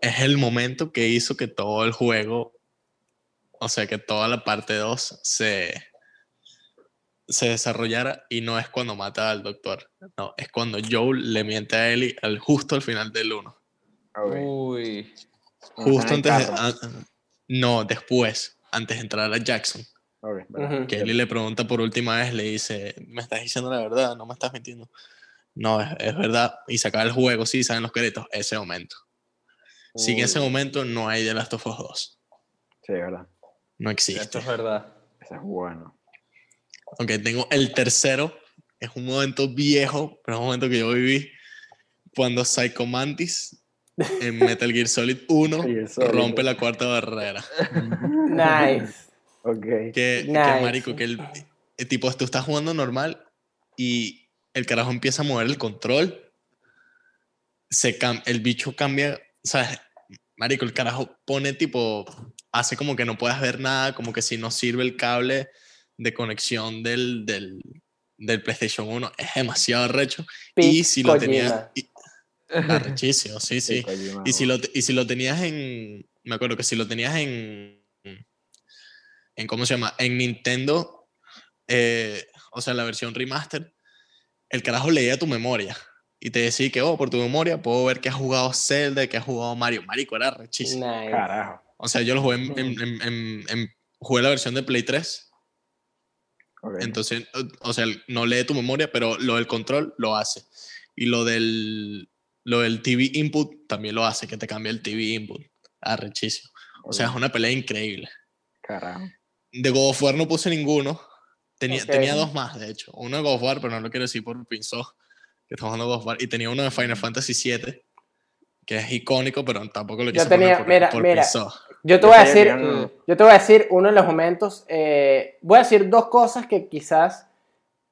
Es el momento que hizo que todo el juego, o sea, que toda la parte 2 se, se desarrollara y no es cuando mata al doctor. No, es cuando Joel le miente a Ellie al, justo al final del 1. Ok. Uy. Justo antes de, carro. ah, no, después, antes de entrar a Jackson. Ok, vale. Ujú. Que Ellie le pregunta por última vez, le dice, me estás diciendo la verdad, no me estás mintiendo. No, es, es verdad. Y sacar el juego, sí, saben los créditos, ese momento. Sin ese Uy. momento no hay The Last of Us 2. Sí, verdad. No Esto existe. es verdad. Ese es bueno. Ok, tengo el tercero. Es un momento viejo, pero es un momento que yo viví. Cuando Psycho Mantis en Metal Gear Solid 1 Gear Solid. rompe la cuarta barrera. Nice. Ok. Que, marico, que el, el tipo, tú estás jugando normal y el carajo empieza a mover el control. Se cam- el bicho cambia, ¿sabes? Marico, el carajo pone tipo, hace como que no puedas ver nada, como que si no sirve el cable de conexión del, del, del PlayStation 1, es demasiado recho. y Pic si lo tenías... y- arrechísimo, sí, sí. Kojima, Y si, lo, y si lo tenías en. Me acuerdo que si lo tenías en. en ¿Cómo se llama? En Nintendo. eh, o sea, la versión remaster. El carajo leía tu memoria. Y te decía que, oh, por tu memoria puedo ver que has jugado Zelda, que has jugado Mario. Marico, era rechísimo. Nice. Carajo. O sea, yo lo jugué en, en- en- en- en- Jugué la versión de Play 3. Ok. Entonces, o- sea, no lee tu memoria, pero lo del control lo hace. Y lo del, lo del TV input también lo hace, que te cambia el TV input. Arrechísimo. O sea, es una pelea increíble. Carajo. De God of War no puse ninguno. Tenía, tenía dos más, de hecho. Uno de God of War, pero no lo quiero decir por Pinzó, que estamos jugando God of War. Y tenía uno de Final Fantasy VII, que es icónico, pero tampoco lo Yo quise tenía- poner por, mira, por mira. Yo te voy a decir, yo te voy a decir uno de los momentos. eh, voy a decir dos cosas que quizás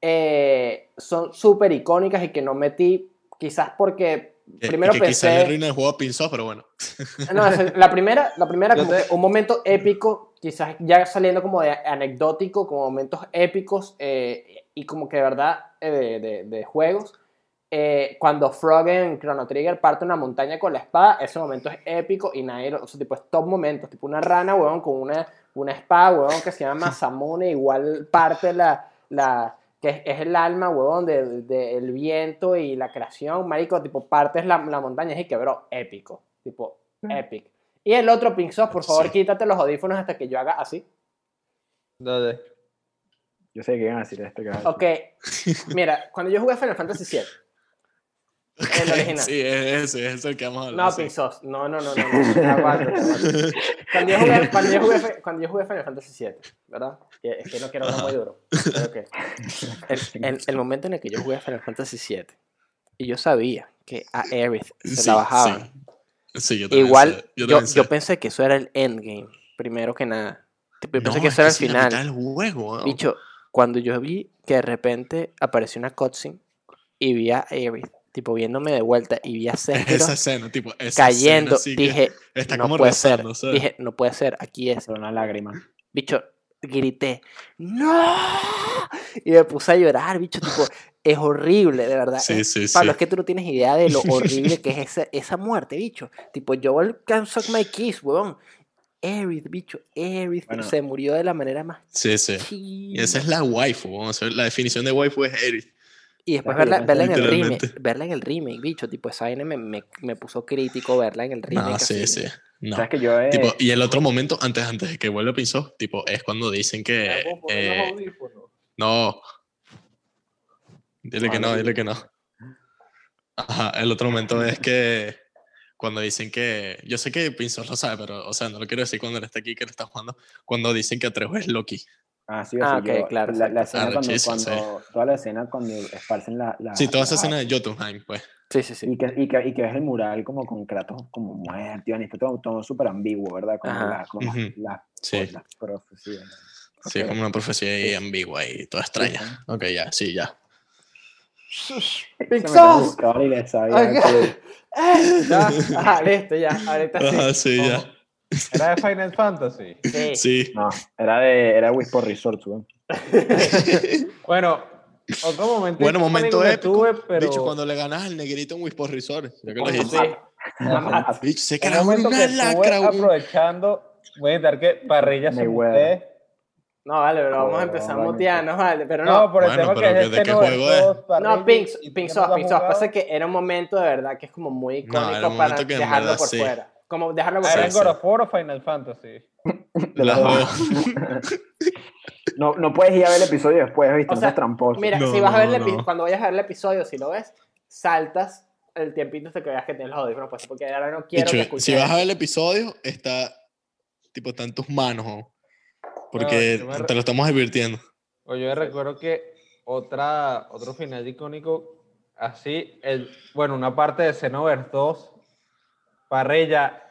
eh, son súper icónicas y que no metí, quizás porque Que- primero que quizás le pensé. arruina el juego a Pinzó, pero bueno. No, es- la primera, la primera como te- que un momento épico, quizás ya saliendo como de anecdótico, como momentos épicos eh, y como que de verdad eh, de, de- de juegos. Eh, cuando Frog en Chrono Trigger parte una montaña con la espada, ese momento es épico y nadie lo, o sea, tipo, es top momentos, tipo una rana, weón, con una, una espada, weón, que se llama Masamune, igual parte la, la, que es, es el alma, huevón, del de, el viento y la creación, marico, tipo, partes la, la montaña y que, bro, épico, tipo, epic. Y el otro, Pink Sauce, por favor, Sí. quítate los audífonos hasta que yo haga así. Dale. Yo sé que iban a decir esto. a Ok, mira, cuando yo jugué Final Fantasy VII, el original. Sí, es ese, es el que vamos a hablar. No, sí. Sauce, no, no, no, no, no. Cuando yo jugué, cuando yo jugué, cuando yo jugué Final Fantasy VII, ¿verdad? Es que no quiero hablar muy duro. pero. El, el- el momento en el que yo jugué Final Fantasy VII y yo sabía que a Aerith se Sí, la bajaban. sí. Sí, yo también Igual, sé, yo, también sé. yo pensé que eso era el endgame, primero que nada. Yo pensé No, que es eso era el final. del juego. Bicho, cuando yo vi que de repente apareció una cutscene y vi a Aerith, tipo viéndome de vuelta y vi a Sephiroth Esa escena, tipo, esa cayendo, escena dije, está no como puede ser, dije, no puede ser, aquí es. Una lágrima. Bicho, grité, ¡No! Y me puse a llorar, bicho, tipo, es horrible, de verdad. Sí, sí, Pablo, sí. es que tú no tienes idea de lo horrible que es esa, esa muerte, bicho. Tipo, Joel can suck my kiss, weón. Aerith, bicho, Aerith Bueno. se murió de la manera más Sí, sí. Y esa es la waifu, vamos a ver, la definición de waifu es Aerith. Y después verla, verla en el remake, verla en el remake, bicho, tipo, esa vaina me, me, me puso crítico verla en el remake. No, sí, sí. No. ¿Sabes que yo he... Tipo, y el otro momento, antes, antes de que vuelva Pinzón, tipo, es cuando dicen que. ¿Puedo poner los eh, no. Dile que no, dile que no. Ajá, el otro momento es que cuando dicen que. Yo sé que Pinzón lo sabe, pero, o sea, no lo quiero decir cuando él está aquí, que él está jugando. Cuando dicen que Atrejo es Loki. Ah, sí, Ah, o yo- claro, La, escena cuando, Arrechísimo, sí. cuando... Toda la escena cuando esparcen la... la Sí, toda esa la- escena de Jotunheim, pues. Sí, sí, sí. Y que, y, que, y que ves el mural como con Kratos como muerto, y está todo, todo súper ambiguo, ¿verdad? Como Ajá. la, como Ujú. la, Sí. las profecías. Sí, es como una profecía ahí ambigua y toda extraña. sí. Ok, ya, sí, ya. Se Big me Sauce. buscaba y le sabía Ok. que- Ya, ajá, listo, ya, ahorita sí. Ajá, sí, ya. ¿Era de Final Fantasy? Sí. Sí. No, era de era Whisper Resort, weón. Bueno, otro momento. Bueno, momento épico. tuve, pero... Bicho, cuando le ganas al negrito en Whisper Resort. Ya que lo dijiste. Bicho, se momento una que lacra, weón. aprovechando, voy a intentar que Parrilla se. No, vale, pero vamos a empezar a vale. pero No, no. por el Bueno, tema que es ¿de este qué no juego es? No, Pinks, Pinks off, Pinks off. Pasa que era un momento de verdad que es como muy No, icónico para dejarlo verdad por sí. fuera. Como dejarlo por ¿Era fuera. en Sí, God of War o Final Fantasy? De Las dos. No, no puedes ir a ver el episodio después, ¿viste? O no sea, seas tramposo. Mira, No, si vas a ver el no, epi- no. cuando vayas a ver el episodio, si lo ves, saltas el tiempito hasta que veas que tienes los audífonos puestos, porque ahora no quiero Bicho, que escuches. si vas a ver el episodio, está tipo está en tus manos, ¿o? porque re- te lo estamos advirtiendo. O yo recuerdo que otra, otro final icónico, así, el, bueno, una parte de Xenoverse 2, Parrilla,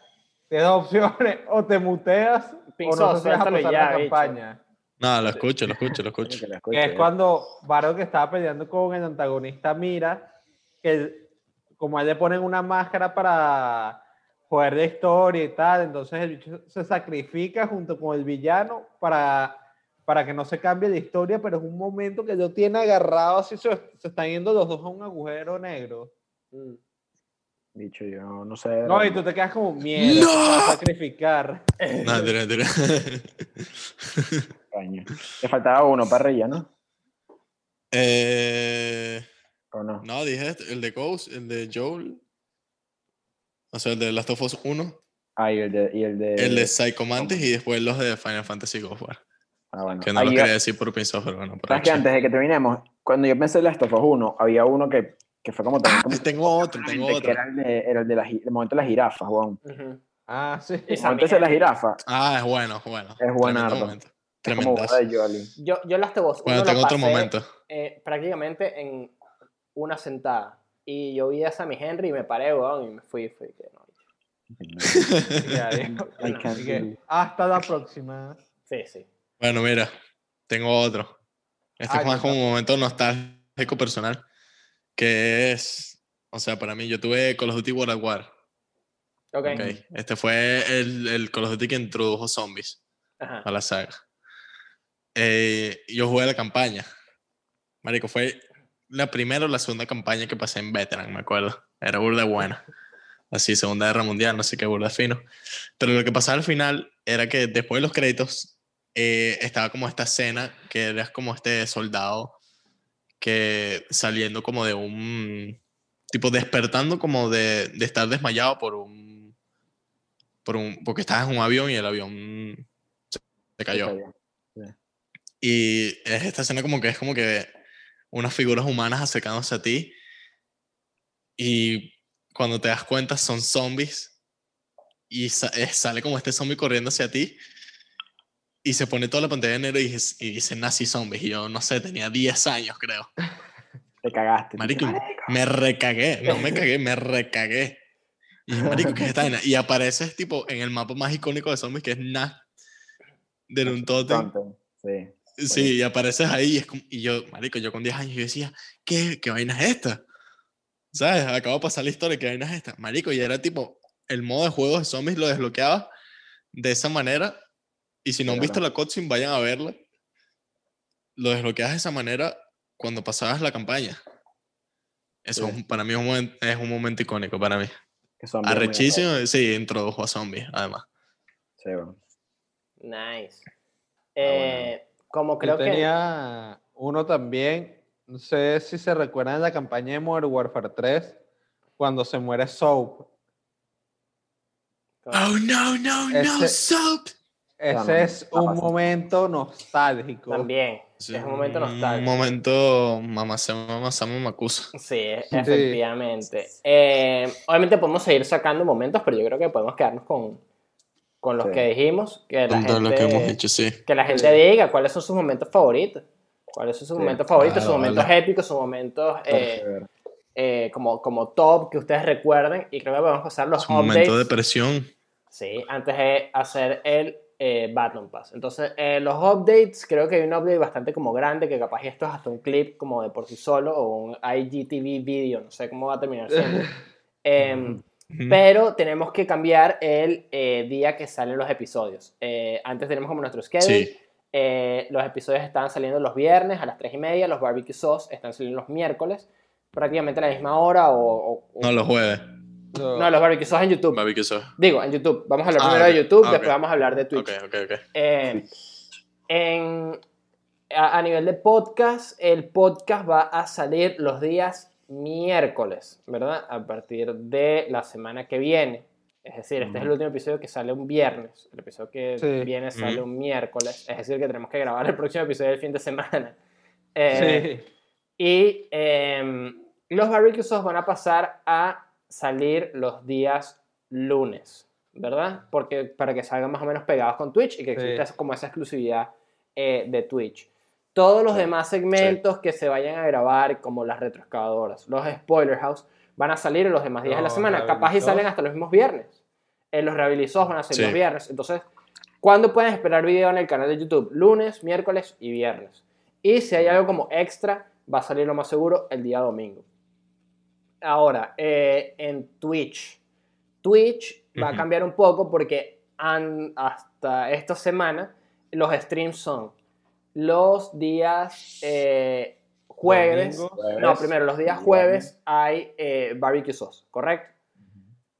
tienes dos opciones, o te muteas, o no vas a pasar ya, la campaña. No, lo escucho, lo escucho, lo escucho. Que Que es cuando Bardock estaba peleando con el antagonista Mira, que como a él le ponen una máscara para joder de historia y tal, entonces el bicho se sacrifica junto con el villano para, para que no se cambie de historia, pero es un momento que lo tiene agarrado así, se, se están yendo los dos a un agujero negro. Mm. Bicho, yo no sé. No, y tú te quedas como mierda, ¡No! sacrificar. No, tira, tira. Coño. Te faltaba uno, parrilla, ¿no? eh, ¿O no? no, dije este, el de Ghost, el de Joel. O sea, el de Last of Us 1, Ah, y el de. Y el de, el de Psycho Mantis y después los de Final Fantasy of War. Ah, bueno. Que no Ahí lo quería decir por of, pero bueno. ¿Sabes que antes de que terminemos, cuando yo pensé en Last of Us 1, había uno que, que fue como también Ah, como tengo otro, tengo que otro. era el, de, era el, de la, el momento de las jirafas, weón. Ujú. Ah, sí. Y El momento ese de las jirafas Ah, es bueno, es bueno. Es buenardo. momento. es como de Jolly. Yo, yo Last of Us Bueno, tengo lo otro pasé, momento. eh, prácticamente en una sentada. Y yo vi a Sammy Henry y me paré, weón, y me fui. fui que no. Que, hasta la próxima. Sí, sí. Bueno, mira, tengo otro. Este Ah, es más como un momento nostálgico personal, que es, o sea, para mí, yo tuve Call of Duty World at War. Ok. ok. Este fue el, el Call of Duty que introdujo zombies Ajá. a la saga. Eh, yo jugué la campaña. Marico, fue la primera o la segunda campaña que pasé en Veteran, me acuerdo. Era burda buena. Así, Segunda Guerra Mundial, no sé qué burda fino. Pero lo que pasaba al final era que después de los créditos eh, estaba como esta escena que eras como este soldado que saliendo como de un tipo despertando como de, de estar desmayado por un por un porque estabas en un avión y el avión se, se cayó. Y es esta escena como que es como que unas figuras humanas acercándose a ti y cuando te das cuenta son zombies y sa- eh, sale como este zombie corriendo hacia ti y se pone toda la pantalla en negro y y dice nazi zombies y yo no sé, tenía 10 años creo. Te cagaste. Marico, Marico. me recagué, no me cagué, me recagué. Y marico, ¿qué es esta vaina? Y apareces tipo en el mapa más icónico de zombies que es Na. De un totem. Sí. Sí, y apareces ahí y, es como- y yo, marico, yo con 10 años yo decía, ¿qué, qué vaina es esta? ¿Sabes? Acabo de pasar la historia, ¿qué vaina es esta? Marico, y era tipo, el modo de juego de zombies lo desbloqueaba de esa manera. Y si no han visto la cutscene, vayan a verla. Lo desbloqueabas de esa manera cuando pasabas la campaña. Eso Sí. es un- para mí es un, momento, es un momento icónico para mí. Arrechísimo, sí, introdujo a zombies, además. Sí, bueno. Nice. Ah, Eh, Como creo Yo que. tenía uno también, no sé si se recuerdan de la campaña de Modern Warfare 3, cuando se muere Soap. Oh no, no, no, Ese- soap. Ese es un momento nostálgico. También. Sí, Es un momento Un nostálgico. momento mamacema, mamacema, macusa. Sí, efectivamente. Eh, obviamente podemos seguir sacando momentos, pero yo creo que podemos quedarnos con, con los Sí. que dijimos. Que la, Con todo lo que hemos gente, hecho, sí. que la gente diga cuáles son sus momentos favoritos. ¿Cuáles son sus Sí. momentos favoritos? sus Claro, momentos vale. épicos, sus momentos eh, eh, como, como top que ustedes recuerden. Y creo que podemos pasar los Es un momento de updates. presión. Sí, antes de hacer el eh, Battle Pass. Entonces, eh, los updates, creo que hay un update bastante como grande, que capaz esto es hasta un clip como de por sí solo, o un IGTV video, no sé cómo va a terminar siendo. Ujú. pero tenemos que cambiar el eh, día que salen los episodios. Eh, antes tenemos como nuestro schedule. Sí. Eh, los episodios estaban saliendo los viernes a las 3 y media, los barbecue sauce están saliendo los miércoles, prácticamente a la misma hora o- o- No, los jueves. No, no, los barbecue sauce en YouTube. Barbecue sauce. Digo, en YouTube. Vamos a hablar Ah, primero ok. de YouTube, Ah, después vamos a hablar de Twitch. Ok, ok, ok. Eh, en- a, a nivel de podcast, el podcast va a salir los días miércoles, ¿verdad? A partir de la semana que viene. Es decir, este es el último episodio que sale un viernes. El episodio que Sí. viene sale Ujú. un miércoles. Es decir, que tenemos que grabar el próximo episodio del fin de semana. Eh, sí. y em, los barbecue sauce van a pasar a salir los días lunes, ¿verdad? Porque para que salgan más o menos pegados con Twitch y que exista esa- como esa exclusividad eh, de Twitch. Todos los Sí. demás segmentos que se vayan a grabar, como las retroexcavadoras, los spoiler house, van a salir en los demás días de la semana. Capaz y salen hasta los mismos viernes. En los rehabilitados van a Sí. los viernes. Entonces, ¿cuándo pueden esperar video en el canal de YouTube? Lunes, miércoles y viernes. Y si hay algo como extra, va a salir lo más seguro el día domingo. Ahora, eh, en Twitch. Twitch va a cambiar un poco porque han- hasta esta semana los streams son los días eh, jueves. Domingo. No, primero, los días jueves hay eh, barbecue sauce, ¿correcto?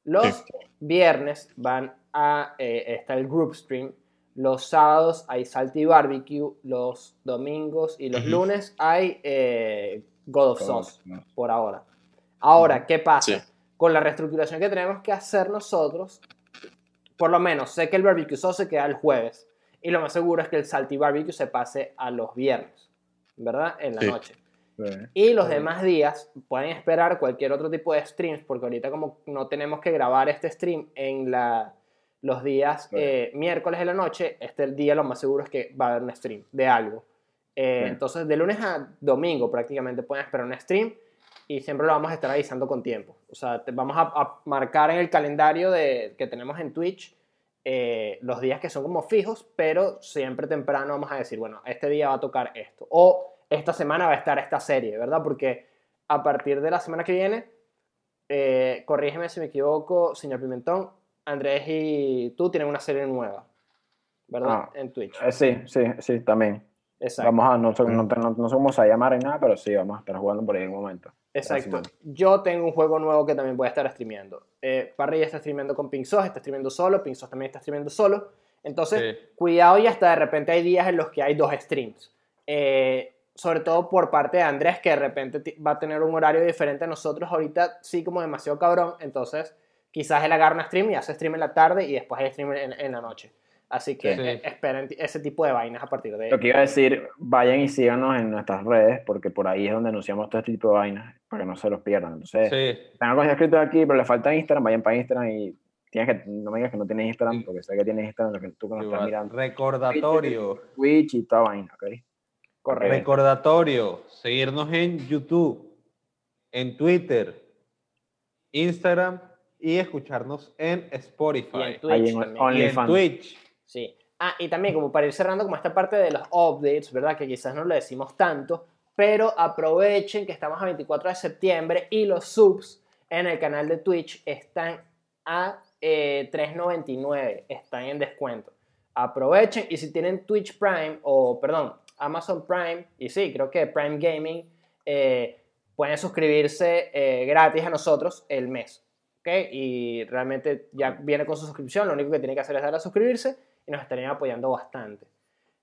Los Sí. viernes van a eh, está el group stream. Los sábados hay salty barbecue. Los domingos y los lunes hay eh, God of Todo, Sauce ¿no? por ahora. Ahora, ¿qué pasa? Sí. Con la reestructuración que tenemos que hacer nosotros, por lo menos sé que el barbecue sauce se queda el jueves. Y lo más seguro es que el salty barbecue se pase a los viernes, ¿verdad? En la Sí. noche. Y los Sí. demás días pueden esperar cualquier otro tipo de streams, porque ahorita como no tenemos que grabar este stream en la, los días Sí. eh, miércoles de la noche, este día lo más seguro es que va a haber un stream de algo. Eh, Sí. Entonces, de lunes a domingo prácticamente pueden esperar un stream y siempre lo vamos a estar avisando con tiempo. O sea, te- vamos a, a marcar en el calendario de, que tenemos en Twitch eh, los días que son como fijos, pero siempre temprano vamos a decir, bueno, este día va a tocar esto. O esta semana va a estar esta serie, ¿verdad? Porque a partir de la semana que viene, eh, corrígeme si me equivoco, señor Pimentón, Andrés y tú tienen una serie nueva, ¿verdad? Ah. en Twitch. Eh, sí, sí, sí, también. Exacto. Vamos a, no, no, no, no sé cómo se va a llamar ni nada, pero sí, vamos a estar jugando por ahí en un momento. Exacto. Yo tengo un juego nuevo que también voy a estar streameando. Eh, está streameando con está streameando solo, Pinzos también está streameando solo. Entonces, Sí. cuidado y hasta de repente hay días en los que hay dos streams. Eh, sobre todo por parte de Andrés, que de repente va a tener un horario diferente a nosotros. Ahorita sí como demasiado cabrón, entonces quizás él agarra una stream y hace stream en la tarde y después hay stream en, en la noche. Así que Sí. eh, esperen ese tipo de vainas a partir de... Lo que iba a decir, vayan y síganos en nuestras redes, porque por ahí es donde anunciamos todo este tipo de vainas, para que no se los pierdan. Entonces, Sí. tengo cosas escritas aquí, pero les falta Instagram, vayan para Instagram y tienes que, no me digas que no tienes Instagram, Sí. porque sé que tienes Instagram, lo que tú que nos estás mirando. Recordatorio. Twitch y toda vaina, ¿ok? Correcto. Recordatorio. Seguirnos en YouTube, en Twitter, Instagram y escucharnos en Spotify. Y en Ahí Twitch en. Y. Twitch. Sí. Ah, y también como para ir cerrando como esta parte de los updates, ¿verdad? Que quizás no lo decimos tanto, pero aprovechen que estamos a 24 de septiembre y los subs en el canal de Twitch están a eh, 3.99, están en descuento. Aprovechen y si tienen Twitch Prime o, perdón, Amazon Prime, y sí, creo que Prime Gaming, eh, pueden suscribirse eh, gratis a nosotros el mes. ¿ok? Y realmente ya viene con su suscripción, lo único que tienen que hacer es dar a suscribirse y nos estarían apoyando bastante.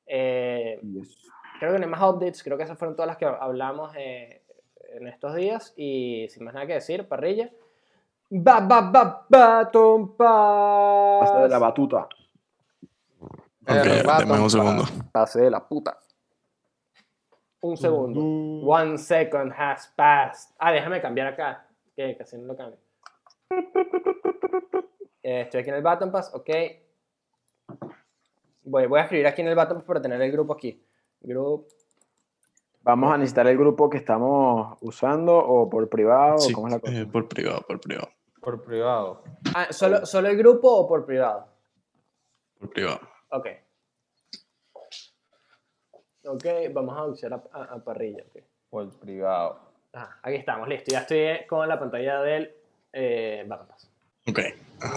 Eh, Yes. creo que no hay más updates, creo que esas fueron todas las que hablamos eh, en estos días y sin más nada que decir, parrilla. Ba, ba, ba, baton Pasa de la pass. batuta. Ok, Eh, dame un Baton segundo. Pase de la puta. Un segundo. One second has passed. Ah, déjame cambiar acá. Que casi no lo cambio. Eh, estoy aquí en el Button Pass, ok. Voy, voy a escribir aquí en el Button Pass para tener el grupo aquí. Group. ¿Vamos a necesitar el grupo que estamos usando o por privado? Sí, o ¿Cómo es la cosa? eh, por privado, por privado, Por privado. Ah, ¿solo, ¿Solo el grupo o por privado? por privado. Ok. Ok, vamos a usar a, a- a parrilla. ok. Por privado. Ah, aquí estamos, listo. Ya estoy con la pantalla del eh, Button Pass. Ok.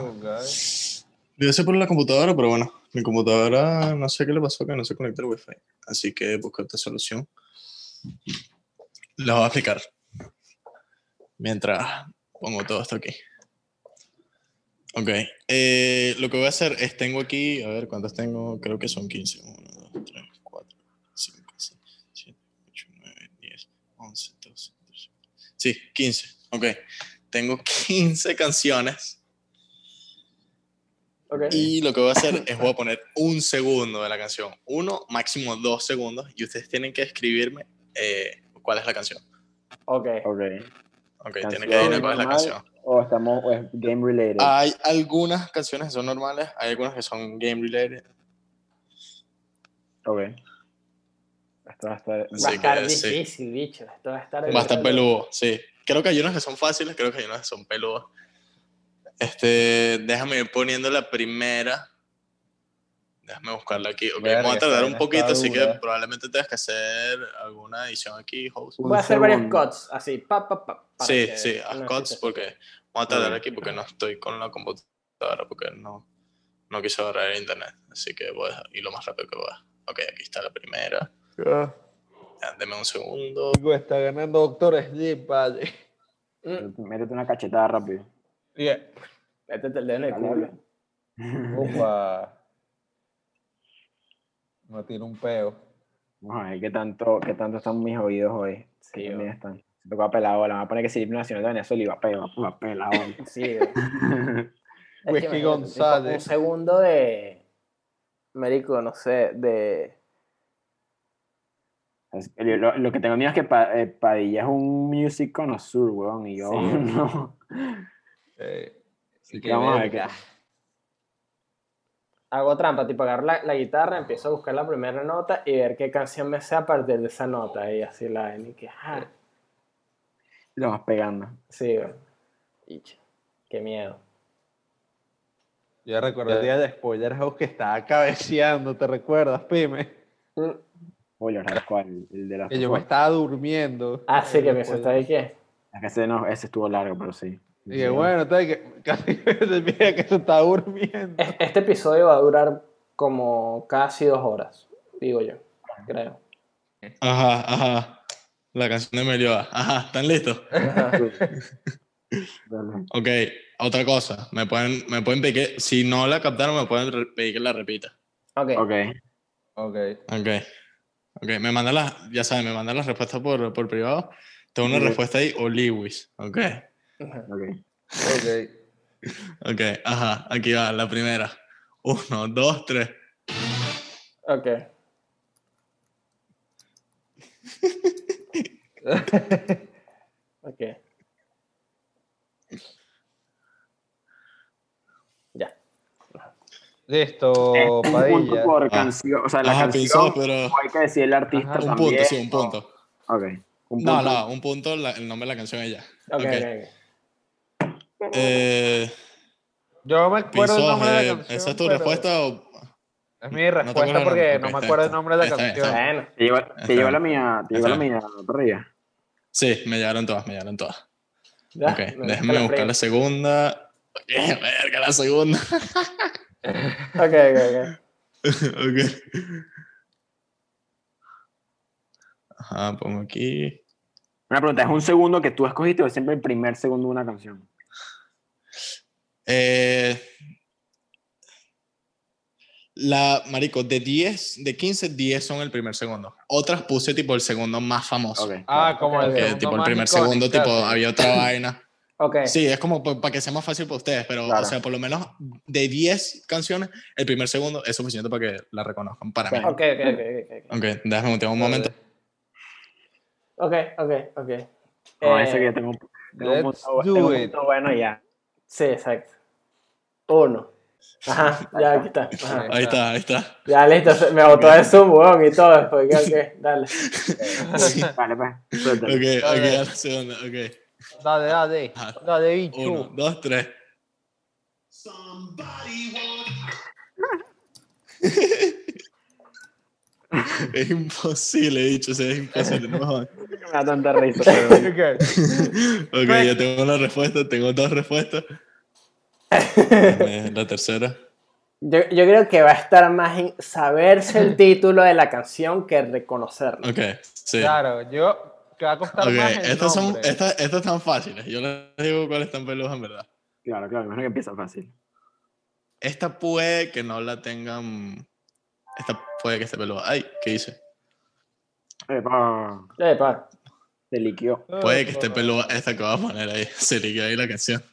Ok. Debe ser por la computadora, pero bueno, mi computadora no sé qué le pasó que no se conecta Wi-Fi. Así que busqué otra solución. La voy a explicar. Mientras pongo todo esto aquí. Ok. eh, lo que voy a hacer es, tengo aquí, a ver cuántas tengo, creo que son 15. 1, 2, 3, 4, 5, 6, 7, 8, 9, 10, 11, 12, 13. Sí, 15. Ok. Tengo 15 canciones. Y lo que voy a hacer es voy a poner un segundo de la canción. Uno, máximo dos segundos. Y ustedes tienen que escribirme eh, cuál es la canción. Ok. Ok. Ok, tienen que adivinar cuál es la canción. O estamos o es game related. Hay algunas canciones que son normales, hay algunas que son game related. Ok. Esto va a estar. Va a estar que, sí. difícil, bicho. Esto va a estar. Va a estar peludo, sí. Creo que hay unas que son fáciles, creo que hay unas que son peludas. Este, déjame ir poniendo la primera. Déjame buscarla aquí. Ok, Verga, vamos a tardar un poquito, así que probablemente tengas que hacer alguna edición aquí, host. Voy a hacer varios cuts, así, pa, pa, pa. Sí, que sí, haz no cuts porque vamos a tardar aquí porque no estoy con la computadora porque no, no quise agarrar el internet. Así que voy a ir lo más rápido que pueda. Ok, aquí está la primera. Ah, Ya, Deme un segundo. Está ganando Doctor Sleep, vale. Mm, Métete una cachetada rápido. Yeah. Métete el dedo en el culo. Upa. No tiene un peo. A ver qué tanto, qué tanto están mis oídos hoy. Sí, Sí, o- están. Se tocó a pelar bola. Me va a poner que si Nacional de Venezuela iba a pelar, va a pelar bola. Sí, güey. Es que Whisky González. Un segundo de. Marico, no sé, de. Lo, lo que tengo miedo es que Pa- eh, Padilla es un music connoisseur, weón, y yo Sí. no. Eh, qué que vamos a ver qué. verga. Hago trampa, tipo agarro la, la guitarra, empiezo a buscar la primera nota y ver qué canción me sé a partir de esa nota. Y así la ven y que. Ah, Lo vas pegando. sí, Qué miedo. Yo recuerdo el día de Spoiler House que estaba cabeceando, ¿te recuerdas, Pime? Oye, ¿sabes cuál? El de la Que yo me estaba durmiendo. Ah, sí, que me Spoiler. está ahí que. Es que ese, no, ese estuvo largo, pero sí. Y que bueno, entonces que casi se que se está durmiendo. Es- Este episodio va a durar como casi dos horas, digo yo, creo. Ajá, ajá. La canción de Melioa. Ajá, ¿están listos? Dale. Ok, otra cosa. Me pueden, me pueden pedir que, si no la captaron, me pueden pedir que la repita. Ok. Ok. Ok. Ok. Ok, me mandan las, ya saben, me mandan las respuestas por, por privado. Tengo una respuesta ahí, o Lewis. Ok. Ok. Ok. Ok, ajá, aquí va, la primera. Uno, dos, tres. Ok. Ok. Ya. Listo, Es un punto Padilla. por Ah. canción. O sea, la Ajá, canción. pensó, pero. hay que decir el artista Ajá, Un también. punto, sí, un punto. Ok. Un No, punto. no, un punto, la- el nombre de la canción ella. Ok, Ok. ok, ok. Eh, Yo me acuerdo el Pinzos, nombre de la canción. ¿esa es tu respuesta o...? Es mi respuesta el porque nombre? no me está acuerdo el nombre de la está está canción. Bueno, Te lleva, Está te lleva la mía, te lleva la Está mía, parrilla. Sí, me llegaron todas, me llegaron todas. ya. ok, me déjenme gusta buscar la segunda. Verga, la segunda. Ok, ok, ok. ok. Ajá, pongo aquí. Una pregunta, ¿es un segundo que tú escogiste o es siempre el primer segundo de una canción? Eh, la, marico, de 10, de 15, 10 son el primer segundo. Otras puse tipo el segundo más famoso. Ah, como el tipo el primer icónico, segundo, tipo, sí. había otra vaina. Ok. Sí, es como para que sea más fácil para ustedes, pero, Claro. o sea, por lo menos de 10 canciones, el primer segundo es suficiente para que la reconozcan para mí. Ok, ok, ok, ok. Déjame un, un momento. Ok, ok, ok. No, Eh, ese que yo tengo, tengo un punto, tengo un punto bueno ya. Sí, exacto. Uno. Ajá, ya aquí está. Ajá. Ahí está, ahí está. Ya listo, me botó de zoom, weón, y todo. Después, ok, ok, dale. Vale, pues. Ok, ok, Dale. a la segunda, ok. Dale, dale. Ajá. Dale, bicho. Uno, dos, tres. es imposible, he dicho, o sea, es imposible. No me jodan. Me da tanta risa. pero- Ok. ok, ya tengo una respuesta, tengo dos respuestas. La tercera. Yo, yo creo que va a estar más en saberse el título de la canción que reconocerlo. Ok, sí. Claro, yo. Que va a costar Ok, más el estas son, estas, estas están fáciles. Yo les digo cuáles están peludas en verdad. Claro, claro, imagino que empieza fácil. Esta puede que no la tengan. Esta puede que esté peluda. Ay, ¿qué hice? Epa, Eh, pa. se liquió. Puede que esté peluda esta que voy a poner ahí. Se le queda ahí la canción.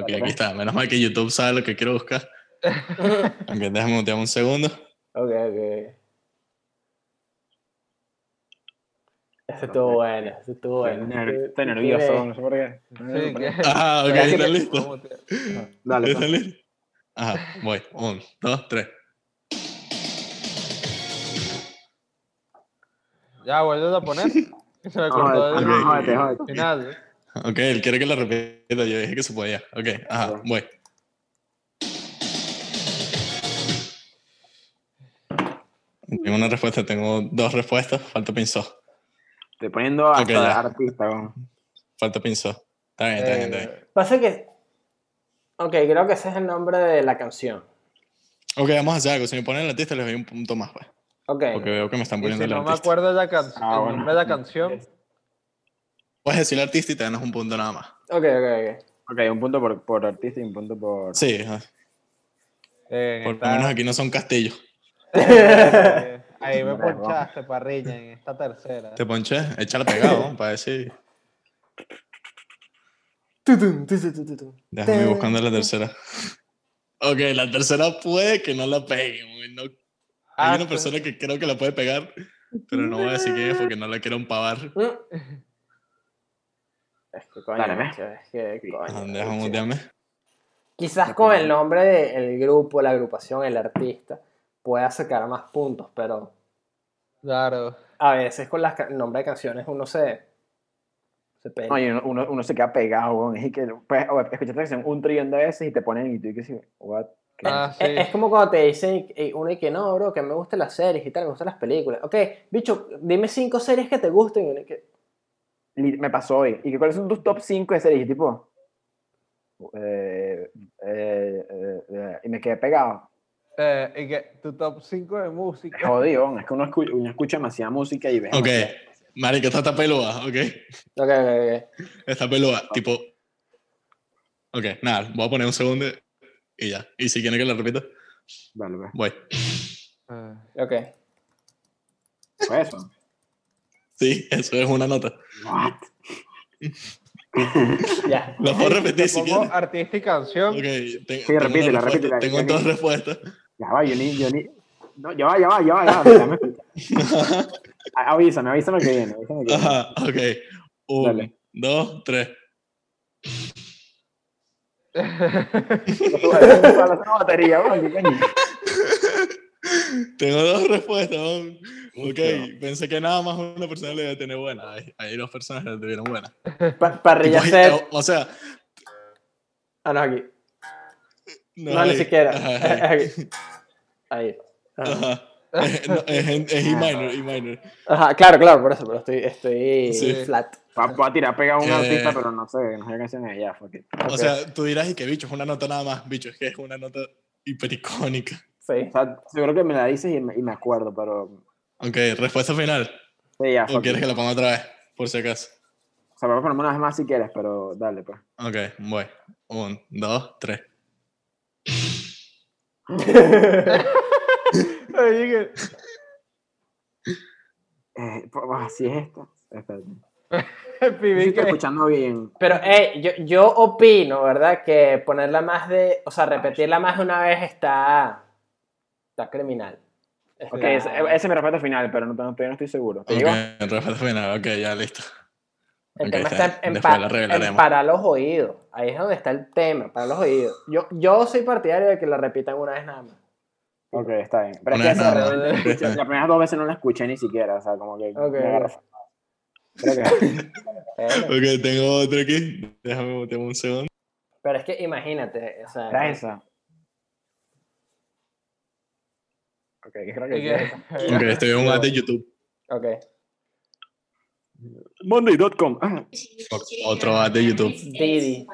Ok, aquí está. Menos mal que YouTube sabe lo que quiero buscar. Ok, déjame mutear un segundo. Ok, ok. Ese estuvo bueno, ese estuvo bueno. estoy nervioso, no sé por qué. Sí, Ah, ok, Pero es que ¿están te- listos? ¿Cómo te- Dale, ¿Están pues. listos? Ajá, voy. Un, dos, tres. Ya, vuelves a poner. Se me cortó el final. Ok, él quiere que la repita. Yo dije que se podía. Ok, ajá, voy. Tengo una respuesta, tengo dos respuestas. Falta pinzó. Estoy poniendo hasta Ok, ya. artista. weón. Falta pinzó. Está bien, está bien, está bien. Eh, Pasa que. Ok, creo que ese es el nombre de la canción. Ok, vamos a hacer algo. Si me ponen el artista, les doy un punto más, pues. Ok. Porque veo que me están y poniendo si el no me artista. acuerdo de la canción, Ah, el bueno. nombre de la canción, Puedes decir artista y te ganas un punto nada más. Ok, ok, Ok, un punto por, por artista y un punto por. Sí, ajá. eh, por lo esta- menos aquí no son castillos. eh, ahí me ponchaste, parrilla, en esta tercera. Te ponché, échale pegado, para decir. Déjame ir buscando la tercera. Ok, la tercera puede que no la pegue. no- Ah, Hay una persona que creo que la puede pegar, pero no voy a decir quién es porque no la quiero empavar. Es que coño, Dale, ve. macho, es que Sí. coño. Déjame. Quizás con el nombre del grupo, la agrupación, el artista, pueda sacar más puntos, pero Claro. a veces con las el nombre de canciones uno se, se pega. No, y uno, uno, uno se queda pegado, weón. Es que pues, escuchaste la canción un trillón de veces y te ponen y tú dices, what? Ah, sí. Es, es como cuando te dicen uno y que no, bro, que me gustan las series y tal, me gustan las películas. Ok, bicho, dime cinco series que te gusten. y uno y que, Me pasó hoy. ¿Y cuáles son tus top 5 de series? Y tipo. eh, eh, eh, eh, y me quedé pegado. Eh, y que tu top 5 de música. Es jodido, es que uno escucha, uno escucha demasiada música y ves. Ok, marica, esta está peluda, ok. Ok, ok, ok. Está peluda, tipo. Ok, nada, voy a poner un segundo y ya. Y si quieren que la repita, Vale, pues. voy. Eh, Ok. Fue eso. Sí, eso es una nota. What? Ya. La puedo te repetir si pongo quieren. artista y canción. Ok, te- Sí, repítela, repítela, tengo dos respuestas. Ya va, yo ni. Yo ni no, ya va, ya va, ya va, ya va. A- Avísame, avísame que viene. Avísame que viene. Ajá, ok. Un, Dale. dos, tres. Tengo dos respuestas. weón. Ok, pensé que nada más una persona le iba a tener buena. Hay dos personas la tuvieron buena. Pa- parrilla Tipo, set. o, o sea, Ah, no, aquí. no, No, ni ahí. siquiera. Ajá, Es ahí. aquí. Ahí. Ajá. Es, no, es, en- es E minor, E minor. Ajá, claro, claro, por eso, pero estoy, estoy Sí. flat. Va, va a tirar pega a un Eh. artista, pero no sé, no sé qué canción es ya. fuck it. O sea, tú dirás y que bicho, es una nota nada más. Bicho, es que es una nota hipericónica. Sí. O sea, que me la dices y me, y me acuerdo, pero. Ok, respuesta final. Sí, ya, ¿O quieres que la ponga otra vez? Por si acaso. O sea, vamos a ponerme una vez más si quieres, pero dale, pues. Ok, voy. Un, dos, tres. Oye, Eh, pues, ah, es. Espérate. que- Sí, escuchando bien. Pero, eh, yo, yo opino, ¿verdad? Que ponerla más de, o sea, repetirla más de una vez está, está criminal. Ok, Está- ese, ese es mi respuesta final, pero no, no- todavía no estoy seguro. ¿Te Ok, digo? respuesta final. Ok, ya listo. El Ok, tema está en, pa- en para los oídos. Ahí es donde está el tema, para los oídos. Yo, yo soy partidario de que la repitan una vez nada más. Ok, está bien. Pero es que esa realmente las primeras dos veces no la escuché ni siquiera, o sea, como que Ok. me agarró fatal. Creo que- Pero, Ok, tengo otro aquí. Déjame un segundo. pero es que imagínate, o sea, Era esa. Ok, creo que sí. Ok, estoy en un ad de YouTube. ok. Monday.com. Ah, Otro ad de YouTube. Didi.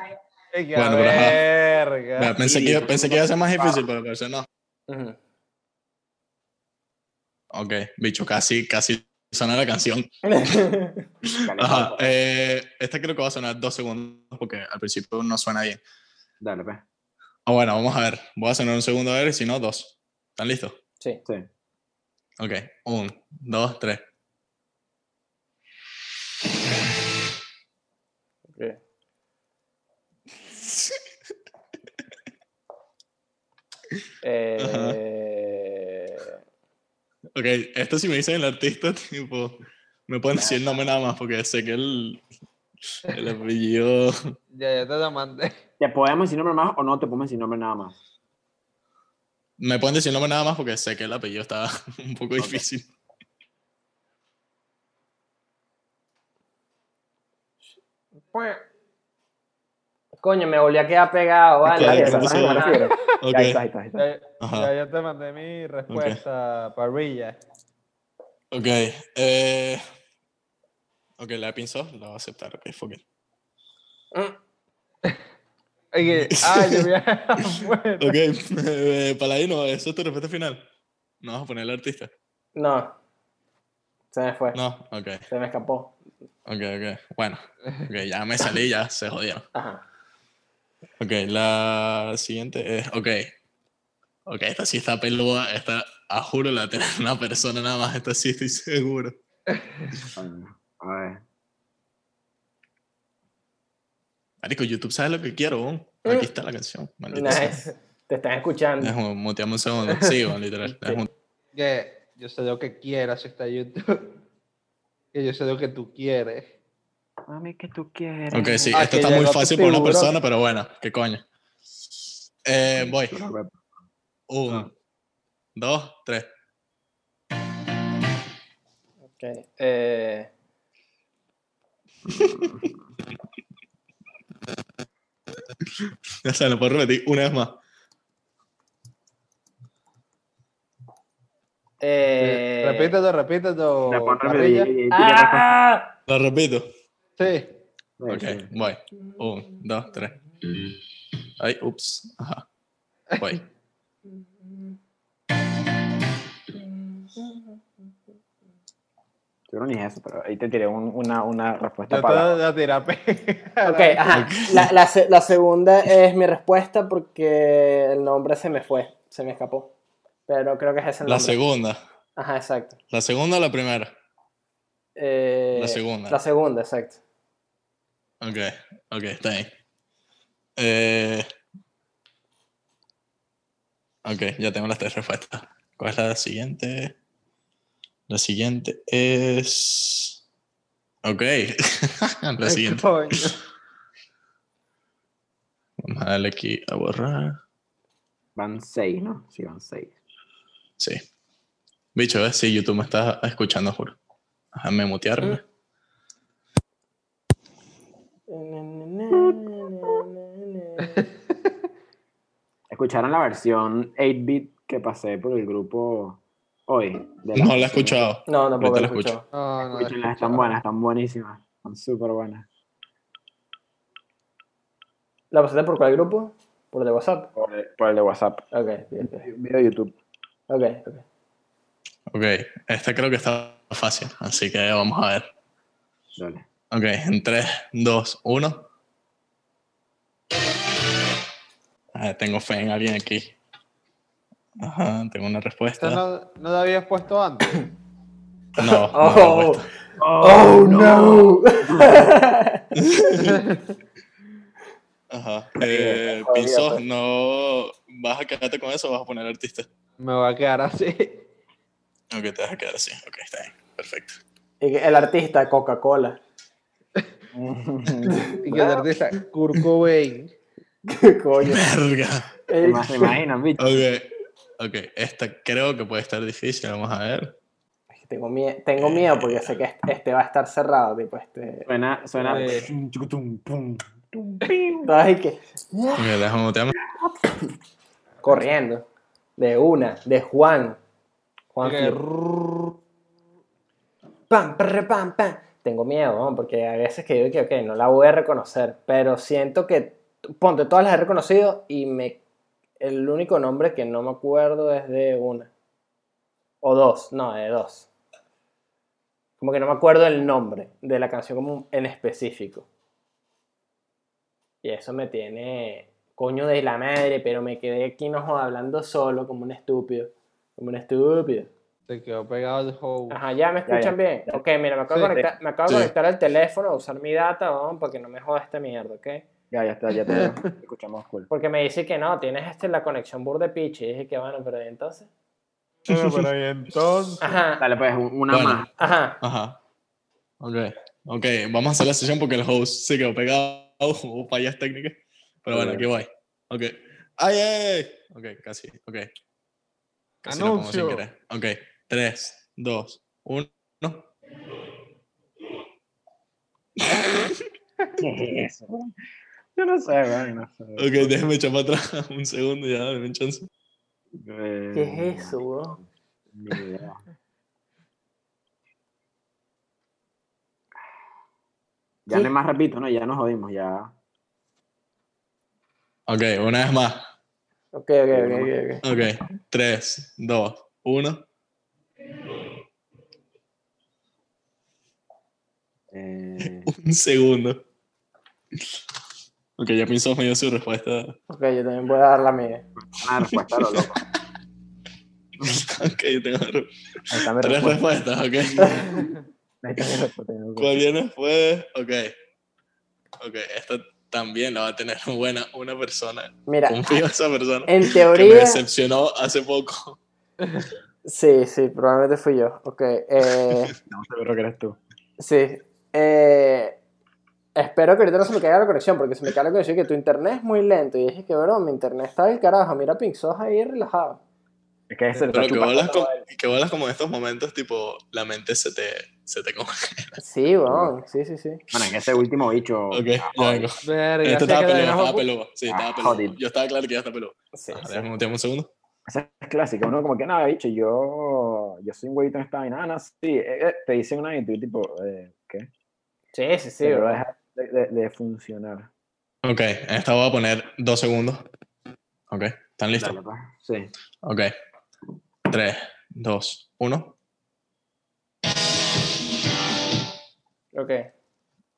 Bueno, pero ajá. verga. Mira, pensé, que, pensé que iba a ser más difícil, pero parece no. Ujú. Ok, bicho, casi, casi suena la canción. Ajá, eh, esta creo que va a sonar dos segundos porque al principio no suena bien. Dale, pues. Ah, bueno, vamos a ver. Voy a sonar un segundo a ver, y si no, dos. ¿Están listos? Sí. Sí. Ok, un, dos, tres. ok. Eh, Ok, esto si me dicen el artista, tipo, me pueden decir el nombre nada más porque sé que el, el apellido... Ya, ya te la mandé. ¿Te podemos decir nombre más o no te podemos decir nombre nada más? Me pueden decir el nombre nada más porque sé que el apellido está un poco difícil. Coño, me volví a quedar pegado, vale. Ok, Dale, ¿qué ¿sabes a qué me pasó? refiero? Ok, Ya, ahí está, ahí está, ahí está. Ya, ya te mandé mi respuesta, parrilla. ok. Eh... Ok, la de Pinzón la voy a aceptar. Ok, fuck it. Oye, ah, yo voy a... bueno. Ok, eh, Paladino, ¿eso es tu respuesta final? No vas a poner el artista. No. Se me fue. No, ok, Se me escapó. ok, ok. Bueno, ok, ya me salí, ya se jodieron. Ajá. Ok, la siguiente es. Ok. Ok, esta sí está peluda. Esta, a juro, la tiene una persona nada más. Esta sí estoy seguro. A ver. Marico, YouTube sabe lo que quiero. weón. Aquí está la canción. Maldita sea. Nice. Te están escuchando. Déjame mutearme un segundo. Sí, literal. yo sé lo que quieras, está YouTube. Que yo sé lo que tú quieres. Mami, que tú quieres? Ok, sí, Ah, esto está muy fácil para una persona, pero bueno, qué coño. Eh, voy. Ah. Un, dos, tres. Ok. Eh, Ya se lo puedo repetir una vez más. eh, repítelo, repítelo. Repetir ¡Ah! Lo repito. Sí. Sí, Ok, sí. voy. Un, dos, tres. Ay, ups. Ajá. Voy. Seguro ni es eso, pero ahí te tiré un- una, una respuesta Yo te para. la tirapé. Ok, ajá. La, la la segunda es mi respuesta porque el nombre se me fue, se me escapó. Pero creo que es ese el La nombre. segunda. Ajá, exacto. ¿La segunda o la primera? Eh, La segunda. La segunda, exacto. Ok, ok, está ahí. Eh... Ok, ya tengo las tres respuestas. ¿Cuál es la siguiente? La siguiente es... Ok, la siguiente. Vamos a darle aquí a borrar. Van seis, ¿no? Sí, van seis. Sí. Bicho, ¿ves? Sí, YouTube me está escuchando, juro. Déjame mutearme. ¿Escucharon la versión 8-bit que pasé por el grupo hoy. de No la he escuchado. No, tampoco Ahorita lo la escucho. escucho. No, no, Escúchenlas, están buenas, están buenísimas. Están súper buenas. ¿La pasaste por cuál grupo? ¿Por el de WhatsApp? Por el, por el de WhatsApp. Ok, bien, video de YouTube. Ok, ok. Ok, esta creo que está fácil, así que vamos a ver. Dale. Ok, en 3, 2, 1. Ah, tengo fe en alguien aquí. Ajá, tengo una respuesta. ¿Esta no, no la habías puesto antes? No, no la he Oh, puesto. oh no. Ajá. Eh, Pinzos, pues. no vas a quedarte con eso o vas a poner artista. Me voy a quedar así. Ok, te vas a quedar así. Ok, está bien. Perfecto. Y el artista, Coca-Cola. Y que el artista, Kurt Cobain. ¿Qué coño? Verga. Ey, ¿Se se imaginan, bicho? Ok, ok. Esta creo que puede estar difícil. Vamos a ver. Tengo, mie- tengo miedo porque sé que este- este va a estar cerrado, tipo este. Suena, suena. Eh. Ay, que corriendo. De una, de Juan. Juan Que- Flip. Pam, perre, pam, pam. Tengo miedo, ¿no? porque a veces que digo que, ok, no la voy a reconocer, pero siento que, ponte, todas las he reconocido y me, el único nombre que no me acuerdo es de una. O dos, no, de dos. Como que no me acuerdo el nombre de la canción como en específico. Y eso me tiene coño de la madre, pero me quedé aquí no joda, hablando solo como un estúpido. Como un estúpido. Se quedó pegado el host. Ajá, ya me escuchan ya, bien. ya. Ok, mira, me acabo, Sí. de, conectar, me acabo de conectar al teléfono a usar mi data, vamos, porque no me joda esta mierda, ¿ok? Ya, ya está, ya te escuchamos cool. Porque me dice que no, tienes este, la conexión burde pitch. Y dije que bueno, pero ¿y entonces. Bueno, pero ahí entonces. Ajá, Dale, pues, un- una Bueno. más. ajá. Ajá. Ok. Ok, vamos a hacer la sesión porque el host se quedó pegado. Hubo fallas técnicas. Pero bueno, aquí voy. Ok. ¡Ay, ay, ay! Ok, casi. Ok. Casi lo pongo sin Anuncio. querer. Ok. 3, 2, 1. ¿Qué es eso? Yo no sé, güey, no sé. Ok, déjame echar para atrás un segundo ya, dame un chance. Eh, ¿Qué es eso, bro? Ni idea. Ya ¿Qué? no hay más repito, ¿no? Ya nos jodimos, ya. Ok, una vez más. Ok, ok, ok, ok. ok. Ok. 3, 2, 1. Eh, Un segundo. Ok, ya pensó me dio su respuesta. Ok, yo también voy a dar la mía. una respuesta a lo loco. ok, tengo está mi tres respuesta. respuestas, ok. Ahí está mi respuesta. ¿Cuál viene después? Ok. Ok, esta también la va a tener buena una persona. Mira, Confío en esa persona. en Que me teoría. decepcionó hace poco. Sí, sí, probablemente fui yo. Ok, eh, No, seguro que eres tú. sí. Eh, espero que ahorita no se me caiga la conexión, porque se me cae la conexión que tu internet es muy lento. Y dije que, bro, mi internet está del carajo. Mira, Pinzos ahí relajado. Es que le Pero que bolas, como, que bolas como en estos momentos, tipo, la mente se te, se te congela. Sí, weón. Sí, sí, sí. Bueno, en ese último bicho. Ok, ah, ya vengo. Verga, Este sé estaba peludo, estaba peludo. Sí, estaba Ah, peludo. jodido. Yo estaba claro que ya está peludo. Sí, Ajá, sí. déjame un segundo. Esa es clásica. Uno como que, nada, bicho, yo, yo soy un huevito en esta vaina. Ah, no, sí. eh, eh, te dicen una y tú tipo, eh, ¿qué? Sí, sí, sí, Pero bro. deja de, de- de funcionar. Ok, en esta voy a poner dos segundos. Ok, ¿están listos? Dale, pues. Sí. Ok. 3, 2, 1. Ok.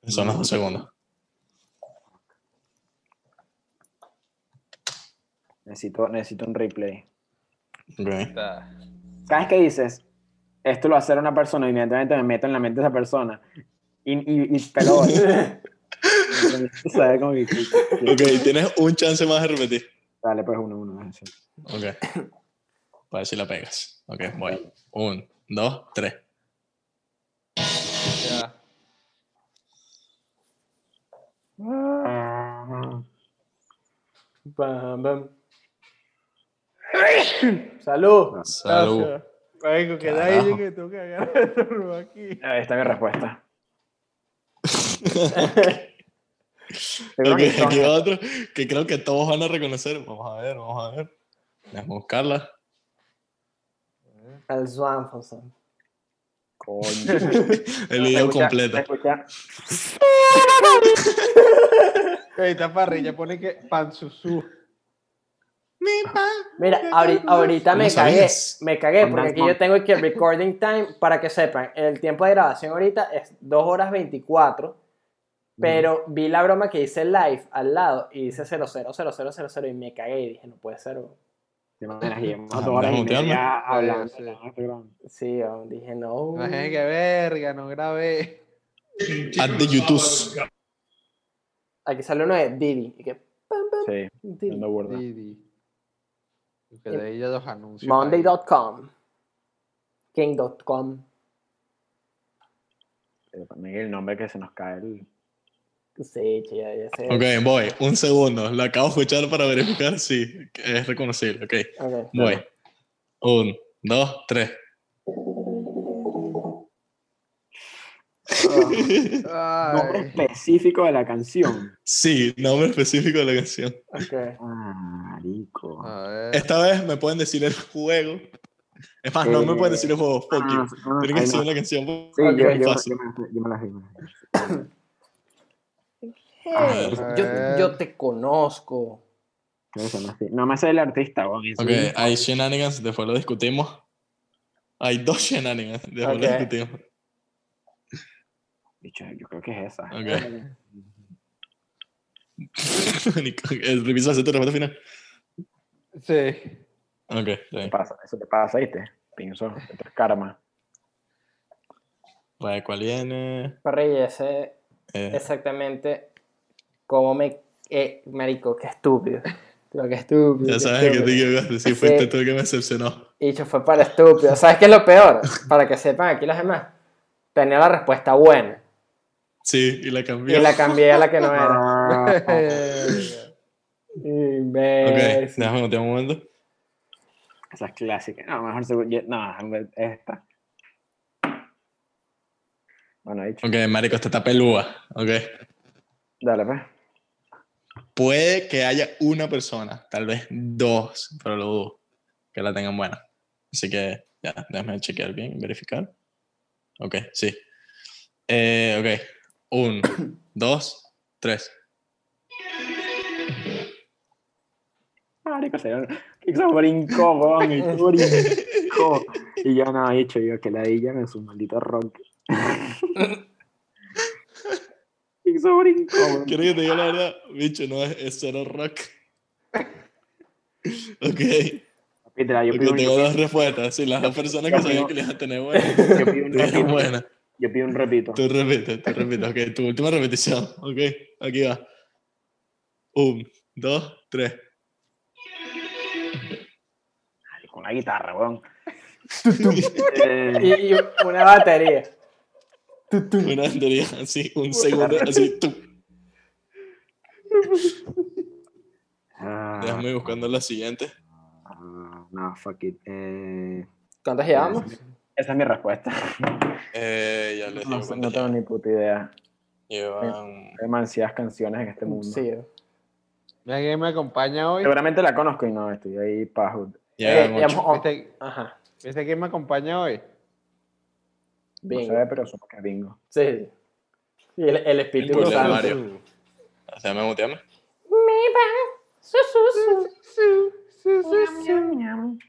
Son los dos segundos. Necesito, necesito un replay. Ok. Está. Cada vez que dices, esto lo va a hacer una persona, inmediatamente me meto en la mente de esa persona. Y, y, y ¿Sabes que- Ok, tienes un chance más de repetir. Dale, pues uno, uno. sí. Ok. Para ver si la pegas. Ok, voy. Un, dos, tres. Ya. Bam, bam. Salud. Salud. Gracias. Marico, que nadie que tengo que agarrar aquí. Ahí está mi respuesta. Aquí va otro que creo que todos van a reconocer. Vamos a ver, vamos a ver. Déjame buscarla. El Swanson. Coño. El video completo. esta parrilla pone que panzuzú. Mira, ahori- ahorita me ¿Cómo cagué, me cagué porque aquí yo tengo aquí el recording time para que sepan, el tiempo de grabación ahorita es 2 horas 24, pero vi la broma que dice live al lado y dice 000000 y me cagué y dije, no puede ser. bro". Te Ah, horas y déjame mutearme. media hablando. Sí. ¿no? Bro, dije, no. Imagínate que verga, no grabé. At the YouTube. Aquí sale uno de Didi. Y que, pam, pam, Sí, Didi. burda. Didi. Que de ella los anuncios. Monday.com. King.com. El nombre que se nos cae el... Sí, ya, ya sé. Ok, voy. Un segundo. Lo acabo de escuchar para verificar si es reconocible. Ok, Ok. voy. Un, dos, tres. Nombre Ay. específico de la canción. Sí, nombre específico de la canción. ok. Marico. A ver. Esta vez me pueden decir el juego. Es más, no me pueden decir el juego. Fuck you. Ah, no, Tienen que decir no. la canción. Sí, yo, yo, yo me, yo me la sé, me la sé. Hey, yo, te conozco. No me sé el artista, eso Ok, hay shenanigans, después lo discutimos. Hay dos shenanigans, después Ok. lo discutimos. Bicho, yo creo que es esa. Ok. El reviso hace tu respuesta final. Sí. Ok, Eso te pasa, eso te pasa, ¿viste? Pienso, esto es karma. Vale, ¿cuál viene? Parrilla, sé Eh, exactamente cómo me. Eh, marico, qué estúpido. Pero qué estúpido. ya sabes que te estúpido. equivocaste. Si Sí. fuiste tú el que me decepcionó. Y dicho, fue para estúpido. ¿Sabes qué es lo peor? Para que sepan aquí los demás. Tenía la respuesta buena. Sí, y la cambió. Y la cambié a la que no era. Ah, Ok, Imbécil. déjame notar un momento. esa es clásica. No, mejor seguro. No, esta. Bueno, dicho. Ok, marico, esta está pelúa. Ok. Dale, pues. Puede que haya una persona, tal vez dos, pero lo dudo, que la tengan buena. Así que, ya, déjame chequear bien, verificar. Ok, sí. Eh, ok. Un, dos, tres. Marico, se Pixar brincó, weón, y tú brincó. Y yo no, he dicho yo que la ella en su maldito rock. Quiero que te diga la verdad, bicho, no es, es cero rock. Ok, yo pido un- tengo dos respuestas. Sí, las dos personas que sabían que le iban a tener buena, yo pido un repito. buena. Yo pido un repito. Tú repites, tú repites. Ok, tu última repetición. Ok, aquí va. Un, dos, tres. Con la guitarra, weón. Eh, Y, y una batería. Una batería así, un segundo, así. tú. ah, Déjame buscando la siguiente. ah, no, fuck it. Eh, ¿Cuántas llevamos? esa es mi respuesta. Eh, ya les digo No, cuántas no tengo ni puta idea. Llevan. Hay demasiadas canciones en este mundo. Sí. Mira quién me acompaña hoy. Seguramente la conozco y no, estoy ahí pajo. Eh, llevamos- ¿Viste, Ajá. ¿Viste quién me acompaña hoy? No Bingo. sé, pero supongo que bingo. Sí. Y el, el espíritu El santo. Mario. Déjame mutearme.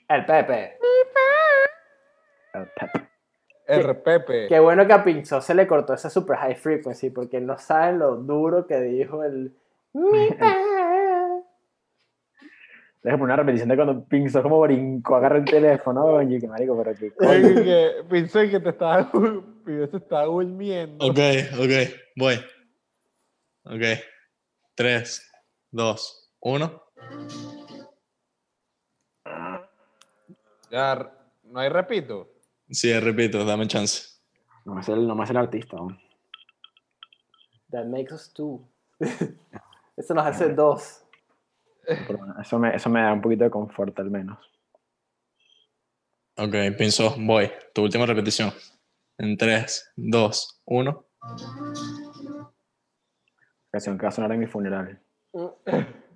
El Pepe. El Pep. El Pepe. Qué bueno que a Pinzón se le cortó esa super high frequency, porque no saben lo duro que dijo el. Mi Deja poner una repetición de cuando Pinzó como brincó, agarra el teléfono, oye, que marico, pero qué coño. Oye, que pensé que te estaba, te estaba durmiendo. Ok, ok, voy. Ok. Tres, dos, uno. Ya, no hay repito. Sí, repito, dame chance. No me sé el, no me sé el artista aún. That makes us two. Eso nos hace dos. Pero bueno, eso me, eso me da un poquito de confort al menos. Ok, pienso, voy. Tu última repetición. En tres, dos, uno. Canción que va a sonar en mi funeral.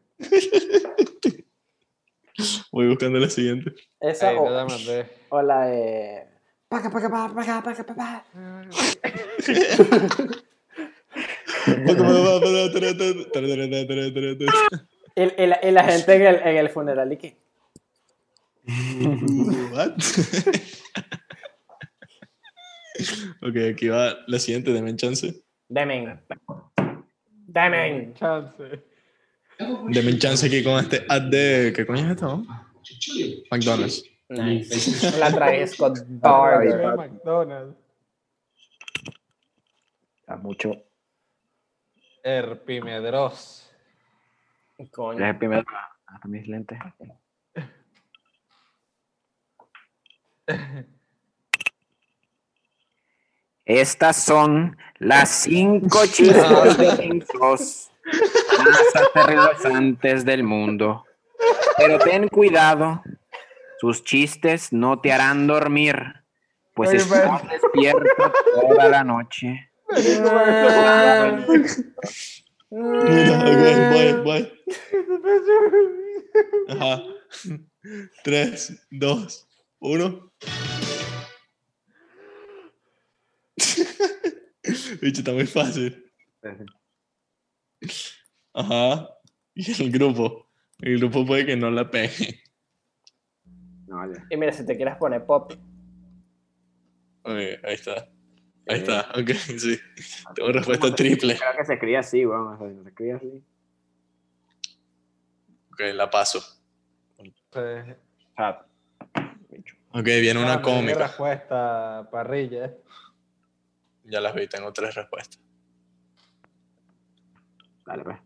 Voy buscando la siguiente. Esa o, la o la de. Paca, paca, paca, paca, paca, paca. Y, y la, y la gente en el, en el funeral y que. What? ok, aquí va la siguiente, denme chance. Demen. Demen. Chance. Denme chance aquí con este ad de. ¿Qué coño es esto? no? McDonald's. Nice. La trae Scott ve McDonald's. Está mucho. Herpimedros. Es Coño. el primero. Hasta mis lentes. Estas son las cinco chistes más aterrorizantes del mundo. Pero ten cuidado, sus chistes no te harán dormir, pues estás despierto toda la noche. Mira, ok, voy, voy. Ajá. 3, 2, 1. Bicho, está muy fácil. Ajá. Y el grupo. El grupo puede que no la pegue. No, vale. Y mira, si te quieres poner pop. Ok, ahí está. Ahí está, ok, sí. Tengo respuesta triple. Creo que se escribe así, weón. o sea, se escribe así. Ok, la paso. Bicho. Ok, viene Ah, una di cómica. respuesta, parrilla. Ya las vi, tengo tres respuestas. Dale, pues.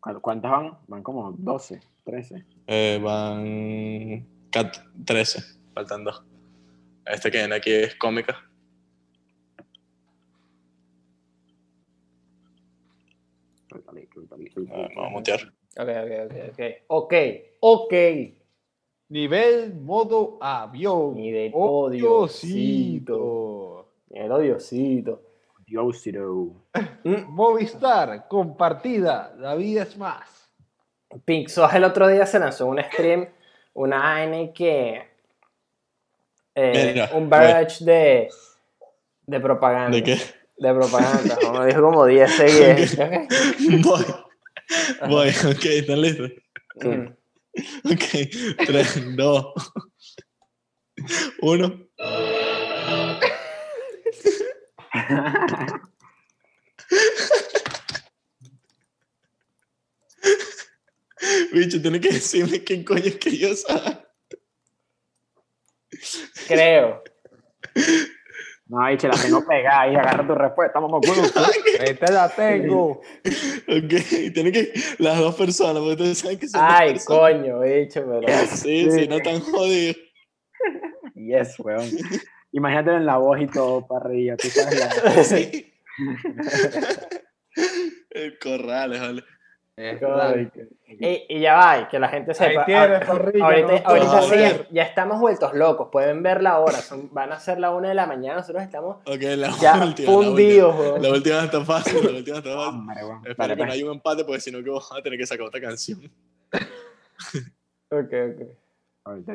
¿Cu- ¿Cuántas van? Van como 12, 13. Eh, van cat- 13, faltan dos. Este que viene aquí es cómica. Suéltale, suéltale, A mutear. Ok, ok, ok, ok. Ok, ok. Nivel modo avión. Nivel odiosito. El odiosito. Diosito. Mm, Movistar, compartida. La vida es más. Pink Sauce el otro día se lanzó un stream, una vaina que. Eh, Mira, un barrage de, de propaganda. ¿De qué? De propaganda. Como dijo como 10 seguidos. Voy. Voy, ok, ¿están listos? Mm. Ok, 3, 2, 1. Bicho, tiene que decirme qué coño es que yo sabe. Creo. No, bicho, la tengo pegada ahí. Agarra tu respuesta, mamá. Ahí te la tengo. Ok, tiene que. Las dos personas, porque ustedes saben que son dos Ay, personas. coño, bicho, pero. Sí, sí, no tan jodido. Yes, weón. Imagínate en la voz y todo, parrilla. Tú sabes la... Sí. El corral, vale. Ay, Y, y ya va, y que la gente sepa. Ahí tienes, ah, parrilla, ahorita no ahorita puedo sí, ver. ya estamos vueltos locos. Pueden ver la hora. son- van a ser la una de la mañana. Nosotros estamos Ok, la ya última. fundidos, La última, weón. la última está fácil, la última está fácil. Espero que no haya un empate, porque si no, que vamos a tener que sacar otra canción. Ok, ok. Ahorita.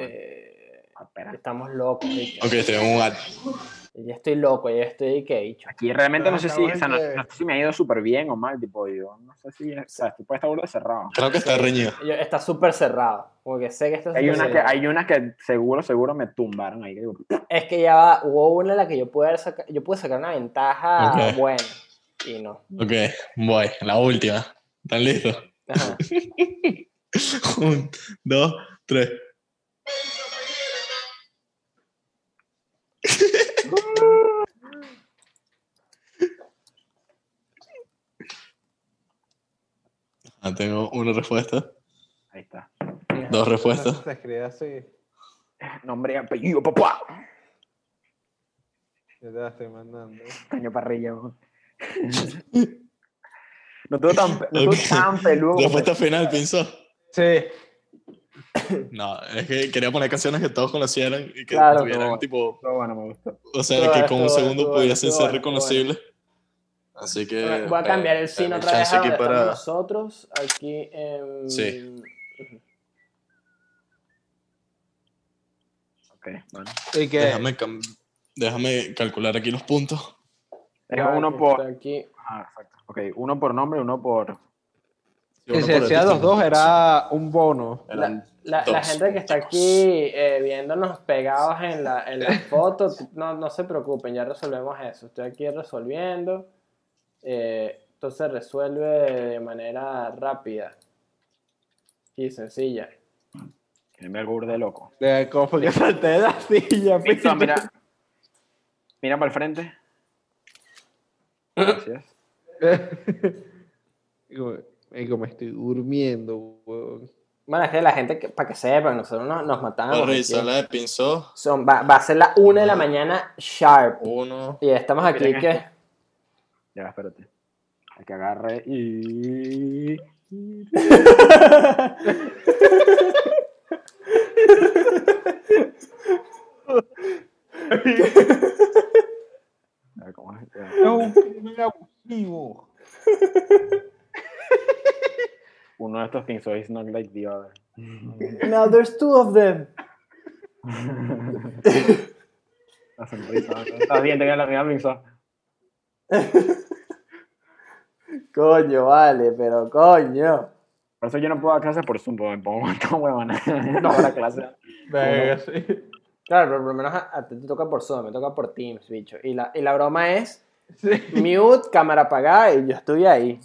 Eh, Espera. estamos locos. Ok, en un ad. Ya estoy loco, ya estoy que bicho. Aquí realmente no sé si, o sea, no, Acabas de- no sé si me ha ido súper bien o mal, tipo, yo no sé si, o sea, estar burda cerrado. Creo que está reñido. Yo- está súper cerrado. Como que sé que está Hay súper unas que, cerrado. hay unas que seguro, seguro me tumbaron ahí. que digo, Es que ya va, hubo una en la que yo pude sacar, yo pude sacar una ventaja Ok. buena. Y no. Ok, voy. La última. ¿Están listos? Ajá. Un, dos, tres. Ah, tengo una respuesta, Ahí está. dos respuestas. Se escribe así. Nombre y apellido, papá. Yo te la estoy mandando. Caño parrilla, weón. No tuvo tan, no tuvo Ok. tan peludo. Respuesta final, pensó. Sí. No, es que quería poner canciones que todos conocieran y que Claro, tuvieran no. tipo, Pero bueno, me gustó. o sea, Todo que con un segundo pudiesen ser reconocibles. Así que. Voy a cambiar el signo dame otra vez a para- nosotros. Aquí en. Sí. Ok, bueno. Y que Déjame, cam- déjame calcular aquí los puntos. Es uno por. Aquí. Ah, exacto. Ok, uno por nombre, uno por. Uno si por hacía los dos era un bono. La, la gente que está aquí eh, viéndonos pegados en la, en la foto, no, no se preocupen, ya resolvemos eso. Estoy aquí resolviendo. Eh, entonces resuelve de manera rápida y sencilla. Que me burde loco. De cómo fue que salté de la silla. Mira. Mira para el frente. Gracias. Marico, me estoy durmiendo, weón. Bueno, es que la gente, que- para que sepan, nosotros nos, nos matamos. La de Pinzó. Son, va, va a ser la una de la mañana sharp. Uno. Y estamos aquí que... Ya, espérate. Hay que agarre y. A ver, ¿cómo es? Ya. Un crimen abusivo. Uno de estos things so it's not like the other. Now there's two of them. La sonrisa. Está bien, tenía la misma pinza. Coño, vale, pero coño. Por eso yo no puedo dar clases por Zoom, porque me pongo esta huevona. No hago la clase. Venga, sí. Claro, pero por lo menos a, a ti te toca por Zoom, me toca por Teams, bicho. Y la, y la broma es Sí. mute, cámara apagada y yo estoy ahí.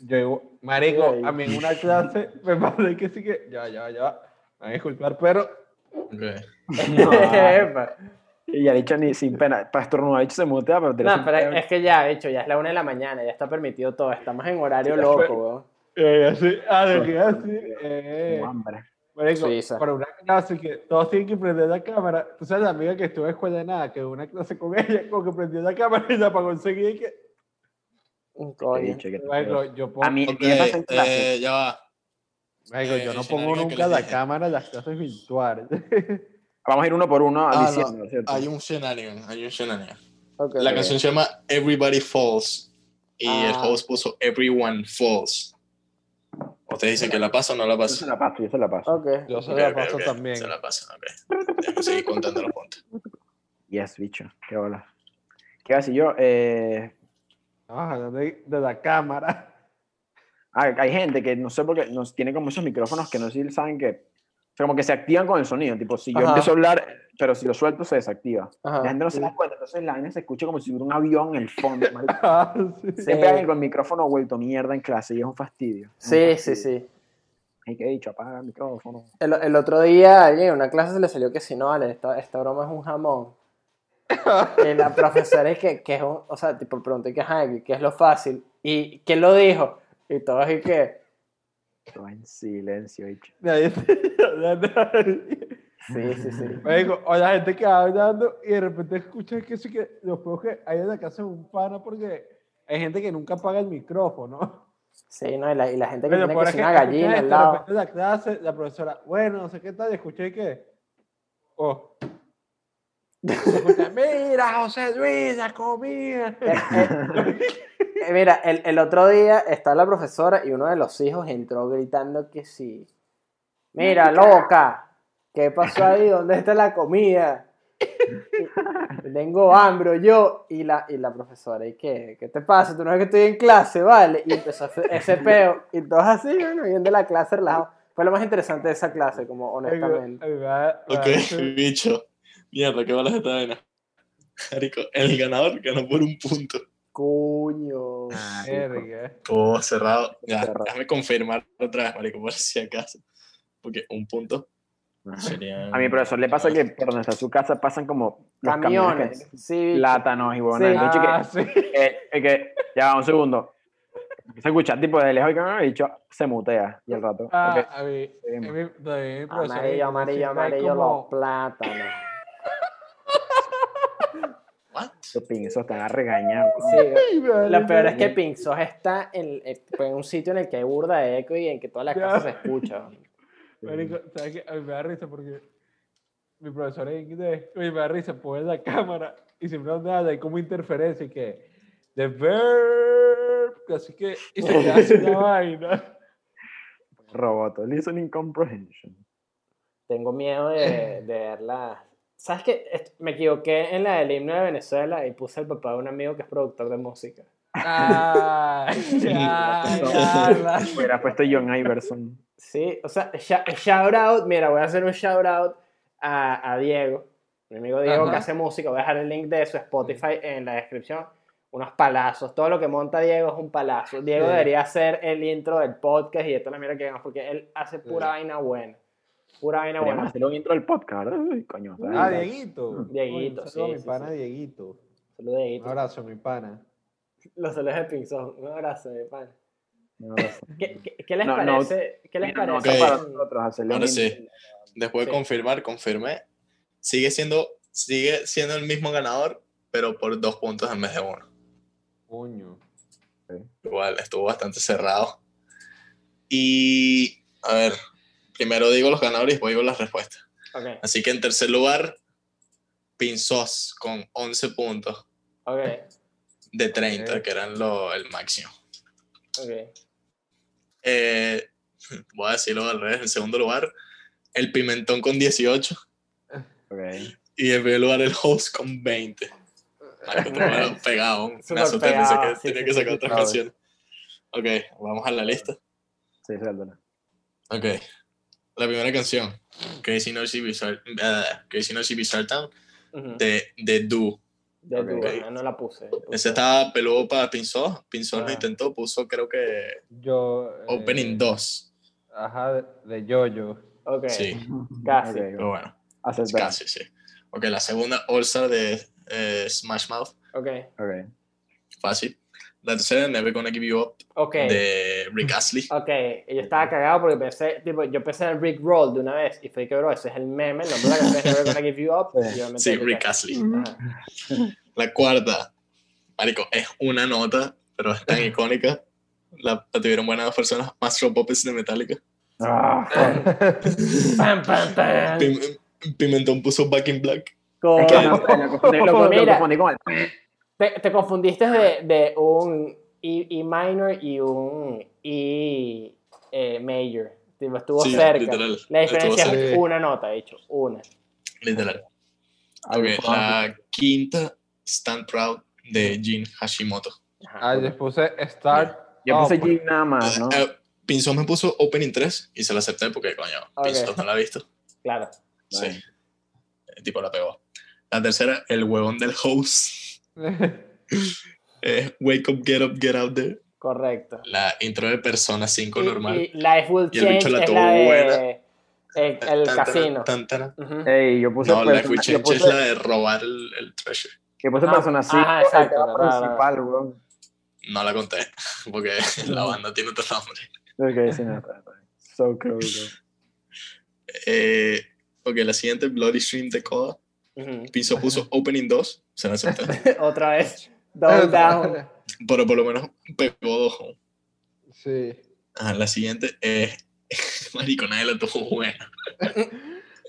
Yo digo, marico, a mí en una clase me parece que sí que. Ya, ya, ya. Me van a disculpar, pero. Ok. Epa. Y ya dicho ni sin pena. Para estornudar, dicho se mutea, pero tiene no, pero es que ya, bicho, ya es la una de la mañana, ya está permitido todo. Estamos en horario Sí, loco, weón. Eh, así, ah, lo que iba a decir. Eh, hambre. marico, Suiza. para una clase que todos tienen que prender la cámara. Tú sabes, la amiga que estuvo en escuela de nada, que una clase con ella, como que prendió la cámara y la apagó enseguida y que. Un Coño. Marico, yo pongo. A mí, Ok, ¿qué me pasa en clase? eh, ya va. Marico, yo eh, no pongo no que nunca la cámara en las clases virtuales. Vamos a ir uno por uno Ah, diciendo, no, ¿cierto? hay un shenanigan, hay un shenanigan. La canción se llama Everybody Falls y el Ah. host puso Everyone Falls. Ustedes dicen que la pasa o no la Yo se pasa. la paso, yo se la paso. Ok. Yo se la paso también. Se la pasa, ok. Déjame seguir contando los puntos. Yes, bicho. Qué hola. ¿Qué decir yo? Eh, Vamos a hablar de, de la cámara. ah, hay gente que no sé por qué nos tiene como esos micrófonos que no sé si saben que. Sea, como que se activan con el sonido. Tipo, si yo Ajá. empiezo a hablar, pero si lo suelto, se desactiva. Ajá. La gente no se da cuenta, entonces la vaina se escucha como si hubiera un avión en el fondo. marico. Ah, sí. Sí. Se pegan con el micrófono vuelto mierda en clase y es un fastidio. Sí, sí, sí. Hay que he dicho, apaga el micrófono. El, el otro día, alguien en una clase se le salió que si no, vale, esta, esta broma es un jamón. Y la profesora es que, que es un, o sea, tipo, pregunté que, ajá, que, es lo fácil. ¿Y quién lo dijo? Y todos así que, Todo en silencio, bicho. Nadie sí, sí, sí. Marico, o la gente que va hablando y de repente escuchas que sí que los juegos que hay en la casa un pana porque hay gente que nunca apaga el micrófono. Sí, ¿no? Y la, y la gente que Pero tiene que ser una gallina al esto, de lado. repente en la clase, la profesora, bueno, no sé qué tal, y escuché que, oh, escuché, mira, José Luis, la comida. Eh, mira, el, el otro día estaba la profesora y uno de los hijos entró gritando que sí. Mira, loca, ¿qué pasó ahí? ¿Dónde está la comida? Y- Tengo hambre yo. Y la, y la profesora, ¿y qué? ¿Qué te pasa? Tú no ves que estoy en clase, ¿vale? Y empezó ese, ese peo. Y todos así, bueno, viendo la clase relajado. Fue lo más interesante de esa clase, como honestamente. Ok, bicho. Mierda, qué bolas esta vaina. El ganador ganó por un punto. Coño. Ah. Todo cerrado. Ya, Cerrado. déjame confirmar otra vez, marico, por si acaso. Porque un punto sería... A mi profesor le pasa que por donde está su casa pasan como los camiones, Camiones. que- Sí, bicho. plátanos y. Sí. El bicho que- Ah, sí. que, ya va un segundo. Se escucha tipo de lejos y que me ha dicho, se mutea y al rato. Ah, a mí, a mí, profesor Amarillo, amarillo, amarillo, los plátanos. ¿What? Esos pinzos están a regañar. Sí, Ay, vale, Lo peor es que. Pinzos está en, eh, en un sitio en el que hay burda de eco y en que toda la Ya. casa se escucha. Marico, ¿sabes qué? A mí me da risa porque mi profesor en inglés, me da risa, pone la cámara y siempre habla hay como interferencia y que The verb. Así que. Y se queda sin la vaina. Roboto, listening comprehension. Tengo miedo de, de verla. ¿Sabes qué? Me equivoqué en la del himno de Venezuela y puse el papá de un amigo que es productor de música. Ay, ya, Hubiera puesto John Iverson. Sí, o sea, shout out, mira, voy a hacer un shout out a, a Diego, mi amigo Diego Ajá. que hace música, voy a dejar el link de su Spotify en la descripción. Unos palazos, todo lo que monta Diego es un palazo. Diego Sí. debería hacer el intro del podcast y esto la mira que porque él hace pura Sí. vaina buena. Pura vaina buena. hacer un intro del podcast, ¿verdad? Uy, coño. Ah, Dieguito. Dieguito, Un saludo a sí, mi sí, pana sí. Dieguito. Saludos, Un Dieguito. abrazo, mi pana. Los saludos de Pinzón. Un abrazo, mi pana. ¿Qué, qué, qué les No, no, parece? ¿Qué les no, parece? Para nosotros hacerle Ahora un sí. Después de Sí. confirmar, confirmé. Sigue siendo, sigue siendo el mismo ganador, pero por dos puntos en vez de uno. Coño. Igual, estuvo bastante cerrado. Y, a ver, primero digo los ganadores y después digo las respuestas. Ok, Así que en tercer lugar, Pinzos con 11 puntos ok, de 30, Ok. que eran lo, el máximo. ok. Eh, voy a decirlo al revés. En segundo lugar, el Pimentón con 18. Ok. Y en primer lugar, el Host con 20. Marico, pero bueno, pegado. Me asusté, pensé que sí, tenía sí, que sacar sí, otras canciones. Ok, vamos a la lista. Sí, suéltala. Ok. La primera canción, Crazy Noisy Bizarre, uh, Crazy Noisy Bizarre Town, Ujú. de, de Do. De Ok. tu, ah, no la puse. puse- Ese estaba peludo para Pinzón. Pinzón lo Ah. intentó, puso creo que Yo. eh, Opening 2. Ajá, de, Yoyo. Ok, Sí, Casi. Pero bueno, aceptado. casi, sí. Ok, la segunda, All Star de eh, Smash Mouth, ok, Ok. fácil. La tercera, Never Gonna Give You Up, ok. de Rick Astley. Ok, y yo estaba cagado porque pensé, tipo, yo pensé en Rick Roll de una vez y fue que, bro, ese es el meme, el nombre de la canción es Never Gonna Give You Up. Sí. y obviamente Sí, Rick Astley. Ajá. La cuarta, Marico, es una nota, pero es tan icónica. La, la tuvieron buenas personas. Master Puppets de Metallica. Ah, pam, pam. Pim- Pimentón puso Back in Black. Con- Es que no sé, lo confundí, lo, lo Mira. confundí con el. Te, te confundiste de, de un E, E minor y un E eh, major. Tipo, estuvo Sí, cerca. literal, La diferencia estuvo es cerca. una nota, de hecho, una. Literal. Ay, Ok, fuck. la quinta, Stand Proud de Jin Hashimoto. Ajá. Ah, yo puse Start. Yo puse. Jim nada más, ¿no? Eh, Pinzón me puso Opening 3 y se la acepté porque, coño. Pinzón no la ha visto. Claro. Sí. Vale. El tipo la pegó. La tercera, el huevón del host. Eh, Wake up, get up, get out there. Correcto. La intro de Persona 5 Y, normal. y Life Will Y el bicho Change la es tuvo la de buena. el, el Tan, tan, casino. tan, tan. Ujú. Ey, yo puse No, Life persona, yo Change puse, es la de robar el, el treasure. yo puse Ah, persona 5, ajá, exacto, claro. principal, weón. No la conté, porque la banda tiene otro nombre. Ok, sí, no. So cool, bro. Eh, ok, la siguiente, Bloody Stream de Coda. Ujú. Piso puso Opening 2, se. Otra vez. Double down. Pero por lo menos pegó dos. Sí. Ajá, la siguiente es. Marico, nadie la tuvo buena.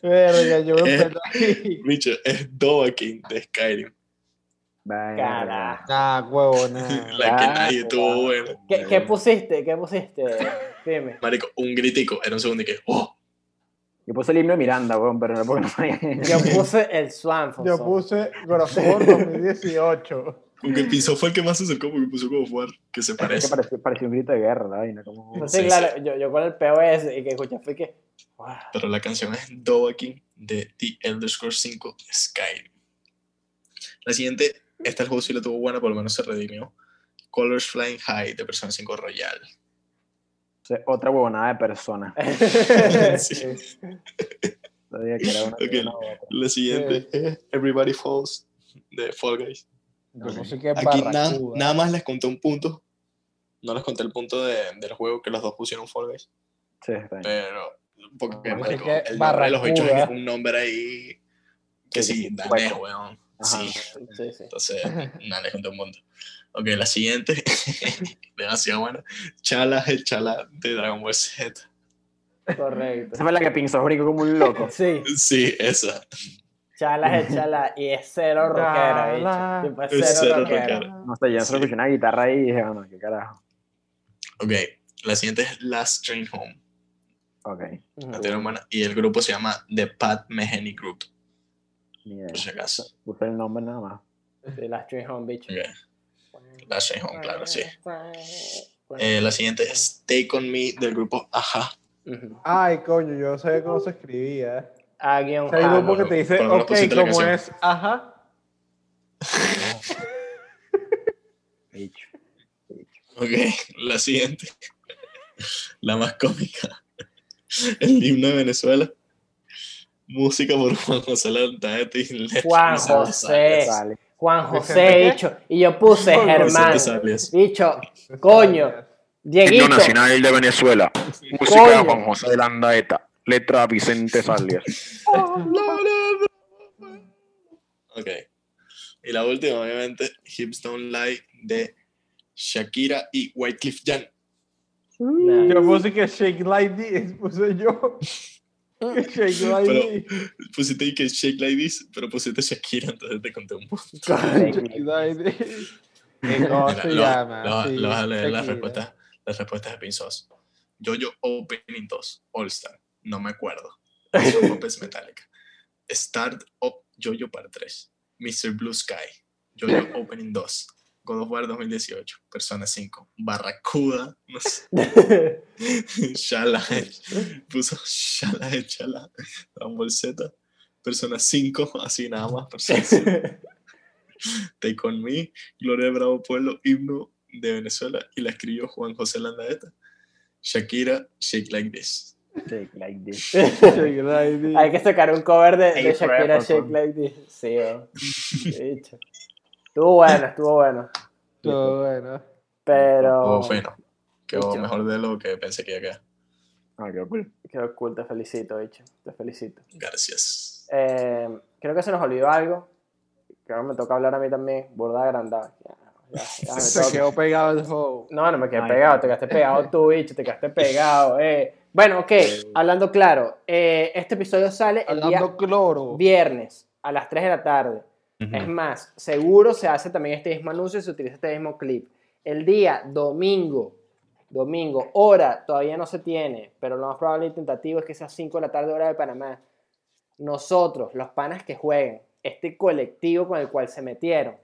Verga, yo me perdí. Bicho, es King de Skyrim. Venga, Carajo. Nah, huevo, nah. La que Ah, nadie tuvo buena. ¿Qué, qué pusiste? ¿Qué pusiste? Dime. Marico, un gritico. Era un segundo y que. ¡Oh! Yo puse el himno de Miranda, weón, pero no porque no Yo puse el Swan. Yo puse Grosor 2018. Como que Piso fue el que más se acercó porque puso como jugar, que se Es que parece. pareció, pareció un grito de guerra, la vaina. Como... Entonces, Sí, claro, Yo, yo con el POS y que escuché fue que. wow. Pero la canción es King de The Elder Scrolls 5 Skyrim. La siguiente, esta el juego sí la tuvo buena, por lo menos se redimió. Colors Flying High de Persona 5 Royal. Sea, otra huevonada de persona. Sí. No diga que era una, Ok. una u otra. La siguiente es Everybody Falls de Fall Guys. Aquí nada, Barracuda. nada más les conté un punto. No les conté el punto de- del juego que los dos pusieron Fall Guys. Sí, está bien. Pero, porque pensé marico, que el nombre de los Barracuda. es un nombre ahí que Sí, sí, sí, danés, hueco. weón. Ajá. Sí, Sí, sí. entonces, nada, les conté un punto. Ok, la siguiente, demasiado buena. Chala, el Chala de Dragon Ball Z. Correcto. Esa fue la que pinzó brinco como un loco. Sí, Sí, esa. Chalas, échala. Y es cero rockera, bicho. Chala. Tipo, es Es cero cero rockera. rockera. No sé, yo solo Sí. escuché una guitarra ahí y dije, bueno, qué carajo. Ok, la siguiente es Last Train Home. Ok. La tiene buena, Y el grupo se llama The Pat Metheny Group, ni idea. por si acaso. Puse el nombre nada más. Sí, Last Train Home, bicho. Ok, Home, claro, sí. Eh, la siguiente es Take On Me del grupo Aja. Ay, coño, yo no sabía cómo se escribía. A guion O sea, hay A. grupo que te dice, ok, la como es. Bicho. Ok, la siguiente. La más cómica. El himno de Venezuela. Música por Juan José Landaeta y Juan José. Juan ¿Vicente José, qué? bicho. Y yo puse Germán. Bicho, coño. Dieguito. de Venezuela. Música de Juan José de Landaeta. Letra Vicente Salias. Ok. Y la última, obviamente, Hips Don't Lie de Shakira y Wycliffe. Nah. Yo puse que Shake Like This, puse yo. Que Shake Like Pero- This. Pusiste que Shake Like This, pero pusiste Shakira, entonces te conté un poco. Shake Like This. ¿Qué ¿Cómo se lo- llama? lo- Sí, lo vas a leer las respuestas, las respuestas de Pinzos. Yo-Yo Opening 2, All Star, no me acuerdo. Popes Metallica. Start Up Yo-Yo Part 3, Mr. Blue Sky, Yo-Yo Opening 2, God of War 2018, Persona 5, Barracuda, no sé, Shala, puso Shala, Shala, Dragon Z, Persona 5, así nada más, Persona 5. Take On Me, Gloria de Bravo Pueblo, himno de Venezuela, y la escribió Juan José Landaeta. Shakira, Shake Like This. Shake like this. Shake Like This. Hay que sacar un cover de, de Shakira forever, Shake Like This. Sí, oh. Bicho. Estuvo bueno, estuvo bueno. Todo bueno. Pero. Quedó fino. Quedó Bicho. mejor de lo que pensé que iba a quedar. Ah, qué cool. Quedó cool, te felicito, bicho. Te felicito. Gracias. Eh, creo que se nos olvidó algo. Creo que me toca hablar a mí también. Burda agrandada. Ya, ya, ya me Se quedó pegado el juego. No, no me quedé Ay, pegado, no. te quedaste pegado tú, bicho, te quedaste pegado, eh. Bueno, ok, hablando claro, eh, este episodio sale el día cloro. viernes a las 3 de la tarde. Es más, seguro se hace también este mismo anuncio y se utiliza este mismo clip. El día domingo, domingo, hora todavía no se tiene, pero lo más probable y tentativo es que sea 5 de la tarde, hora de Panamá. Nosotros, los panas que jueguen, este colectivo con el cual se metieron,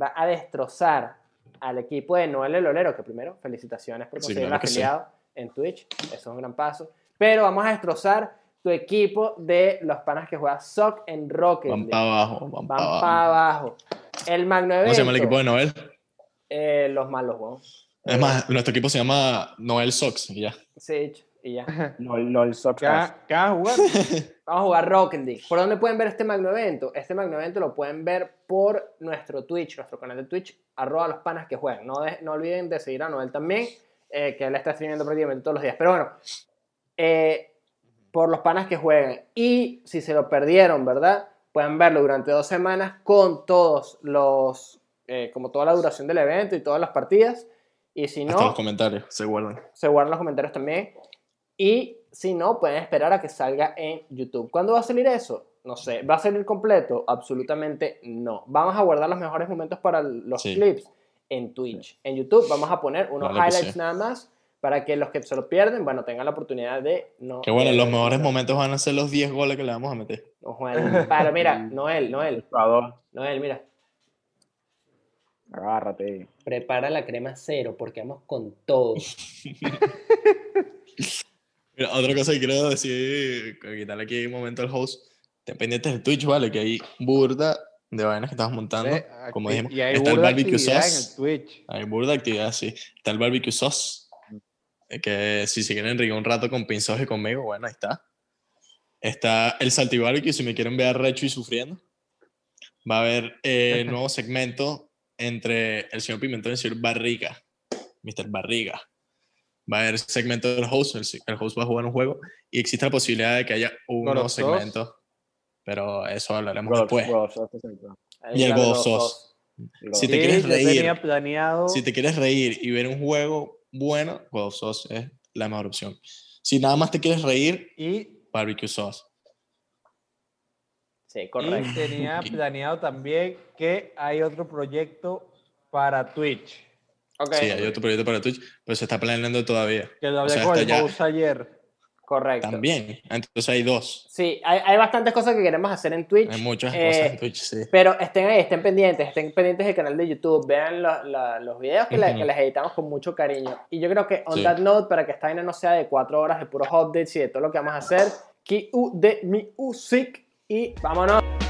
va a destrozar al equipo de Noel el Olero, que primero, felicitaciones por Sí, conseguir claro sí. afiliado en Twitch, eso es un gran paso. Pero vamos a destrozar tu equipo de los panas que juegan Sock en Rocket. Van para abajo, van Van para abajo. para abajo. El magno evento. ¿Cómo se llama el equipo de Noel? Eh, los malos, weón. Es más, nuestro equipo se llama Noel Sox, y ya. Sí, y ya. LOL, LOL Sox. ¿Qué vas qué vas a jugar? Vamos a jugar Rocket League. ¿Por dónde pueden ver este magno evento? Este magno evento lo pueden ver por nuestro Twitch, nuestro canal de Twitch, arroba los panas que juegan. No, de- no olviden de seguir a Noel también, eh, que él está streamiendo prácticamente todos los días. Pero bueno, eh, por los panas que juegan. Y si se lo perdieron, ¿verdad? Pueden verlo durante dos semanas con todos los, eh, como toda la duración del evento y todas las partidas. Y si Hasta no, los comentarios se guardan. se guardan los comentarios también. Y si no, pueden esperar a que salga en YouTube. ¿Cuándo va a salir eso? No sé. ¿Va a salir completo? Absolutamente no. Vamos a guardar los mejores momentos para los Sí. clips en Twitch. En YouTube vamos a poner unos Claro que highlights sí. nada más para que los que se lo pierden, bueno, tengan la oportunidad de no... Que bueno, eh, los mejores momentos van a ser los 10 goles que le vamos a meter. no jueguen. Pero mira, Noel, Noel. Noel, mira. Agárrate. Prepara la crema cero porque vamos con todo. Mira, otra cosa que quiero decir, quitarle aquí un momento al host, ten pendientes del Twitch, ¿vale? Que hay burda de vainas que estamos montando. Eh, como dijimos, y hay está el burda barbecue actividad sauce. en el Twitch. Hay burda actividad, sí. Está el barbecue sauce. Que si se quieren reír un rato con pinzos y conmigo, bueno, ahí está. Está el salty barbecue, si me quieren ver recho y sufriendo. Va a haber eh, nuevo segmento entre el señor Pimentón y el señor Barriga. Mr. Barriga. Va a haber segmento del host, el, el host va a jugar un juego y existe la posibilidad de que haya un God nuevo segmento. Pero eso hablaremos God después. God. Y el God of Si te quieres yo reír, tenía planeado. Si te quieres reír y ver un juego bueno, God of Sauce es la mejor opción. Si nada más te quieres reír, Y Barbecue Sauce. Sí, correcto. Y tenía planeado también que hay otro proyecto para Twitch. Okay. Sí, hay otro proyecto para Twitch, pero se está planeando todavía. Que lo O hablé sea, con el ya- ayer. Correcto. También. Entonces hay dos. Sí, hay, hay bastantes cosas que queremos hacer en Twitch. Hay muchas eh, cosas en Twitch, sí. Pero estén ahí, estén pendientes, estén pendientes del canal de YouTube, vean lo- lo- los videos que, les editamos con mucho cariño. Y yo creo que on Sí. that note, para que esta vaina no sea de cuatro horas de puros updates y de todo lo que vamos a hacer, de music y vámonos.